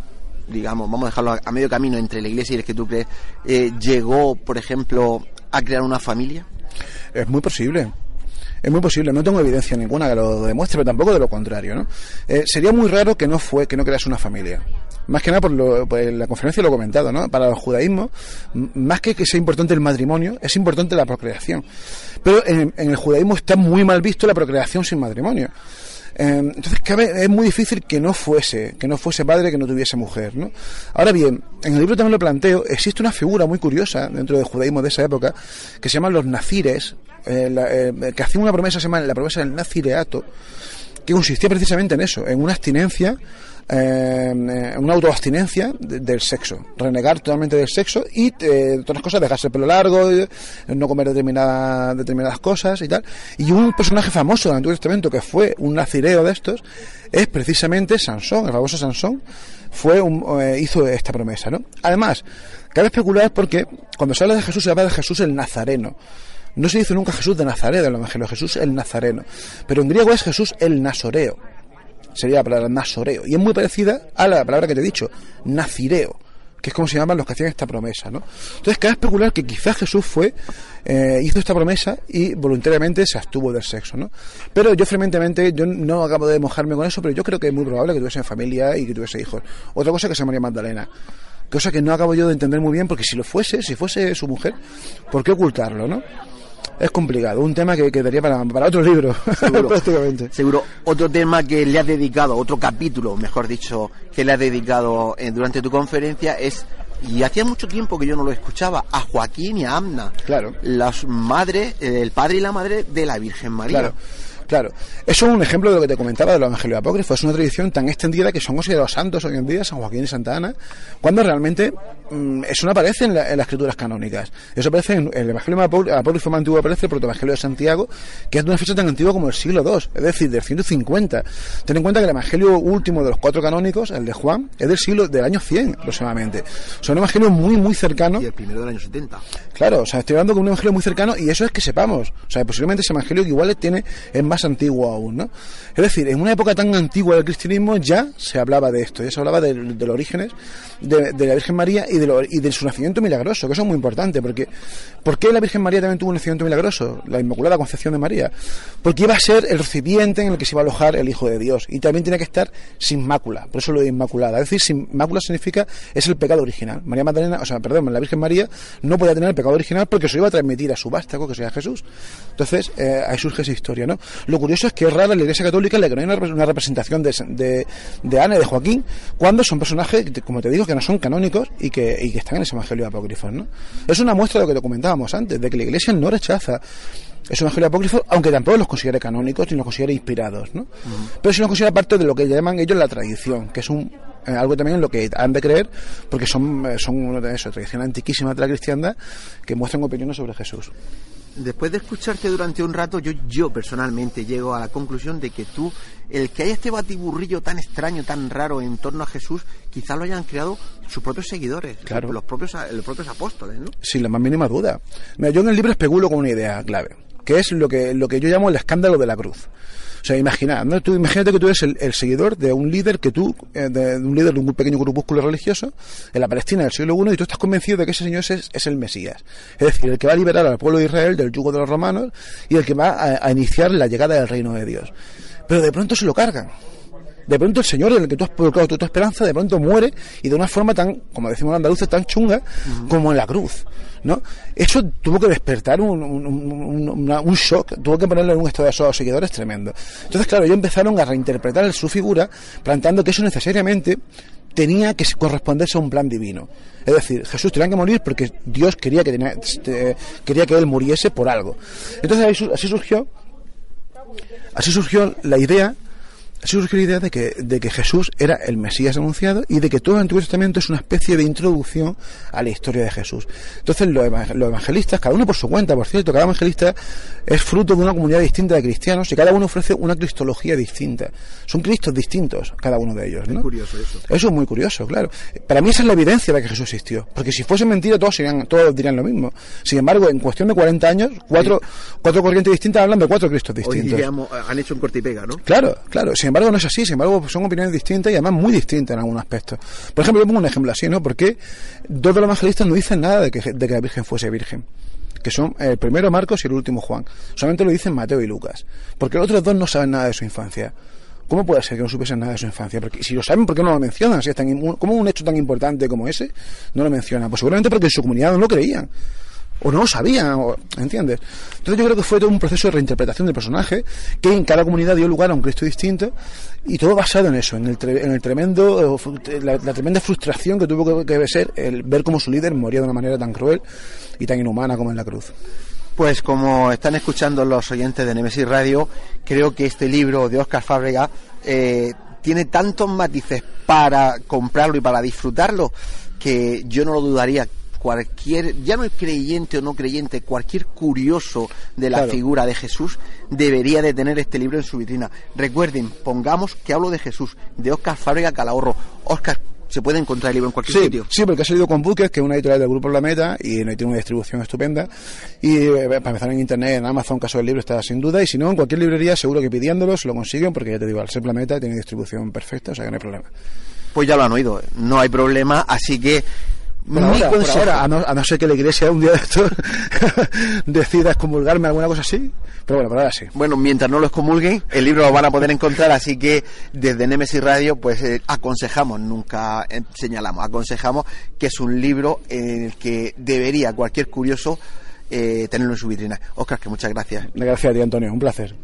digamos, vamos a dejarlo a, medio camino entre la iglesia y el que tú crees, eh, llegó, por ejemplo, a crear una familia? Es muy posible. Es muy posible, no tengo evidencia ninguna que lo demuestre, pero tampoco de lo contrario, ¿no? Eh, sería muy raro que no fue, que no crease una familia. Más que nada por, lo, por la conferencia lo he comentado, ¿no? Para el judaísmo, más que que sea importante el matrimonio, es importante la procreación. Pero en, en el judaísmo está muy mal visto la procreación sin matrimonio. Eh, entonces cabe, es muy difícil que no fuese, que no fuese padre, que no tuviese mujer, ¿no? Ahora bien, en el libro también lo planteo, existe una figura muy curiosa dentro del judaísmo de esa época, que se llaman los nazires, eh, la- eh, que hacían una promesa, se llama la promesa del nazireato, que consistía precisamente en eso, en una abstinencia, eh, una autoabstinencia de- del sexo, renegar totalmente del sexo y eh, otras cosas, dejarse el pelo largo, no comer determinada- determinadas cosas y tal. Y un personaje famoso del Antiguo Testamento que fue un nazireo de estos es precisamente Sansón, el famoso Sansón, fue un, eh, hizo esta promesa, ¿no? Además, cabe especular porque cuando se habla de Jesús se habla de Jesús el Nazareno. No se dice nunca Jesús de Nazaret del Evangelio, Jesús el Nazareno. Pero en griego es Jesús el Nasoreo. Sería la palabra Nasoreo. Y es muy parecida a la palabra que te he dicho, Nazireo, que es como se llaman los que hacían esta promesa, ¿no? Entonces cabe especular que quizás Jesús fue, eh, hizo esta promesa y voluntariamente se abstuvo del sexo, ¿no? Pero yo frecuentemente, yo no acabo de mojarme con eso, pero yo creo que es muy probable que tuviese familia y que tuviese hijos. Otra cosa que se María Magdalena. Cosa que no acabo yo de entender muy bien, porque si lo fuese, si fuese su mujer, ¿por qué ocultarlo, no? Es complicado, un tema que quedaría para, para otro libro, *laughs* Seguro. prácticamente. Seguro. Otro tema que le has dedicado, otro capítulo, mejor dicho, que le has dedicado eh, durante tu conferencia es, y hacía mucho tiempo que yo no lo escuchaba, a Joaquín y a Amna. Claro. Las madres, eh, el padre y la madre de la Virgen María. Claro. Claro, eso es un ejemplo de lo que te comentaba de los evangelios apócrifos. Es una tradición tan extendida que son considerados santos hoy en día, San Joaquín y Santa Ana, cuando realmente mm, eso no aparece en, la- en las escrituras canónicas. Eso aparece en el evangelio apó- apócrifo más antiguo, aparece el protoevangelio de Santiago, que es de una fecha tan antigua como el siglo II, es decir, del 150. Ten en cuenta que el evangelio último de los cuatro canónicos, el de Juan, es del siglo del año 100 aproximadamente. Son evangelio muy, muy cercano. Y el primero del año 70. Claro, o sea, estoy hablando de un evangelio muy cercano y eso es que sepamos. O sea, posiblemente ese evangelio que igual tiene, es más antiguo aún, ¿no? Es decir, en una época tan antigua del cristianismo ya se hablaba de esto, ya se hablaba del- de, los orígenes de, de la Virgen María y de, lo- y de su nacimiento milagroso, que eso es muy importante, porque ¿por qué la Virgen María también tuvo un nacimiento milagroso? La Inmaculada Concepción de María. Porque iba a ser el recipiente en el que se iba a alojar el Hijo de Dios y también tenía que estar sin mácula, por eso lo de Inmaculada. Es decir, sin mácula significa es el pecado original. María Magdalena, o sea, perdón, la Virgen María no podía tener el pecado original porque se iba a transmitir a su vástago, que sería Jesús. Entonces, eh, ahí surge esa historia, ¿no? Lo curioso es que es rara en la Iglesia Católica la que no hay una, repre- una representación de, de, de Ana y de Joaquín cuando son personajes, como te digo, que no son canónicos y que, y que están en ese evangelio apócrifo, ¿no? Es una muestra de lo que comentábamos antes, de que la Iglesia no rechaza ese evangelio apócrifo, aunque tampoco los considere canónicos ni los considere inspirados, ¿no? Pero sí los considera parte de lo que llaman ellos la tradición, que es un eh, algo también en lo que han de creer, porque son, eh, son una de eso, tradición antiquísima de la cristiandad, que muestran opiniones sobre Jesús. Después de escucharte durante un rato, yo, yo personalmente llego a la conclusión de que tú, el que haya este batiburrillo tan extraño, tan raro en torno a Jesús, quizá lo hayan creado sus propios seguidores, Claro. los propios, los propios apóstoles, ¿no? Sin la más mínima duda. Mira, yo en el libro especulo con una idea clave, que es lo que, lo que yo llamo el escándalo de la cruz. Sea, imagina, ¿no? Tú, imagínate que tú eres el, seguidor de un líder que tú, eh, de, de un líder de un pequeño grupúsculo religioso en la Palestina del siglo I y tú estás convencido de que ese señor es, es el Mesías. Es decir, el que va a liberar al pueblo de Israel del yugo de los romanos y el que va a, a iniciar la llegada del reino de Dios. Pero de pronto se lo cargan. De pronto el Señor en el que tú has colocado tu, tu esperanza, de pronto muere y de una forma tan, como decimos los andaluces, tan chunga como en la cruz. ¿no? Eso tuvo que despertar un, un, un- una- un shock, tuvo que ponerle en un estado de los seguidores tremendo. Entonces, claro, ellos empezaron a reinterpretar su figura, planteando que eso necesariamente tenía que corresponderse a un plan divino. Es decir, Jesús tenía que morir porque Dios quería que, tenía- este, quería que él muriese por algo. Entonces así surgió Así surgió la idea, surgió la idea de que, de que Jesús era el Mesías anunciado y de que todo el Antiguo Testamento es una especie de introducción a la historia de Jesús. Entonces los, evang- los evangelistas, cada uno por su cuenta, por cierto, cada evangelista es fruto de una comunidad distinta de cristianos y cada uno ofrece una cristología distinta. Son cristos distintos, cada uno de ellos. ¿no? Curioso eso. Eso es muy curioso, claro. Para mí esa es la evidencia de que Jesús existió. Porque si fuese mentira, todos, serían, todos dirían lo mismo. Sin embargo, en cuestión de 40 años, cuatro, cuatro corrientes distintas hablan de cuatro Cristos Hoy distintos. diríamos, han hecho un corte y pega, ¿no? Claro, claro. Sin embargo, no es así. Sin embargo, son opiniones distintas y además muy distintas en algunos aspectos. Por ejemplo, yo pongo un ejemplo así, ¿no? Porque dos de los evangelistas no dicen nada de que, de que la Virgen fuese virgen que son el primero Marcos y el último Juan. Solamente lo dicen Mateo y Lucas, porque los otros dos no saben nada de su infancia. ¿Cómo puede ser que no supiesen nada de su infancia? Porque si lo saben, ¿por qué no lo mencionan? Si es tan, ¿Cómo un hecho tan importante como ese no lo mencionan? Pues seguramente porque en su comunidad no lo creían o no lo sabían, ¿entiendes? Entonces yo creo que fue todo un proceso de reinterpretación del personaje que en cada comunidad dio lugar a un Cristo distinto y todo basado en eso, en el, en el tremendo, la, tremenda frustración que tuvo que, ser el ver cómo su líder moría de una manera tan cruel y tan inhumana como en la cruz. Pues como están escuchando los oyentes de Nemesis Radio, creo que este libro de Oscar Fábrega eh, tiene tantos matices para comprarlo y para disfrutarlo que yo no lo dudaría cualquier, ya no es creyente o no creyente, cualquier curioso de la figura de Jesús debería de tener este libro en su vitrina. Recuerden, pongamos que hablo de Jesús, de Oscar Fábrega Calahorro. Oscar, se puede encontrar el libro en cualquier sitio. Sí, porque ha salido con Buques, que es una editorial del Grupo La Meta, y tiene una distribución estupenda. Y eh, para empezar en Internet, en Amazon, caso del libro, está sin duda. Y si no, en cualquier librería, seguro que pidiéndolo se lo consiguen, porque ya te digo, al ser Planeta tiene distribución perfecta, o sea que no hay problema. Pues ya lo han oído, no hay problema, así que ahora, a, no, ser que la iglesia un día de esto *laughs* decida excomulgarme alguna cosa así. Pero bueno, pero ahora sí. Bueno, mientras no lo excomulguen, el libro lo van a poder encontrar, así que desde Nemesis Radio, pues eh, aconsejamos, nunca eh, señalamos, aconsejamos que es un libro en el que debería cualquier curioso eh, tenerlo en su vitrina. Oscar, que muchas gracias. Gracias a ti, Antonio, un placer.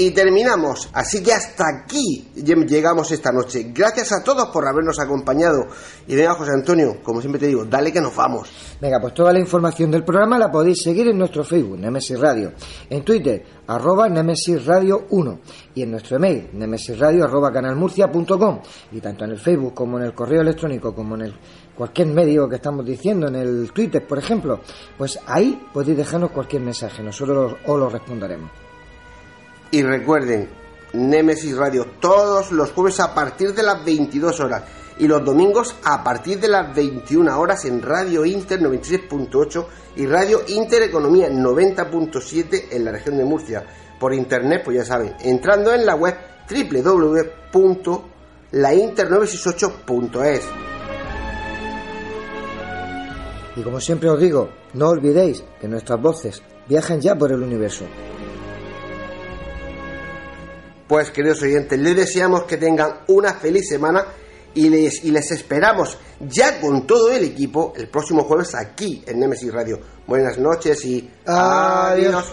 Y terminamos. Así que hasta aquí llegamos esta noche. Gracias a todos por habernos acompañado. Y venga, José Antonio, como siempre te digo, dale que nos vamos. Venga, pues toda la información del programa la podéis seguir en nuestro Facebook, Nemesis Radio. En Twitter, arroba Nemesis Radio 1. Y en nuestro email, nemesisradio arroba canalmurcia.com. Y tanto en el Facebook como en el correo electrónico como en el cualquier medio que estamos diciendo, en el Twitter, por ejemplo, pues ahí podéis dejarnos cualquier mensaje. Nosotros os lo responderemos. Y recuerden, Nemesis Radio todos los jueves a partir de las 22 horas y los domingos a partir de las 21 horas en Radio Inter 96.8 y Radio Inter Economía 90.7 en la región de Murcia. Por internet, pues ya saben, entrando en la web www.lainter968.es. Y como siempre os digo, no olvidéis que nuestras voces viajan ya por el universo. Pues queridos oyentes, les deseamos que tengan una feliz semana y les, y les esperamos ya con todo el equipo el próximo jueves aquí en Nemesis Radio. Buenas noches y adiós.